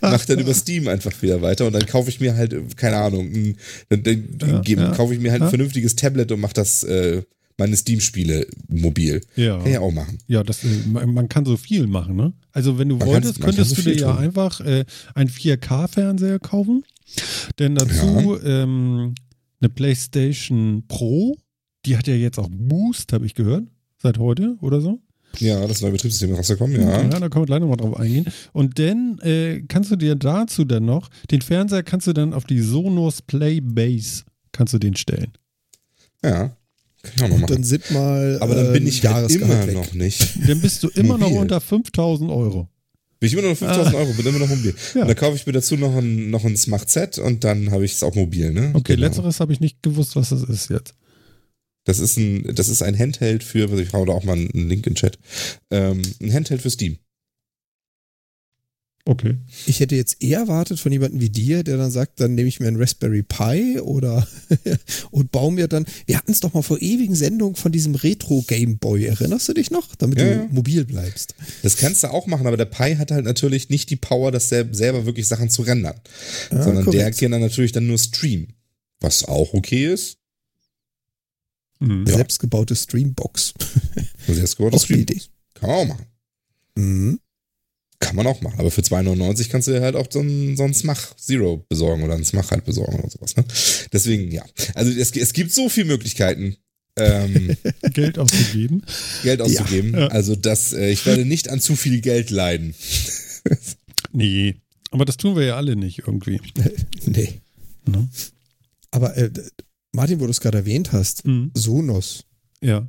mach dann über Steam einfach wieder weiter und dann kaufe ich mir halt, keine Ahnung, ein, dann, dann Ja, ja, kaufe ich mir halt ein ja. vernünftiges Tablet und mach das, äh, meine Steam-Spiele mobil. ja. Kann ich ja auch machen. Ja, das, äh, man kann so viel machen, ne? Also wenn du Man wolltest, könntest kann du so dir ja tun. einfach äh, einen 4K-Fernseher kaufen. Denn dazu ähm, eine PlayStation Pro, die hat ja jetzt auch Boost, habe ich gehört, seit heute oder so. Ja, das neue Betriebssystem ist rausgekommen, ja. Ja, da können wir gleich nochmal drauf eingehen. Und dann äh, kannst du dir dazu dann noch, den Fernseher kannst du dann auf die Sonos Play Base, kannst du den stellen. Ja. Kann ich auch noch Und machen. dann sind mal Aber dann äh, bin ich halt immer weg. noch nicht. Dann bist du immer noch unter 5000 Euro. Bin ich immer noch 5000 Euro, bin immer noch mobil. Ja. Und dann kaufe ich mir dazu noch ein, noch ein Smart Set und dann habe ich es auch mobil, ne? Okay, Genau. letzteres habe ich nicht gewusst, was das ist jetzt. Das ist ein, das ist ein Handheld für, ich hau da auch mal einen Link in den Chat. Ähm, ein Handheld für Steam. Okay. Ich hätte jetzt eher erwartet von jemandem wie dir, der dann sagt, dann nehme ich mir einen Raspberry Pi oder und baue mir dann. Wir hatten es doch mal vor ewigen Sendungen von diesem Retro Game Boy. Erinnerst du dich noch? Damit Ja, du ja. mobil bleibst. Das kannst du auch machen, aber der Pi hat halt natürlich nicht die Power, das sel- selber wirklich Sachen zu rendern. Ja, sondern der korrekt. kann dann natürlich dann nur streamen. Was auch okay ist. Mhm. Selbstgebaute Streambox. Selbstgebautes Auch eine Stream. Idee. Kann man auch machen. Mhm. Kann man auch machen. Aber für 2,99 kannst du dir halt auch so ein, so ein Smach Zero besorgen oder ein Smach halt besorgen oder sowas. Ne? Deswegen, ja. Also es, es gibt so viele Möglichkeiten, ähm, Geld auszugeben. Geld auszugeben. Ja. Also das, äh, ich werde nicht an zu viel Geld leiden. Nee. Aber das tun wir ja alle nicht irgendwie. Nee. Ne? Aber äh, Martin, wo du es gerade erwähnt hast, Mhm. Sonos, Ja.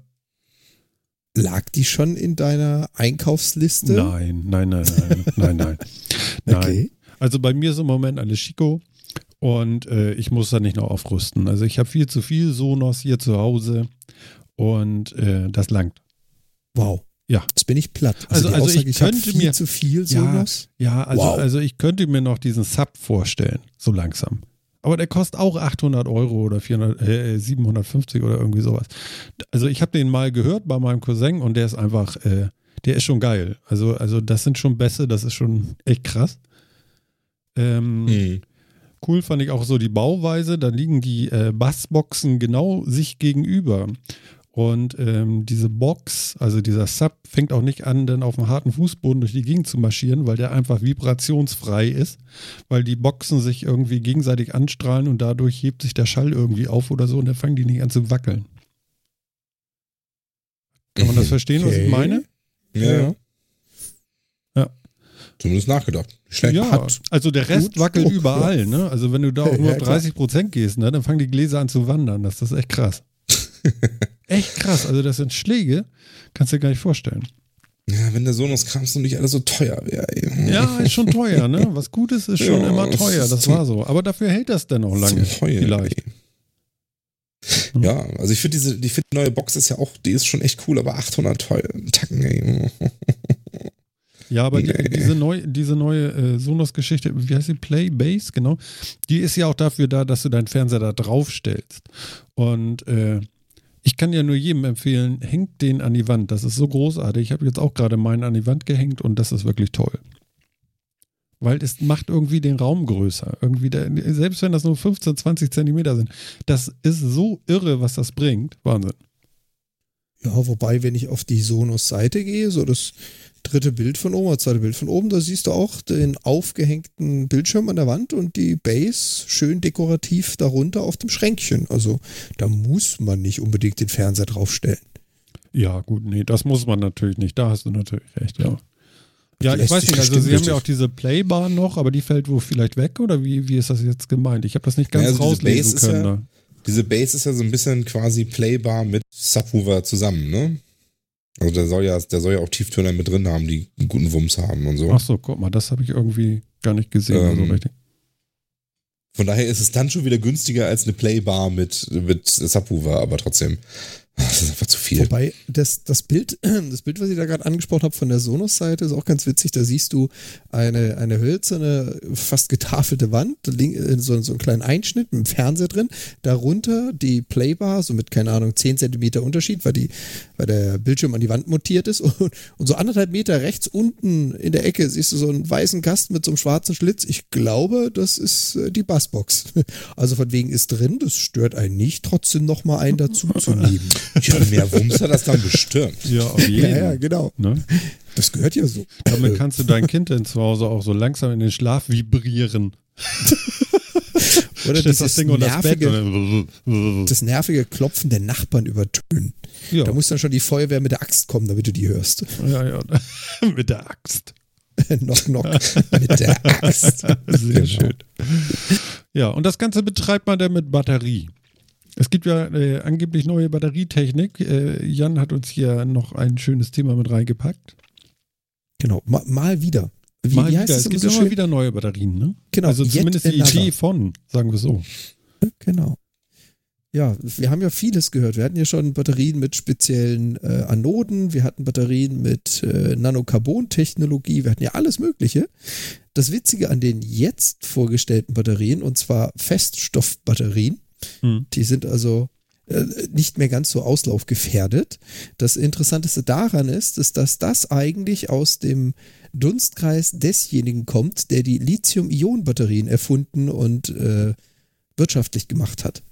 Lag die schon in deiner Einkaufsliste? Nein, nein, nein, nein, nein, nein. Nein. Okay. Also bei mir ist im Moment alles Chico und äh, ich muss da nicht noch aufrüsten. Also ich habe viel zu viel Sonos hier zu Hause und äh, das langt. Wow. Ja. Jetzt bin ich platt. Also- die also Aussage, ich könnte viel mir- zu viel Ja, Sonos. ja also, Wow. also ich könnte mir noch diesen Sub vorstellen, so langsam. Aber der kostet auch 800 Euro oder 400, äh, 750 oder irgendwie sowas. Also ich habe den mal gehört bei meinem Cousin und der ist einfach, äh, der ist schon geil. Also, also das sind schon Bässe, das ist schon echt krass. Ähm, Hm. Cool fand ich auch so die Bauweise. Da liegen die äh, Bassboxen genau sich gegenüber. Und ähm, diese Box, also dieser Sub, fängt auch nicht an, dann auf dem harten Fußboden durch die Gegend zu marschieren, weil der einfach vibrationsfrei ist, weil die Boxen sich irgendwie gegenseitig anstrahlen und dadurch hebt sich der Schall irgendwie auf oder so und dann fangen die nicht an zu wackeln. Kann man das verstehen, was ich Okay. meine? Ja, ja. Ja. Zumindest nachgedacht. Schlecht. Ja, Hat also der Rest gut wackelt Druck, überall, ne? Also wenn du da auch Ja, nur auf klar. 30 Prozent gehst, ne, dann fangen die Gläser an zu wandern. Das ist echt krass. echt krass. Also das sind Schläge, kannst du dir gar nicht vorstellen. Ja, wenn der Sonos-Krams noch nicht alles so teuer wäre. Ja, ist schon teuer, ne? Was Gutes ist schon Ja, immer teuer, das war so. Aber dafür hält das dann auch lange. Heulen, vielleicht. ey. Ja, also ich finde diese, ich finde die neue Box ist ja auch, die ist schon echt cool, aber 800 teuer, Tacken, ey. Ja, aber die, Nee. diese, neu, diese neue äh, Sonos-Geschichte, wie heißt die? Playbase, genau. Die ist ja auch dafür da, dass du deinen Fernseher da draufstellst. Und äh, ich kann ja nur jedem empfehlen, hängt den an die Wand. Das ist so großartig. Ich habe jetzt auch gerade meinen an die Wand gehängt und das ist wirklich toll. Weil es macht irgendwie den Raum größer. Irgendwie der, selbst wenn das nur 15, 20 Zentimeter sind. Das ist so irre, was das bringt. Wahnsinn. Ja, wobei, wenn ich auf die Sonos-Seite gehe, so das dritte Bild von oben, das zweite Bild von oben, da siehst du auch den aufgehängten Bildschirm an der Wand und die Base schön dekorativ darunter auf dem Schränkchen. Also da muss man nicht unbedingt den Fernseher draufstellen. Ja, gut, nee, das muss man natürlich nicht. Da hast du natürlich recht, ja. Ja, ich weiß nicht, also sie haben ja auch diese Playbar noch, aber die fällt wohl vielleicht weg oder wie, wie ist das jetzt gemeint? Ich habe das nicht ganz Ja, also rauslesen können. ja- da. Diese Base ist ja so ein bisschen quasi playbar mit Subwoofer zusammen, ne? Also der soll ja, der soll ja auch Tieftöner mit drin haben, die einen guten Wumms haben und so. Ach so, guck mal, das habe ich irgendwie gar nicht gesehen. Ähm, so richtig. Von daher ist es dann schon wieder günstiger als eine Playbar mit, mit Subwoofer, aber trotzdem, das ist einfach zu viel. Wobei das, das Bild, das Bild, was ich da gerade angesprochen habe von der Sonos-Seite, ist auch ganz witzig. Da siehst du eine, eine hölzerne, fast getafelte Wand, äh, so, so einen kleinen Einschnitt mit dem Fernseher drin. Darunter die Playbar, so mit, keine Ahnung, 10 Zentimeter Unterschied, weil, die, weil der Bildschirm an die Wand montiert ist. Und, und so anderthalb Meter rechts unten in der Ecke siehst du so einen weißen Kasten mit so einem schwarzen Schlitz. Ich glaube, das ist äh, die Bassbox. Also von wegen ist drin, das stört einen nicht, trotzdem nochmal einen dazu zu nehmen. Ja, mehr Wumms hat das dann bestimmt. Ja, auf jeden. Ja, ja, genau. Ne? Das gehört ja so. Damit kannst du dein Kind dann zu Hause auch so langsam in den Schlaf vibrieren. Oder das Ding unter das Bett. das nervige Klopfen der Nachbarn übertönen. Ja. Da muss dann schon die Feuerwehr mit der Axt kommen, damit du die hörst. ja, ja. Mit der Axt. knock, knock. mit der Axt. Sehr Genau. schön. Ja, und das Ganze betreibt man dann mit Batterie. Es gibt ja äh, angeblich neue Batterietechnik. Äh, Jan hat uns hier noch ein schönes Thema mit reingepackt. Genau, mal, mal wieder. Wie, mal wie heißt wieder. es Es gibt so immer schön? wieder neue Batterien, ne? Genau, also zumindest die another. Idee von, sagen wir so. Genau. Ja, wir haben ja vieles gehört. Wir hatten ja schon Batterien mit speziellen äh, Anoden, wir hatten Batterien mit äh, Nanocarbon-Technologie, wir hatten ja alles Mögliche. Das Witzige an den jetzt vorgestellten Batterien, und zwar Feststoffbatterien, Hm. die sind also äh, nicht mehr ganz so auslaufgefährdet. Das Interessanteste daran ist, ist, dass das eigentlich aus dem Dunstkreis desjenigen kommt, der die Lithium-Ionen-Batterien erfunden und äh, wirtschaftlich gemacht hat.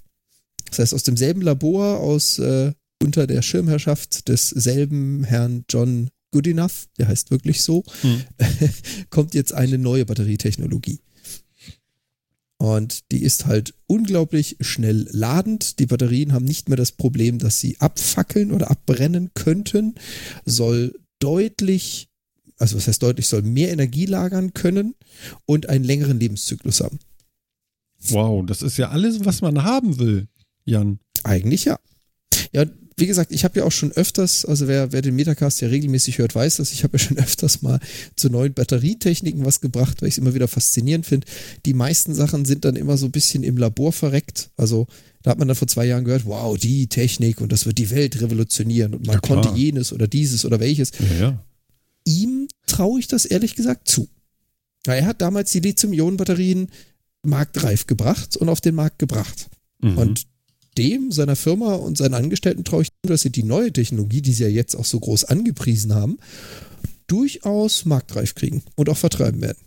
Das heißt, aus demselben Labor, aus äh, unter der Schirmherrschaft desselben Herrn John Goodenough, der heißt wirklich so, Hm. kommt jetzt eine neue Batterietechnologie. Und die ist halt unglaublich schnell ladend. Die Batterien haben nicht mehr das Problem, dass sie abfackeln oder abbrennen könnten. Soll deutlich, also was heißt deutlich, soll mehr Energie lagern können und einen längeren Lebenszyklus haben. Wow, das ist ja alles, was man haben will, Jan. Eigentlich ja. Ja, wie gesagt, ich habe ja auch schon öfters, also wer, wer den Metacast ja regelmäßig hört, weiß das, ich habe ja schon öfters mal zu neuen Batterietechniken was gebracht, weil ich es immer wieder faszinierend finde. Die meisten Sachen sind dann immer so ein bisschen im Labor verreckt. Also da hat man dann vor zwei Jahren gehört, wow, die Technik und das wird die Welt revolutionieren und man Ja, konnte jenes oder dieses oder welches. Ja, ja. Ihm traue ich das ehrlich gesagt zu. Er hat damals die Lithium-Ionen-Batterien marktreif gebracht und auf den Markt gebracht. Mhm. Und dem, seiner Firma und seinen Angestellten traue ich zu, dass sie die neue Technologie, die sie ja jetzt auch so groß angepriesen haben, durchaus marktreif kriegen und auch vertreiben werden.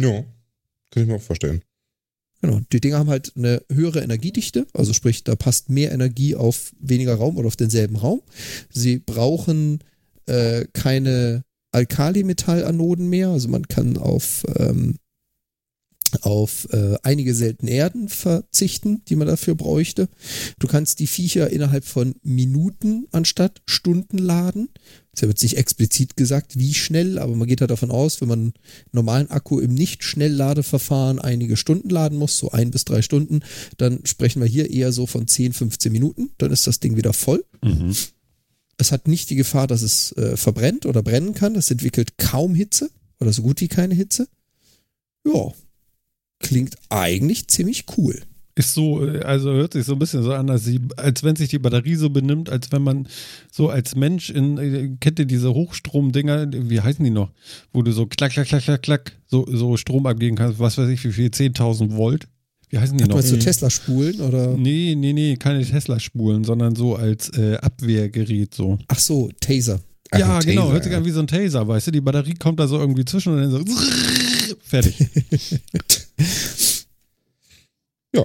Ja, kann ich mir auch vorstellen. Genau. Die Dinger haben halt eine höhere Energiedichte, also sprich, da passt mehr Energie auf weniger Raum oder auf denselben Raum. Sie brauchen äh, keine Alkalimetallanoden mehr, also man kann auf, ähm, auf äh, einige seltene Erden verzichten, die man dafür bräuchte. Du kannst die Viecher innerhalb von Minuten anstatt Stunden laden. Es wird nicht explizit gesagt, wie schnell, aber man geht halt davon aus, wenn man einen normalen Akku im Nicht-Schnellladeverfahren einige Stunden laden muss, so ein bis drei Stunden, dann sprechen wir hier eher so von 10, 15 Minuten. Dann ist das Ding wieder voll. Mhm. Es hat nicht die Gefahr, dass es äh, verbrennt oder brennen kann. Es entwickelt kaum Hitze oder so gut wie keine Hitze. Ja, klingt eigentlich ziemlich cool. Ist so, äh, also hört sich so ein bisschen so an, als, sie, als wenn sich die Batterie so benimmt, als wenn man so als Mensch in, äh, kennt ihr diese Hochstromdinger, wie heißen die noch? Wo du so klack, klack, klack, klack, klack, so, so Strom abgeben kannst, was weiß ich, wie viel, 10.000 Volt. Wie heißen die Hat noch? man so Tesla-Spulen oder? Nee, nee, nee, keine Tesla-Spulen, sondern so als äh, Abwehrgerät so. Ach so, Taser. Ach, ja, genau, Taser, hört sich ja. an wie so ein Taser, weißt du? Die Batterie kommt da so irgendwie zwischen und dann so fertig. Ja.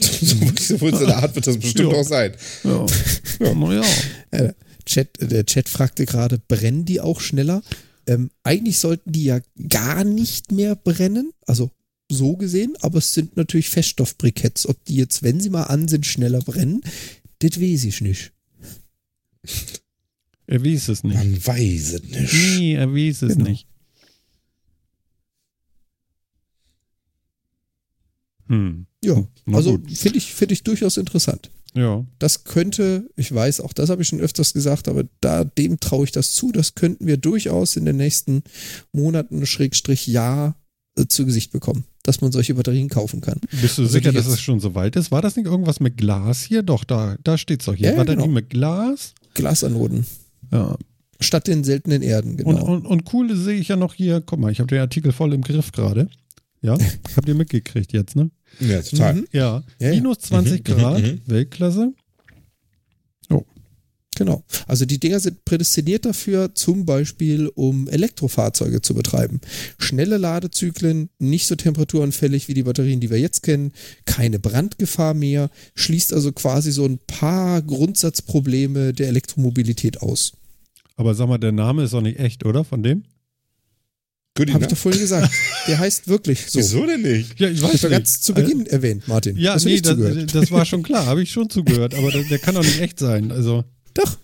so so in der Art wird das bestimmt Ja. auch sein. Ja. ja. Naja. Äh, Chat, der Chat fragte gerade, brennen die auch schneller? Ähm, eigentlich sollten die ja gar nicht mehr brennen, also so gesehen, aber es sind natürlich Feststoffbriketts. Ob die jetzt, wenn sie mal an sind, schneller brennen, das weiß ich nicht. Er weiß es nicht. Man weiß es nicht. Nee, er weiß es Genau. nicht. Hm. Ja, Na also finde ich, finde ich durchaus interessant. Ja. Das könnte, ich weiß, auch das habe ich schon öfters gesagt, aber da, dem traue ich das zu. Das könnten wir durchaus in den nächsten Monaten, Schrägstrich Jahr, äh, zu Gesicht bekommen, dass man solche Batterien kaufen kann. Bist du Also sicher, dass es schon so weit ist? War das nicht irgendwas mit Glas hier? Doch, da, da steht es doch hier. Ja, Batterie genau. mit Glas. Glasanoden. Ja. Statt den seltenen Erden, genau. Und, und, und cool sehe ich ja noch hier, guck mal, ich habe den Artikel voll im Griff gerade. Ja, habt ihr mitgekriegt jetzt, ne? Ja, total. Mhm. Ja, Ja, minus 20 Mhm, mhm, Grad, mhm. Weltklasse. Genau. Also die Dinger sind prädestiniert dafür, zum Beispiel um Elektrofahrzeuge zu betreiben. Schnelle Ladezyklen, nicht so temperaturanfällig wie die Batterien, die wir jetzt kennen, keine Brandgefahr mehr, schließt also quasi so ein paar Grundsatzprobleme der Elektromobilität aus. Aber sag mal, der Name ist doch nicht echt, oder? Von dem? Goodie, Habe ich ne? doch vorhin gesagt. Der heißt wirklich so. Wieso denn nicht? Ja, ich Das weiß war nicht. ganz zu Beginn erwähnt, Martin. Ja, Hast nee, das, das war schon klar, habe ich schon zugehört, aber der, der kann doch nicht echt sein. Also, Doch.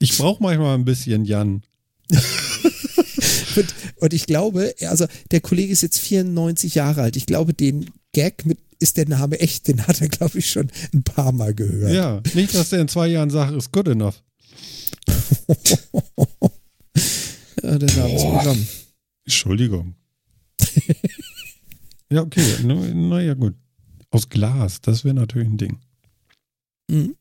ich brauche manchmal ein bisschen Jan. Und, und ich glaube, also der Kollege ist jetzt 94 Jahre alt. Ich glaube, den Gag mit ist der Name echt, den hat er, glaube ich, schon ein paar Mal gehört. Ja, nicht, dass der in zwei Jahren sagt, ist good enough. Ja, der Name ist Programm. Entschuldigung. ja, okay, naja, na ja, gut. Aus Glas, das wäre natürlich ein Ding. Mhm.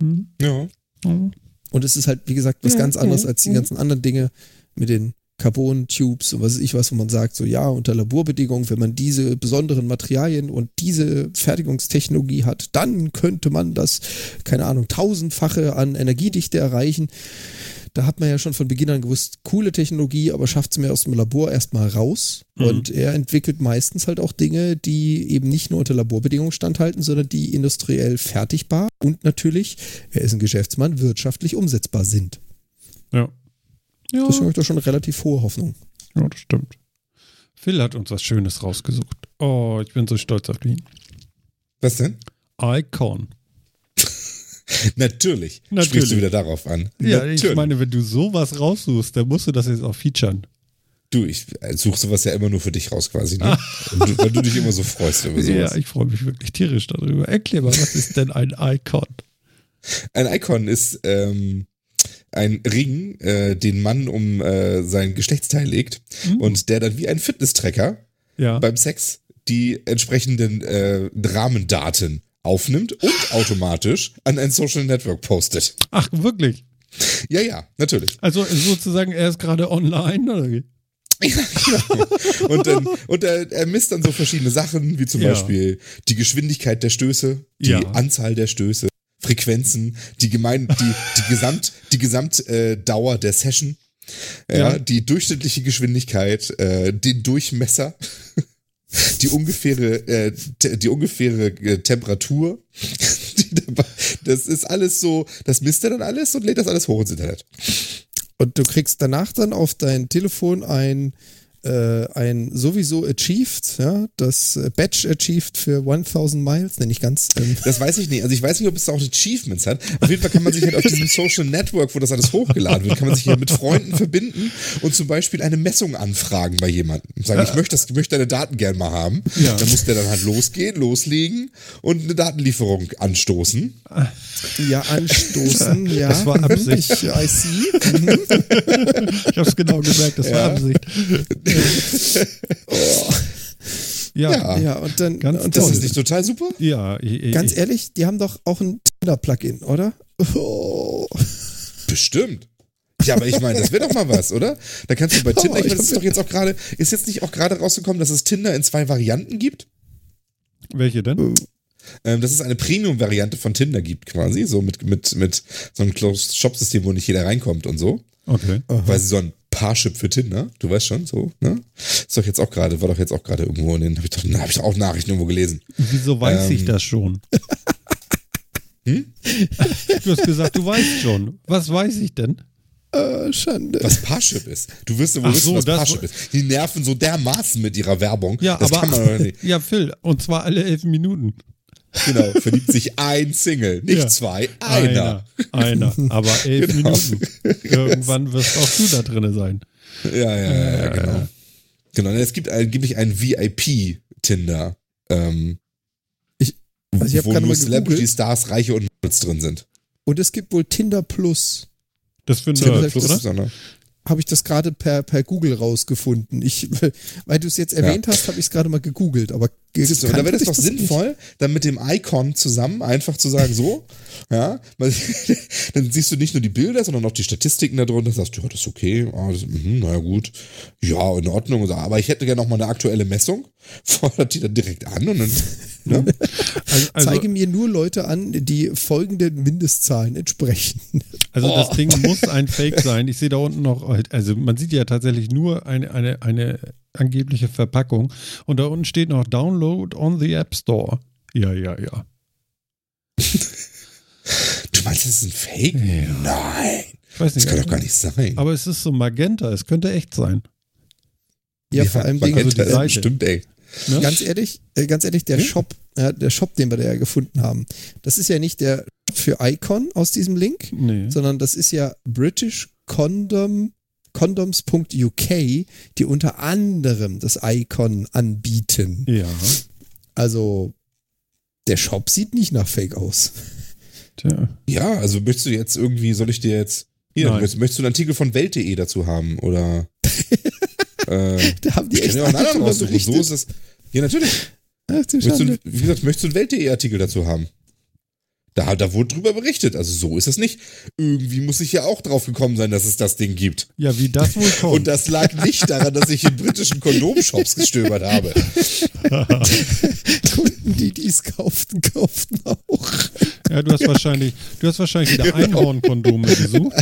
Hm? Ja. Hm. Und es ist halt, wie gesagt, was Ja, ganz anderes ja, als die ja. ganzen anderen Dinge mit den Carbon-Tubes und was weiß ich was, wo man sagt, so ja, unter Laborbedingungen, wenn man diese besonderen Materialien und diese Fertigungstechnologie hat, dann könnte man das, keine Ahnung, tausendfache an Energiedichte erreichen. Da hat man ja schon von Beginn an gewusst, coole Technologie, aber schafft es mir aus dem Labor erstmal raus. Mhm. Und er entwickelt meistens halt auch Dinge, die eben nicht nur unter Laborbedingungen standhalten, sondern die industriell fertigbar und natürlich, er ist ein Geschäftsmann, wirtschaftlich umsetzbar sind. Ja. Ja, Deswegen habe ich da schon relativ hohe Hoffnung. ja, das stimmt. Phil hat uns was Schönes rausgesucht. Oh, ich bin so stolz auf ihn. Was denn? Icon. Natürlich. Natürlich. Sprichst du wieder darauf an. Ja, Natürlich. ich meine, wenn du sowas raussuchst, dann musst du das jetzt auch featuren. Du, ich suche sowas ja immer nur für dich raus quasi, ne? Du, weil du dich immer so freust über sowas. Ja, ich freue mich wirklich tierisch darüber. Erklär mal, was ist denn ein Icon? Ein Icon ist ähm, ein Ring, äh, den man um äh, sein Geschlechtsteil legt Mhm. und der dann wie ein Fitness-Tracker Ja. beim Sex die entsprechenden äh, Rahmendaten aufnimmt und automatisch an ein Social Network postet. Ach, wirklich? Ja, ja, natürlich. Also sozusagen, er ist gerade online, oder wie? Ja, genau. Und, dann, und er, er misst dann so verschiedene Sachen, wie zum Ja. Beispiel die Geschwindigkeit der Stöße, die Ja. Anzahl der Stöße, Frequenzen, die gemein, die, die Gesamt, die Gesamtdauer äh, der Session, ja, Ja. die durchschnittliche Geschwindigkeit, äh, den Durchmesser, die ungefähre, äh, die ungefähre äh, Temperatur. Dabei, das ist alles so, das misst er dann alles und lädt das alles hoch ins Internet. Und du kriegst danach dann auf dein Telefon ein äh, ein sowieso achieved, ja, das Badge achieved für 1000 Miles, nenne ich ganz. Ähm, Das weiß ich nicht. Also ich weiß nicht, ob es auch Achievements hat. Auf jeden Fall kann man sich halt auf diesem Social Network, wo das alles hochgeladen wird, kann man sich ja mit Freunden verbinden und zum Beispiel eine Messung anfragen bei jemandem. Sagen, ich möchte, das, ich möchte deine Daten gern mal haben. Ja. Dann muss der dann halt losgehen, loslegen und eine Datenlieferung anstoßen. ja, anstoßen, ja. Das war Absicht. Ich, I see. Mhm. Ich habe es genau gemerkt, das war Ja. Absicht. Ja, Ja. Ja, und dann, Ganz und Das ist nicht total super? ja, ich, ich, ganz ehrlich, die haben doch auch ein Tinder-Plugin, oder? Oh. Bestimmt. Ja, aber ich meine, das wäre doch mal was, oder? Da kannst du bei Tinder, ich meine, das ist doch jetzt auch gerade, ist jetzt nicht auch gerade rausgekommen, dass es Tinder in zwei Varianten gibt? welche denn? Ähm, dass es eine Premium-Variante von Tinder gibt, quasi, so mit, mit, mit so einem Closed-Shop-System, wo nicht jeder reinkommt und so. Okay. Quasi so ein Parship für Tinder, du weißt schon, so, ne? Ist doch jetzt auch gerade, war doch jetzt auch gerade irgendwo in den, hab ich doch, hab ich doch auch Nachrichten irgendwo gelesen. Wieso weiß ich Ähm. das schon? Hm? Du hast gesagt, du weißt schon. Was weiß ich denn? Äh, Schande. Was Parship ist. Du wirst ja wohl Ach wissen, so, was das- Parship ist. Die nerven so dermaßen mit ihrer Werbung. Ja, das aber kann man nicht. ja, Phil, und zwar alle elf Minuten. Genau, verliebt sich ein Single, nicht Ja. zwei, einer. Einer, einer. aber elf Genau. Minuten. Irgendwann wirst auch du da drinne sein. Ja, ja, ja, ja genau. Genau, es gibt angeblich einen VIP-Tinder, ähm, Also ich hab wo gerade nur mal Celebrity gegoogelt. Stars, Reiche und Models drin sind. Und es gibt wohl Tinder Plus. Das für Nerds, Plus oder? noch- Habe ich das gerade per, per Google rausgefunden. Ich, weil du es jetzt erwähnt hast, habe ich es gerade mal gegoogelt. Aber Siehst du, da wäre es kannte doch das nicht. sinnvoll, dann mit dem Icon zusammen einfach zu sagen, so, ja, weil, dann siehst du nicht nur die Bilder, sondern auch die Statistiken darunter, sagst du, ja, das ist okay, ah, das, mhm, naja gut, ja, in Ordnung, und so, aber ich hätte gerne noch mal eine aktuelle Messung, fordert die dann direkt an und dann, ne? Also, also, Zeige mir nur Leute an, die folgenden Mindestzahlen entsprechen. also Oh. das Ding muss ein Fake sein. Ich sehe da unten noch, also man sieht ja tatsächlich nur eine, eine, eine angebliche Verpackung. Und da unten steht noch Download on the App Store. Ja, ja, ja. Du meinst, das ist ein Fake? Ja. Nein, Ich weiß das nicht. kann doch gar nicht sein. Aber es ist so magenta, es könnte echt sein. Ja, vor allem wegen, kennt also die das, Seite. Stimmt, ey. Ne? ganz ehrlich, äh, ganz ehrlich, der Hm? Shop, ja, der Shop, den wir da ja gefunden haben, das ist ja nicht der für Icon aus diesem Link, Nee. sondern das ist ja British Condom condoms.uk, die unter anderem das Icon anbieten. Ja. Also der Shop sieht nicht nach Fake aus. Tja. Ja, also möchtest du jetzt irgendwie, soll ich dir jetzt, hier, Nein. möchtest, möchtest du einen Artikel von Welt.de dazu haben oder, äh, Da haben die echt auch einen anderen drüber raussuchen, so ist es. Ja, natürlich. Ach, Möchtest du, wie gesagt, möchtest du einen Welt.de Artikel dazu haben? Da, da wurde drüber berichtet, also so ist es nicht. Irgendwie muss ich ja auch drauf gekommen sein, dass es das Ding gibt. Ja, wie das wohl kommt. Und das lag nicht daran, dass ich in britischen Kondomshops gestöbert habe. Kunden, die dies kauften, kauften auch. Ja, du hast wahrscheinlich, du hast wahrscheinlich wieder Einhornkondome gesucht.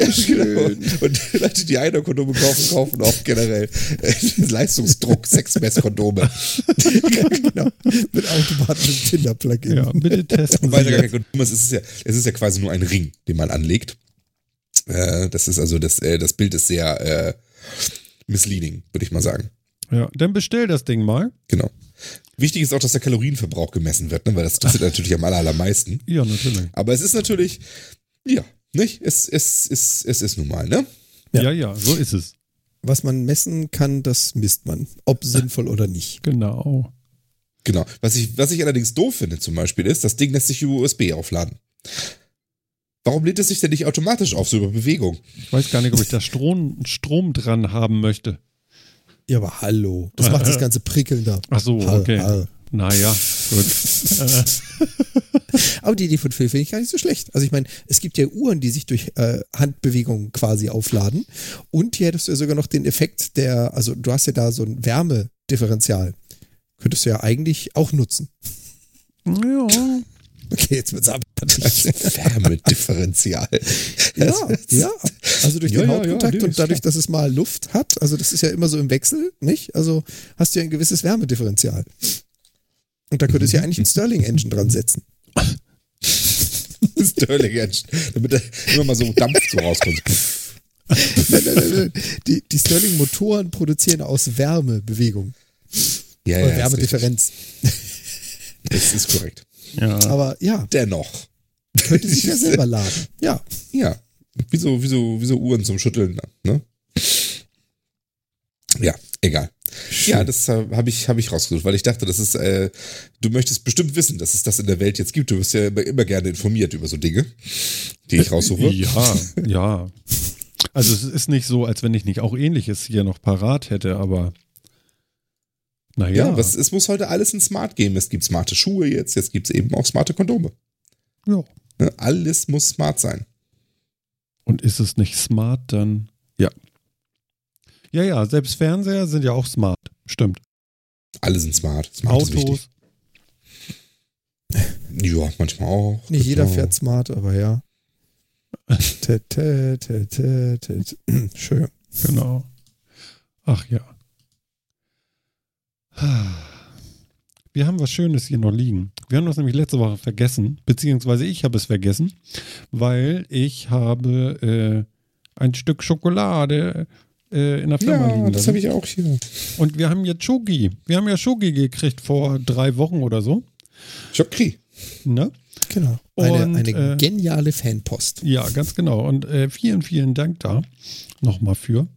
Ja, genau. Und Leute, die Einer-Kondome kaufen, kaufen auch generell äh, Leistungsdruck, Sexmesskondome. genau. Mit automatischem Tinder-Plugin. Ja, bitte testen Weil Sie gar kein es ist ja, es ist ja quasi nur ein Ring, den man anlegt. Äh, das ist also, das, äh, das Bild ist sehr äh, misleading, würde ich mal sagen. Ja, dann bestell das Ding mal. Genau. Wichtig ist auch, dass der Kalorienverbrauch gemessen wird, ne? weil das interessiert natürlich am aller, allermeisten. Ja, natürlich. Aber es ist natürlich, ja, nicht? Es, es, es, es ist nun mal, ne? Ja. Ja, ja, so ist es. Was man messen kann, das misst man. Ob sinnvoll oder nicht. Genau. Genau. Was ich, was ich allerdings doof finde zum Beispiel ist, das Ding lässt sich über USB aufladen. Warum lädt es sich denn nicht automatisch auf, so über Bewegung? Ich weiß gar nicht, ob ich da Strom, Strom dran haben möchte. Ja, aber hallo. Das macht das Ganze prickelnder. Ach so, Hall, okay. hall. Naja, gut. Aber die Idee von Phil finde ich gar nicht so schlecht. Also ich meine, es gibt ja Uhren, die sich durch äh, Handbewegungen quasi aufladen. Und hier hättest du ja sogar noch den Effekt der, also du hast ja da so ein Wärmedifferenzial. Könntest du ja eigentlich auch nutzen. ja, Okay, jetzt wird's ab. Wärmedifferenzial. Ja, ja. Also durch Ja, den ja, ja, Hautkontakt nee, und dadurch, dass es mal Luft hat, also das ist ja immer so im Wechsel, nicht? Also hast du ja ein gewisses Wärmedifferenzial. Und da könntest du ja eigentlich einen Stirling-Engine dran setzen. Sterling Engine. Damit da immer mal so Dampf so rauskommt. nein, nein, nein. Die, die Stirling-Motoren produzieren aus Wärmebewegung. Ja, Oder ja, Wärmedifferenz. Das ist korrekt. Ja. Aber ja, Dennoch. könnte sich ja selber laden. Ja. Ja. Wie so, wie so, wie so Uhren zum Schütteln, ne? Ja, egal. Ja, das äh, habe ich, hab ich rausgesucht, weil ich dachte, das ist, äh, du möchtest bestimmt wissen, dass es das in der Welt jetzt gibt. Du wirst ja immer, immer gerne informiert über so Dinge, die ich raussuche. Ja, ja. Also es ist nicht so, als wenn ich nicht auch ähnliches hier noch parat hätte, aber naja. Ja, was, es muss heute alles in Smart geben. Es gibt smarte Schuhe jetzt, jetzt gibt es eben auch smarte Kondome. ja. Ne? Alles muss smart sein. Und ist es nicht smart, dann ja. Ja, ja, selbst Fernseher sind ja auch smart. Stimmt. Alle sind smart. smart ist Autos. wichtig. Ja, manchmal auch. Nicht jeder Genau. fährt smart, aber ja. Tä, tä, tä, tä, tä, tä. Schön. Genau. Ach ja. Wir haben was Schönes hier noch liegen. Wir haben das nämlich letzte Woche vergessen, beziehungsweise ich habe es vergessen, weil ich habe äh, ein Stück Schokolade äh, in der Firma Ja, liegen das lassen. habe ich auch hier. Und wir haben jetzt Schoki. Wir haben ja Schoki gekriegt vor drei Wochen oder so. Schokri. Ne? Genau. Eine, Und, eine äh, geniale Fanpost. Ja, ganz genau. Und äh, vielen, vielen Dank da nochmal für.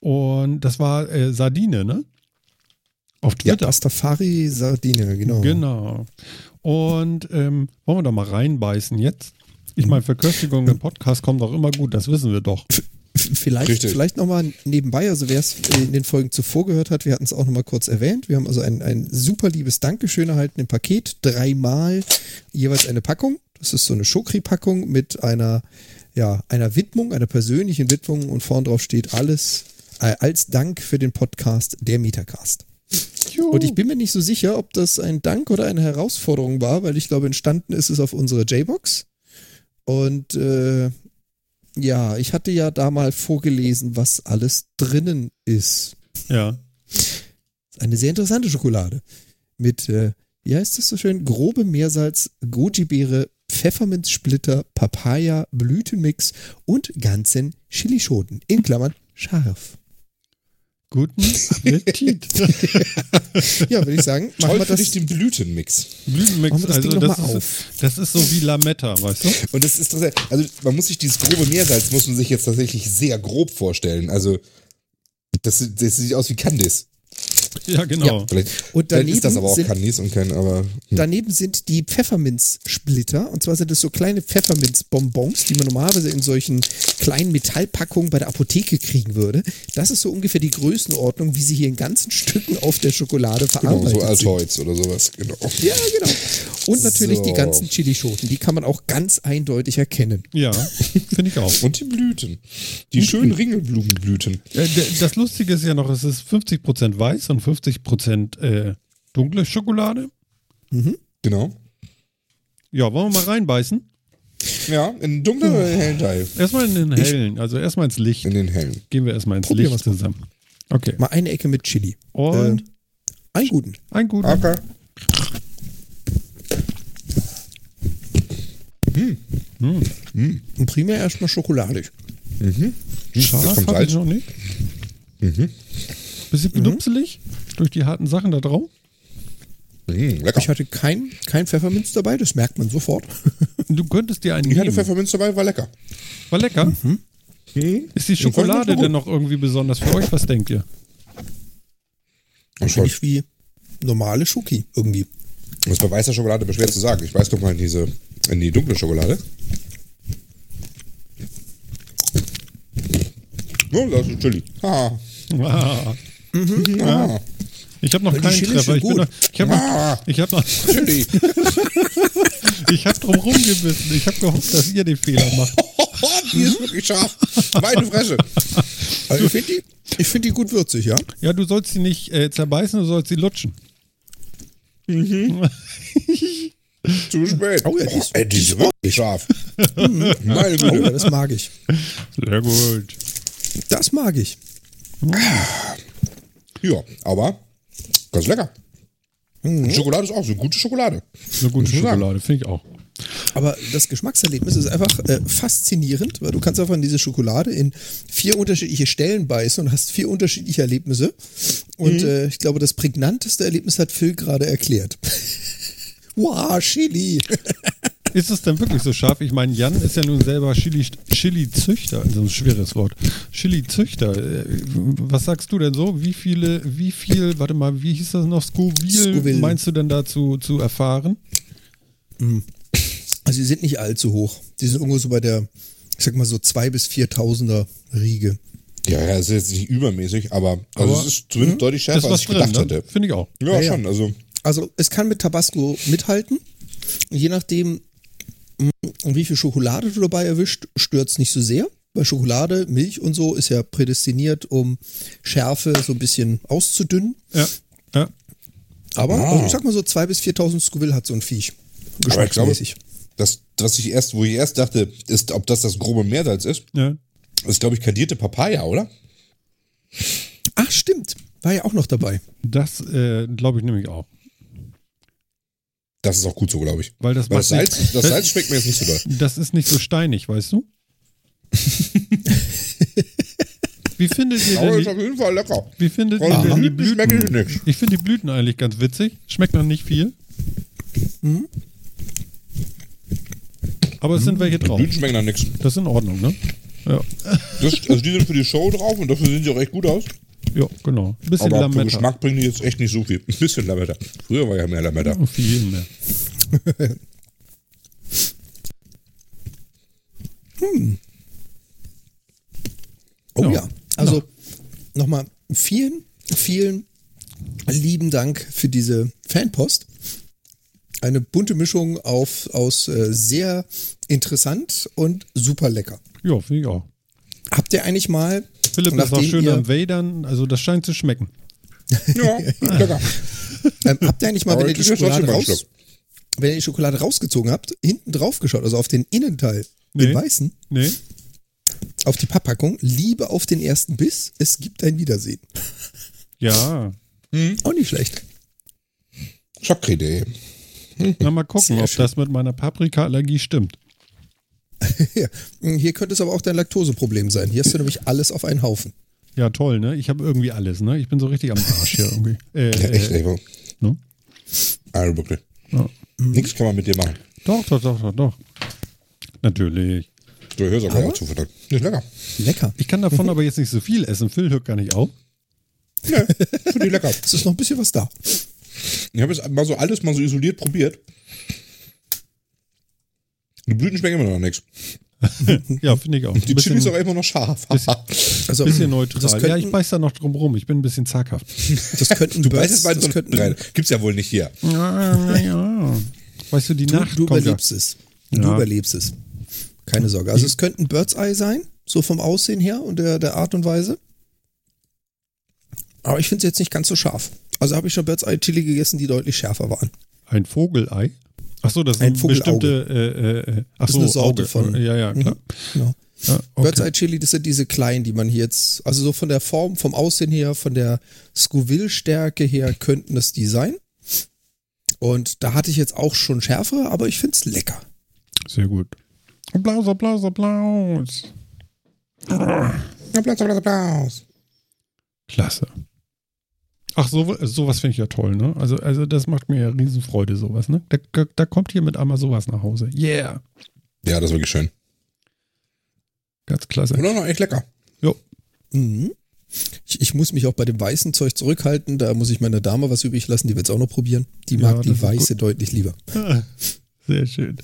Und das war äh, Sardine, ne? Auf Ja, Twitter. Pastafari Sardine, genau. Genau. Und ähm, wollen wir da mal reinbeißen jetzt? Ich meine, Verköstigung im Podcast kommt auch immer gut, das wissen wir doch. Vielleicht, Richtig. vielleicht nochmal nebenbei, also wer es in den Folgen zuvor gehört hat, wir hatten es auch nochmal kurz erwähnt. Wir haben also ein, ein super liebes Dankeschön erhalten im Paket. Dreimal jeweils eine Packung. Das ist so eine Schokri-Packung mit einer, ja, einer Widmung, einer persönlichen Widmung und vorn drauf steht alles äh, als Dank für den Podcast der Metacast. Und ich bin mir nicht so sicher, ob das ein Dank oder eine Herausforderung war, weil ich glaube, entstanden ist es auf unserer J-Box. Und äh, ja, ich hatte ja da mal vorgelesen, was alles drinnen ist. Ja. Eine sehr interessante Schokolade. Mit, äh, wie heißt das so schön? Grobe Meersalz, Goji-Beere, Pfefferminzsplitter, Papaya, Blütenmix und ganzen Chilischoten. In Klammern scharf. Guten Appetit. Ja, würde ich sagen, machen Toll wir für dich das. den Blütenmix. Blütenmix, Machen wir das also Ding noch das mal ist, auf. das ist so wie Lametta, weißt du? Und das ist interessant. Also man muss sich dieses grobe Meersalz muss man sich jetzt tatsächlich sehr grob vorstellen. Also das, das sieht aus wie Candice. Ja, genau. Vielleicht, Und vielleicht ist das daneben aber auch sind- Candice und kein, aber hm. Daneben sind die Pfefferminzsplitter. Und zwar sind das so kleine Pfefferminzbonbons, die man normalerweise in solchen kleinen Metallpackungen bei der Apotheke kriegen würde. Das ist so ungefähr die Größenordnung, wie sie hier in ganzen Stücken auf der Schokolade genau, verarbeitet so sind. Altoids oder sowas. Genau. Ja, genau. Und natürlich So. die ganzen Chilischoten. Die kann man auch ganz eindeutig erkennen. Ja, finde ich auch. Und die Blüten. Die schönen Ringelblumenblüten. Äh, Das Lustige ist ja noch, es ist 50% weiß und 50% äh, dunkle Schokolade. Genau. Ja, wollen wir mal reinbeißen? Ja, in dunklen oder in hellen Teil? Erstmal in den hellen, also erstmal ins Licht. In den hellen. Gehen wir erstmal ins Probieren Licht wir's mal. zusammen. Okay. Mal eine Ecke mit Chili. Und Äh, einen guten. ein guter. Okay. Und primär erstmal schokoladig. Scharf Das kommt ich Salz. noch nicht. Bisschen knupselig durch die harten Sachen da drauf. Mm. Ich hatte kein, kein Pfefferminz dabei, das merkt man sofort. Du könntest dir einen Ich hatte nehmen. Pfefferminz dabei, war lecker. War lecker. Hm? Ist die Schokolade denn noch irgendwie besonders für euch? Was denkt ihr? Und Finde ich wie normale Schoki irgendwie. Das ist bei weißer Schokolade aber schwer zu sagen. Ich weiß doch mal in diese, in die dunkle Schokolade. Oh, das ist Chili. Ah. Ah, Ah. ich habe noch Die keinen Treffer. Ich, noch, ich habe noch, Ah. ich hab noch, Chili. ich hab drum rumgebissen. Ich habe gehofft, dass ihr den Fehler macht. die ist wirklich scharf. Meine Fresse. Also ich finde die, ich find die gut würzig, ja? Ja, du sollst sie nicht äh, zerbeißen, du sollst sie lutschen. Zu spät. Oh ja, die ist- ey, die ist wirklich scharf. Meine Oh, ja, Güte. das mag ich. Sehr gut. Das mag ich. Ja, aber ganz lecker. Die Schokolade ist auch so eine gute Schokolade. Eine gute. Schokolade, finde ich auch. Aber das Geschmackserlebnis ist einfach äh, faszinierend, weil du kannst einfach in diese Schokolade in vier unterschiedliche Stellen beißen und hast vier unterschiedliche Erlebnisse. Und äh, ich glaube, das prägnanteste Erlebnis hat Phil gerade erklärt. wow, Chili. Ist es denn wirklich so scharf? Ich meine, Jan ist ja nun selber Chili- Chili-Züchter, also ein schweres Wort. Chili-Züchter. Äh, Was sagst du denn so? Wie viele, wie viel, warte mal, wie hieß das noch? Scoville, Scoville. meinst du denn dazu zu erfahren? Also, die sind nicht allzu hoch. Die sind irgendwo so bei der, ich sag mal so zwei bis 4.000er Riege. Ja, ja, es ist jetzt nicht übermäßig, aber, also Aber, es ist zumindest deutlich Ist schärfer, als ich drin, gedacht ne? hätte. Finde ich auch. Ja, Ja, ja. schon. Also, Also es kann mit Tabasco mithalten. Je nachdem, mh, wie viel Schokolade du dabei erwischt, stört es nicht so sehr. Weil Schokolade, Milch und so ist ja prädestiniert, um Schärfe so ein bisschen auszudünnen. Ja, ja. Aber Ah. also ich sag mal so 2.000 bis 4.000 Scoville hat so ein Viech. Geschmacksmäßig. das, was ich erst, wo ich erst dachte, ist, ob das das grobe Meersalz ist, ja. ist, glaube ich, kadierte Papaya, oder? Ach, stimmt. War ja auch noch dabei. Das äh, glaube ich nämlich auch. Das ist auch gut so, glaube ich. Weil das, Weil das Salz, das Salz schmeckt mir jetzt nicht so doll. nicht, das ist nicht so steinig, weißt du? wie findet ihr denn ist die, auf jeden Fall lecker. wie findet ihr denn die die Blüten? nichts. Ich finde die Blüten eigentlich ganz witzig. Schmeckt noch nicht viel. Aber es sind welche Die drauf. Blüten schmecken nach nichts. Das ist in Ordnung, ne? Ja, Das, also die sind für die Show drauf und dafür sehen sie auch echt gut aus. Ja genau. Ein bisschen Aber Lametta. Geschmack bringen die jetzt echt nicht so viel. Ein bisschen Lametta. Früher war ja mehr Lametta. Und viel mehr. Oh ja. Ja. Also nochmal vielen, vielen lieben Dank für diese Fanpost. Eine bunte Mischung auf, aus äh, sehr interessant und super lecker. Ja, finde ich auch. Habt ihr eigentlich mal, Philipp ist auch schön am Wadern, also das scheint zu schmecken. Ja, lecker. ähm, habt ihr eigentlich mal, wenn ihr die Schokolade raus, wenn ihr die Schokolade rausgezogen habt, hinten drauf geschaut, also auf den Innenteil, Nee. den weißen, Nee? auf die Papppackung, Liebe auf den ersten Biss, es gibt ein Wiedersehen. Ja. Auch nicht schlecht. Schockidee. Na, mal gucken, Sehr ob schön. das mit meiner Paprika-Allergie stimmt. Hier könnte es aber auch dein Laktoseproblem sein. Hier hast du nämlich alles auf einen Haufen. Ja, toll, ne? Ich habe irgendwie alles, ne? Ich bin so richtig am Arsch hier irgendwie. Äh, Ja, echt, äh, ne? Also wirklich. Ja. Nichts kann man mit dir machen. Doch, doch, doch, doch, doch. Natürlich. Du hörst auch Aber- zu futtern. Ist lecker. Lecker. Ich kann davon aber jetzt nicht so viel essen. Phil hört gar nicht auf. Ja, finde ich lecker. Es ist noch ein bisschen was da. Ich habe jetzt mal so alles mal so isoliert probiert. Die Blüten schmecken immer noch nichts. Ja, finde ich auch. Die Chili ist auch immer noch scharf. Also, bisschen neutral. Das ja, könnten, ich beiß da noch drum rum. Ich bin ein bisschen zaghaft. das könnten Du beißt das so könnten, rein. Gibt's ja wohl nicht hier. Ja, ja. Weißt du, die Du, Nacht du kommt ja. überlebst es. Du Ja. überlebst es. Keine Sorge. Also es könnte ein Bird's Eye sein, so vom Aussehen her und der, der Art und Weise. Aber ich finde es jetzt nicht ganz so scharf. Also habe ich schon Bird's Eye Chili gegessen, die deutlich schärfer waren. Ein Vogelei. Ach so, das ist Ein eine Vogelauge. bestimmte. Äh, äh, ach Das ist so, eine Sorte Auge. von- Ja, ja, klar. Genau. Ja, Bird's okay. Eye Chili, das sind diese kleinen, die man hier jetzt, also so von der Form, vom Aussehen her, von der Scoville-Stärke her könnten es die sein. Und da hatte ich jetzt auch schon schärfere, aber ich finde es lecker. Sehr gut. Applaus, Applaus, Applaus. Applaus, Applaus, Applaus. Klasse. Ach, so, sowas finde ich ja toll, ne? Also, also das macht mir ja Riesenfreude, sowas, ne? Da, da- kommt hier mit einmal sowas nach Hause. Yeah. Ja, das ist wirklich schön. Ganz klasse. Und auch noch echt lecker. Jo. Mhm. Ich, ich muss mich auch bei dem weißen Zeug zurückhalten. Da muss ich meiner Dame was übrig lassen. Die wird es auch noch probieren. Die Ja, mag das die weiße deutlich lieber. Sehr schön.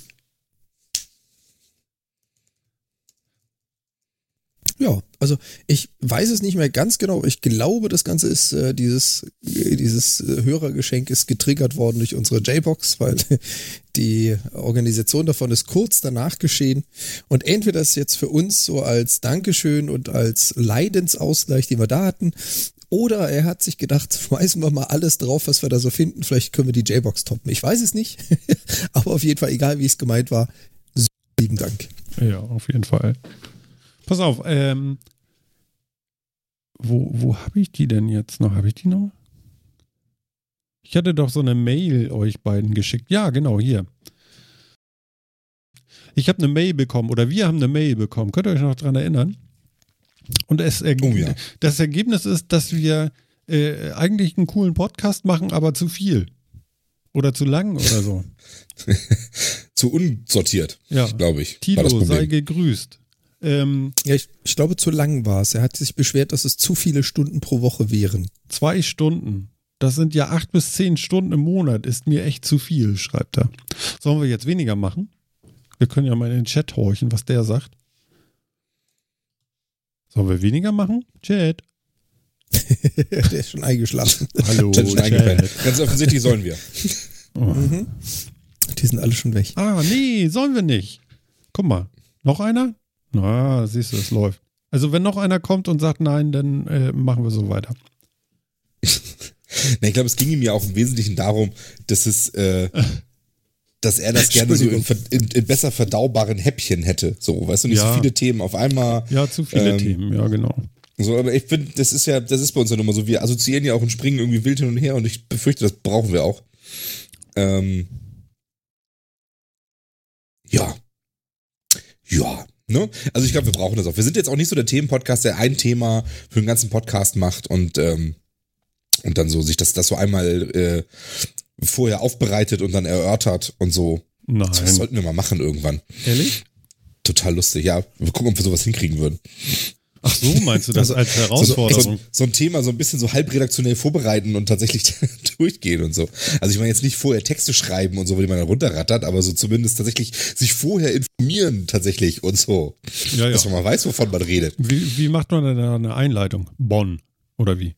Ja, also ich weiß es nicht mehr ganz genau. Ich glaube, das Ganze ist äh, dieses äh, dieses äh, Hörergeschenk ist getriggert worden durch unsere J-Box, weil die Organisation davon ist kurz danach geschehen. Und entweder ist jetzt für uns so als Dankeschön und als Leidensausgleich, den wir da hatten, oder er hat sich gedacht, schmeißen wir mal alles drauf, was wir da so finden. Vielleicht können wir die J-Box toppen. Ich weiß es nicht. Aber auf jeden Fall, egal wie es gemeint war, so lieben Dank. Ja, auf jeden Fall. Pass auf, ähm, wo, wo habe ich die denn jetzt noch? Habe ich die noch? Ich hatte doch so eine Mail euch beiden geschickt. Ja, genau, hier. Ich habe eine Mail bekommen oder wir haben eine Mail bekommen. Könnt ihr euch noch dran erinnern? Und es, Oh ja. das Ergebnis ist, dass wir äh, eigentlich einen coolen Podcast machen, aber zu viel. Oder zu lang oder so. Zu unsortiert, Ja. glaube ich. Tilo, sei gegrüßt. Ähm, Ja, ich, ich glaube, zu lang war es. Er hat sich beschwert, dass es zu viele Stunden pro Woche wären. zwei Stunden. Das sind ja acht bis zehn Stunden im Monat. Ist mir echt zu viel, schreibt er. Sollen wir jetzt weniger machen? Wir können ja mal in den Chat horchen, was der sagt. Sollen wir weniger machen? Chat. Der ist schon eingeschlafen. Hallo, Chat schon eingepennt. Ganz offensichtlich sollen wir. Mhm. Die sind alle schon weg. Ah, nee, sollen wir nicht. Guck mal, noch einer? Na, siehst du, es läuft. Also wenn noch einer kommt und sagt nein, dann äh, machen wir so weiter. Na, ich glaube, es ging ihm ja auch im Wesentlichen darum, dass es, äh, dass er das gerne so in, in, in besser verdaubaren Häppchen hätte. So, weißt du, nicht Ja. so viele Themen auf einmal. Ja, zu viele Ähm, Themen, ja, genau. So, aber ich finde, das ist ja, das ist bei uns ja nun mal so. Wir assoziieren ja auch und springen irgendwie wild hin und her und ich befürchte, das brauchen wir auch. Ähm, ja. Ja. Ne? Also ich glaube, wir brauchen das auch. Wir sind jetzt auch nicht so der Themenpodcast, der ein Thema für den ganzen Podcast macht und, ähm, und dann so sich das, das so einmal äh, vorher aufbereitet und dann erörtert und so. Das Nein. sollten wir mal machen irgendwann. Ehrlich? Total lustig. Ja, wir gucken, ob wir sowas hinkriegen würden. Ach so, meinst du das Also, als So, so, Herausforderung? so ein Thema so ein bisschen so halbredaktionell vorbereiten und tatsächlich durchgehen und so. Also ich meine jetzt nicht vorher Texte schreiben und so, die man dann runterrattert, aber so zumindest tatsächlich sich vorher informieren tatsächlich und so. Ja, ja. Dass man mal weiß, wovon man redet. Wie, wie macht man denn da eine Einleitung? Bonn. Oder wie?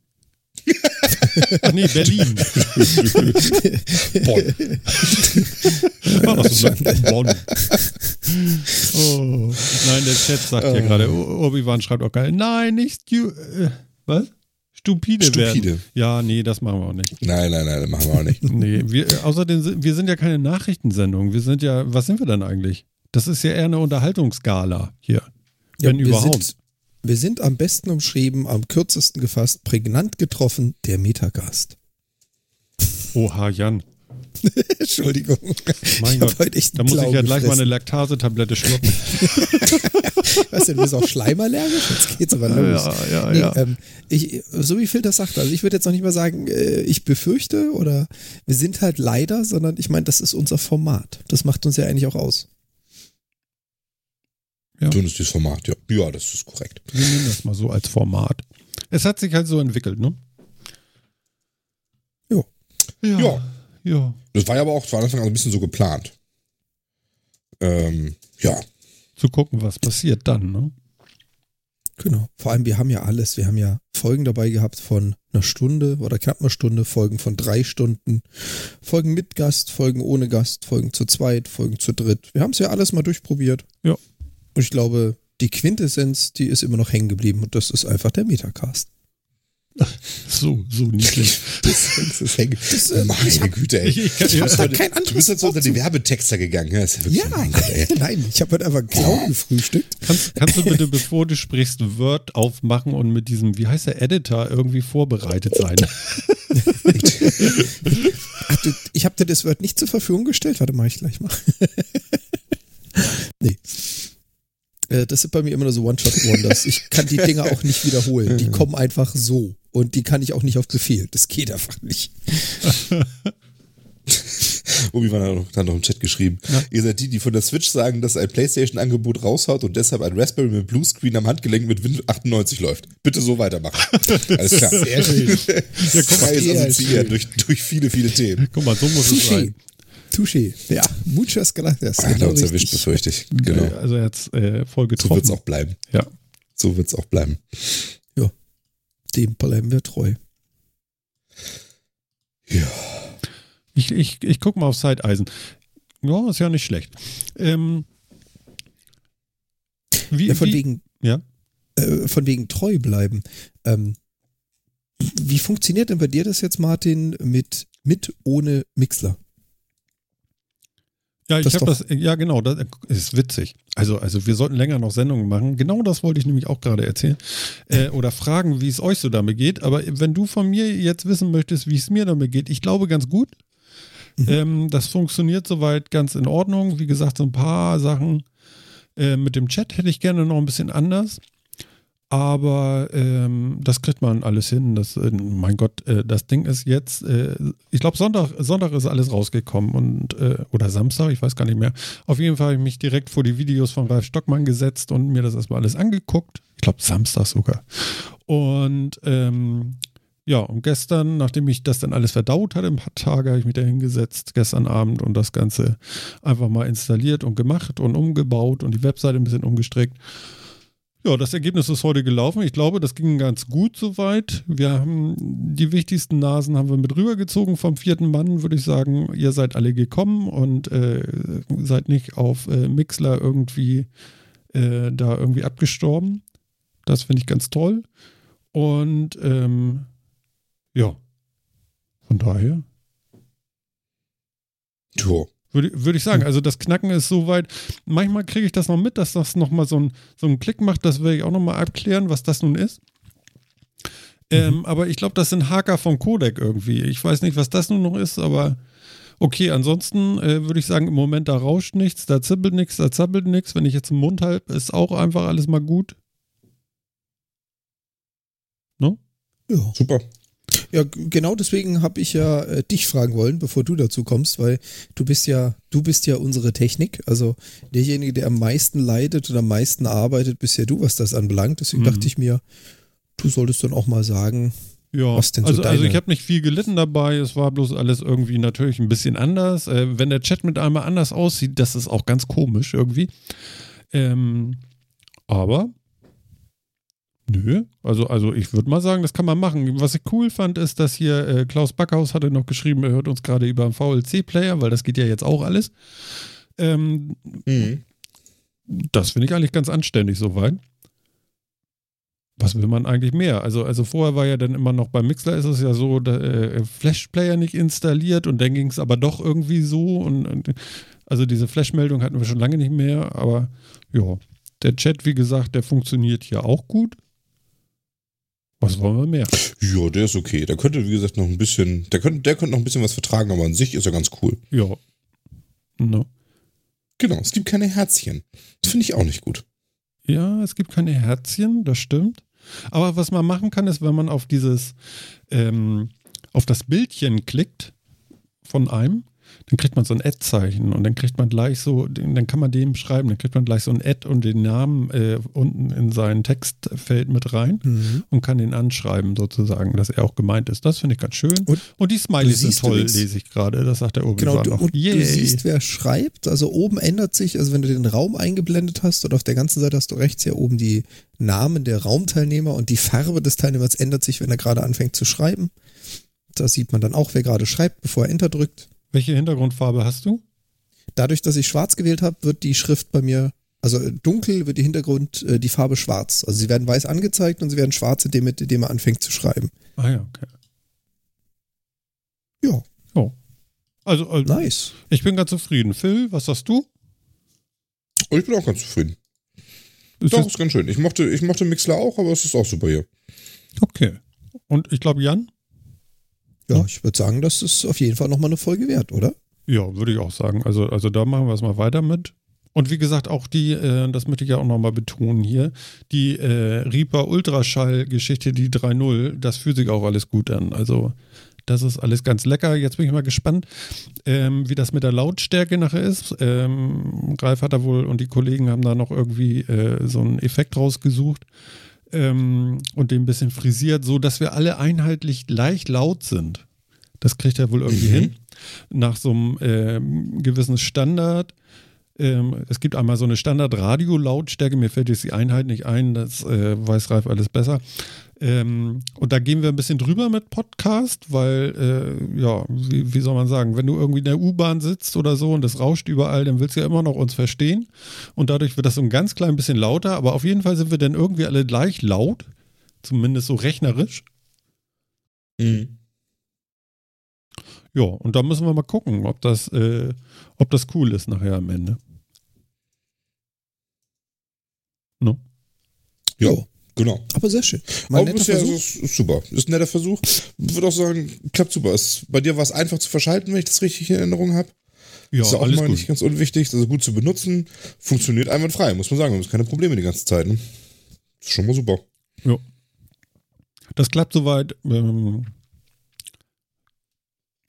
Ach nee, Berlin. Bonn. War doch so Bonn. Oh. Nein, der Chat sagt ja gerade, Obi-Wan schreibt auch geil. Nein, nicht stu äh, was? Stupide, Stupide. werden. Ja, nee, das machen wir auch nicht. Nein, nein, nein, das machen wir auch nicht. Nee, wir, äh, außerdem, sind- wir sind ja keine Nachrichtensendung. Wir sind ja, was sind wir denn eigentlich? Das ist ja eher eine Unterhaltungsgala hier. wenn wir überhaupt. Sind, wir sind am besten umschrieben, am kürzesten gefasst, prägnant getroffen, der Metagast. Oha, Jan. Entschuldigung. Mein Gott. Da muss ich ja gleich mal eine. Laktase-Tablette schlucken. Was denn, du bist auch schleimallergisch? Jetzt geht's aber los. Ja, ja, nee, ja. Ähm, ich, so wie Phil das sagte, also ich würde jetzt noch nicht mal sagen, äh, ich befürchte oder wir sind halt leider, sondern ich meine, das ist unser Format. Das macht uns ja eigentlich auch aus. Ja. Ist das Format, ja. Ja, das ist korrekt. Wir nehmen das mal so als Format. Es hat sich halt so entwickelt, ne? Jo. Ja. Ja. Ja. Das war ja aber auch von Anfang an ein bisschen so geplant. Ähm, ja. Zu gucken, was passiert dann, ne? Genau. Vor allem, wir haben ja alles. Wir haben ja Folgen dabei gehabt von einer Stunde oder knapp einer Stunde, Folgen von drei Stunden, Folgen mit Gast, Folgen ohne Gast, Folgen zu zweit, Folgen zu dritt. Wir haben es ja alles mal durchprobiert. Ja. Und ich glaube, die Quintessenz, die ist immer noch hängen geblieben und das ist einfach der Metacast. So, so niedlich. Das, das ist hängen. Das, äh, Meine ich hab- Güte, ey. ich- ich du, bist hab heute, kein du anderes bist jetzt unter die. Werbetexter gegangen. Ja, ja Gott, nein, ich habe heute einfach Clown gefrühstückt. Kannst, kannst du bitte, bevor du sprichst, Word aufmachen und mit diesem, wie heißt der Editor, irgendwie vorbereitet sein? Du, ich habe dir das Wort nicht zur Verfügung gestellt. Warte, mache ich gleich mal. nee. Äh, Das sind bei mir immer nur so One-Shot-Wonders. Ich kann die Dinger auch nicht wiederholen. Die kommen einfach so. Und die kann ich auch nicht auf Befehl. Das geht einfach nicht. Obi war hat noch im Chat geschrieben. Ihr seid die, die von der Switch sagen, dass ein PlayStation-Angebot raushaut und deshalb ein Raspberry mit Bluescreen am Handgelenk mit Windows 98 läuft. Bitte so weitermachen. Alles klar. Sehr schön. Ja, guck mal, Assoziieren schön. durch, durch viele, viele Themen. guck mal, so muss es sein. Touché. Ja, muchas gracias. Ah, hat er uns Genau erwischt, befürchte ich. Genau. Also er hat äh, voll So getroffen. wird's auch bleiben. Ja. So wird's auch bleiben. Dem bleiben wir treu. Ja. Ich, ich, ich guck mal auf Zeiteisen. Ja, ist ja nicht schlecht. Ähm, wie, Ja, von wie, wegen, ja? äh, von wegen treu bleiben. Ähm, wie funktioniert denn bei dir das jetzt, Martin, mit, mit ohne Mixler? Ja, ich habe das, ja genau, das ist witzig. Also, also wir sollten länger noch Sendungen machen. Genau das wollte ich nämlich auch gerade erzählen. Äh, oder fragen, wie es euch so damit geht. Aber wenn du von mir jetzt wissen möchtest, wie es mir damit geht, ich glaube ganz gut. Ähm, das funktioniert soweit ganz in Ordnung. Wie gesagt, so ein paar Sachen äh, mit dem Chat hätte ich gerne noch ein bisschen anders. Aber ähm, das kriegt man alles hin. Das, äh, mein Gott, äh, das Ding ist jetzt, äh, ich glaube, Sonntag, Sonntag ist alles rausgekommen und äh, oder Samstag, ich weiß gar nicht mehr. Auf jeden Fall habe ich mich direkt vor die Videos von Ralf Stockmann gesetzt und mir das erstmal alles angeguckt. Ich glaube, Samstag sogar. Und ähm, ja, und gestern, nachdem ich das dann alles verdaut hatte, ein paar Tage, habe ich mich da hingesetzt, gestern Abend und das Ganze einfach mal installiert und gemacht und umgebaut und die Webseite ein bisschen umgestrickt. Ja, das Ergebnis ist heute gelaufen. Ich glaube, das ging ganz gut soweit. Wir haben die wichtigsten Nasen haben wir mit rübergezogen vom vierten Mann, würde ich sagen. Ihr seid alle gekommen und äh, seid nicht auf äh, Mixler irgendwie äh, da irgendwie abgestorben. Das finde ich ganz toll. Und ähm, ja, von daher Jo. Würde, würde ich sagen. Also das Knacken ist soweit. Manchmal kriege ich das noch mit, dass das nochmal so, ein, so einen Klick macht. Das werde ich auch nochmal abklären, was das nun ist. Ähm, aber ich glaube, das sind Haker vom Codec irgendwie. Ich weiß nicht, was das nun noch ist, aber okay, ansonsten äh, würde ich sagen, im Moment da rauscht nichts, da zippelt nichts, da zappelt nichts. Wenn ich jetzt im Mund halte, ist auch einfach alles mal gut. Ne? Ja. Super. Ja, genau deswegen habe ich ja äh, dich fragen wollen, bevor du dazu kommst, weil du bist ja, du bist ja unsere Technik. Also derjenige, der am meisten leidet und am meisten arbeitet, bist ja du, was das anbelangt. Deswegen Mhm. dachte ich mir, du solltest dann auch mal sagen, Ja, Was denn so also, also ich habe nicht viel gelitten dabei. Es war bloß alles irgendwie natürlich ein bisschen anders. Äh, wenn der Chat mit einmal anders aussieht, das ist auch ganz komisch irgendwie. Ähm, aber nö, also, also ich würde mal sagen, das kann man machen. Was ich cool fand, ist, dass hier äh, Klaus Backhaus hatte noch geschrieben, er hört uns gerade über einen VLC-Player, weil das geht ja jetzt auch alles. Ähm, Mhm. das finde ich eigentlich ganz anständig soweit. Was will man eigentlich mehr? Also, also vorher war ja dann immer noch beim Mixler ist es ja so, da, äh, Flash-Player nicht installiert und dann ging es aber doch irgendwie so und, und also diese Flash-Meldung hatten wir schon lange nicht mehr, aber ja, der Chat, wie gesagt, der funktioniert hier auch gut. Was wollen wir mehr? Ja, der ist okay. Der könnte, wie gesagt, noch ein bisschen, der könnte, der könnte noch ein bisschen was vertragen, aber an sich ist er ganz cool. Ja. Ne? Genau, es gibt keine Herzchen. Das finde ich auch nicht gut. Ja, es gibt keine Herzchen, das stimmt. Aber was man machen kann, ist, wenn man auf dieses, ähm, auf das Bildchen klickt von einem, dann kriegt man so ein Ad-Zeichen und dann kriegt man gleich so, dann kann man dem schreiben, dann kriegt man gleich so ein Ad und den Namen äh, unten in sein Textfeld mit rein mhm. und kann den anschreiben sozusagen, dass er auch gemeint ist. Das finde ich ganz schön. Und Und, die Smileys sind toll, lese ich gerade. Das sagt der Obi genau, du, noch. und Yay. du siehst, wer schreibt. Also oben ändert sich, also wenn du den Raum eingeblendet hast und auf der ganzen Seite hast du rechts ja oben die Namen der Raumteilnehmer und die Farbe des Teilnehmers ändert sich, wenn er gerade anfängt zu schreiben. Da sieht man dann auch, wer gerade schreibt, bevor er Enter drückt. Welche Hintergrundfarbe hast du? Dadurch, dass ich schwarz gewählt habe, wird die Schrift bei mir, also äh, dunkel wird die Hintergrund, äh, die Farbe schwarz. Also sie werden weiß angezeigt und sie werden schwarz, indem, indem er anfängt zu schreiben. Ah ja, okay. Ja, Also, also nice. ich bin ganz zufrieden. Phil, was sagst du? Ich bin auch ganz zufrieden. Ist Doch, das- ist ganz schön. Ich mochte, ich mochte Mixler auch, aber es ist auch super hier. Okay. Und ich glaube, Jan? Ja, ich würde sagen, das ist auf jeden Fall nochmal eine Folge wert, oder? Ja, würde ich auch sagen. Also, also da machen wir es mal weiter mit. Und wie gesagt, auch die, äh, das möchte ich ja auch nochmal betonen hier, die äh, Reaper Ultraschall-Geschichte, die 3.0, das fühlt sich auch alles gut an. Also das ist alles ganz lecker. Jetzt bin ich mal gespannt, ähm, wie das mit der Lautstärke nachher ist. Ähm, Ralf hat da wohl und die Kollegen haben da noch irgendwie äh, so einen Effekt rausgesucht ähm, und den ein bisschen frisiert, so dass wir alle einheitlich leicht laut sind. Das kriegt er wohl irgendwie Mhm. hin. Nach so einem ähm, gewissen Standard. Ähm, es gibt einmal so eine Standard-Radio-Lautstärke, mir fällt jetzt die Einheit nicht ein, das äh, weiß Ralf alles besser. Ähm, und da gehen wir ein bisschen drüber mit Podcast, weil, äh, ja, wie, wie soll man sagen, wenn du irgendwie in der U-Bahn sitzt oder so und das rauscht überall, dann willst du ja immer noch uns verstehen. Und dadurch wird das so ein ganz klein bisschen lauter, aber auf jeden Fall sind wir dann irgendwie alle gleich laut, zumindest so rechnerisch. Mhm. Ja, und da müssen wir mal gucken, ob das, äh, ob das cool ist nachher am Ende. No? Ja. Jo. Genau. Aber sehr schön. Mal Aber netter bisher Versuch. ist es ist super. Ist ein netter Versuch. Ich würde auch sagen, klappt super. Es, bei dir war es einfach zu verschalten, wenn ich das richtig in Erinnerung habe. Ja, ist auch alles mal gut. nicht ganz unwichtig. Also gut zu benutzen. Funktioniert einwandfrei, muss man sagen. Wir haben keine Probleme die ganze Zeit. Ne? Ist schon mal super. Ja. Das klappt soweit. Ähm,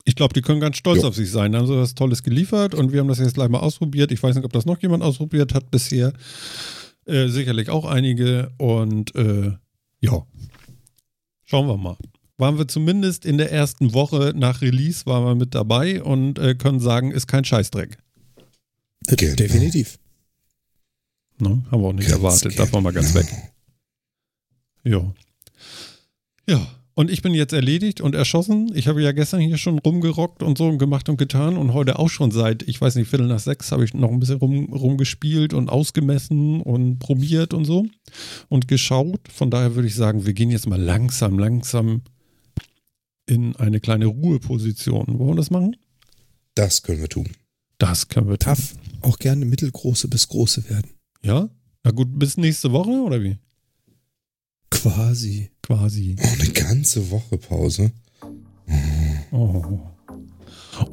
ich glaube, die können ganz stolz Ja. auf sich sein. Da haben sie was Tolles geliefert und wir haben das jetzt gleich mal ausprobiert. Ich weiß nicht, ob das noch jemand ausprobiert hat bisher. Äh, sicherlich auch einige. Und äh, ja, schauen wir mal. Waren wir zumindest in der ersten Woche nach Release, waren wir mit dabei und äh, können sagen, ist kein Scheißdreck. Genau. Definitiv. Ne? Haben wir auch nicht Ganz erwartet. Davon mal ganz weg. Ja. Ja. Und ich bin jetzt erledigt und erschossen. Ich habe ja gestern hier schon rumgerockt und so und gemacht und getan und heute auch schon seit, ich weiß nicht, Viertel nach sechs habe ich noch ein bisschen rum, rumgespielt und ausgemessen und probiert und so und geschaut. Von daher würde ich sagen, wir gehen jetzt mal langsam, langsam in eine kleine Ruheposition. Wollen wir das machen? Das können wir tun. Das können wir tun. Darf auch gerne mittelgroße bis große werden. Ja? Na gut, bis nächste Woche oder wie? Quasi. Quasi. Oh, eine ganze Woche Pause. Oh.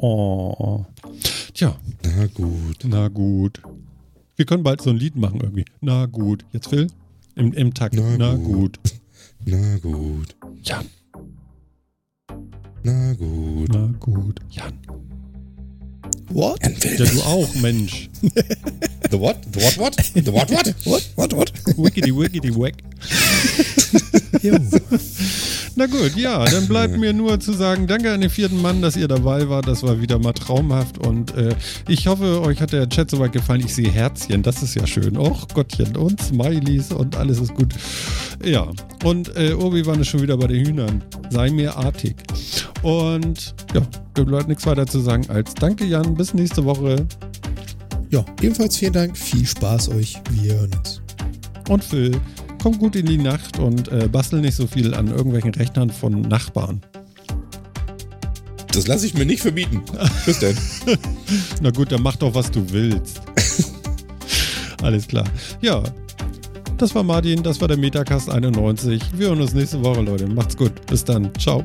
Oh. Tja, Na gut. na gut. Wir können bald so ein Lied machen irgendwie. Na gut. Jetzt Phil? Im, im Takt. Na, Na gut. gut. Na gut. Ja, Na gut. na gut. Jan. What? Jan Ja, du auch, Mensch. The what? The what what? The what what? What? What? What? Wickedy, wickedy, wack. Na gut, ja, dann bleibt mir nur zu sagen, danke an den vierten Mann, dass ihr dabei wart. Das war wieder mal traumhaft und äh, ich hoffe, euch hat der Chat soweit gefallen. Ich sehe Herzchen, das ist ja schön. Och Gottchen und Smileys und alles ist gut. Ja, und äh, Obi-Wan ist schon wieder bei den Hühnern. Sei mir artig. Und ja, da bleibt nichts weiter zu sagen als danke Jan, bis nächste Woche. Ja, ebenfalls vielen Dank. Viel Spaß euch. Wir hören uns. Und Phil, kommt gut in die Nacht und äh, bastel nicht so viel an irgendwelchen Rechnern von Nachbarn. Das lasse ich mir nicht verbieten. Bis denn. Na gut, dann mach doch, was du willst. Alles klar. Ja, das war Martin, das war der Metacast 91. Wir hören uns nächste Woche, Leute. Macht's gut. Bis dann. Ciao.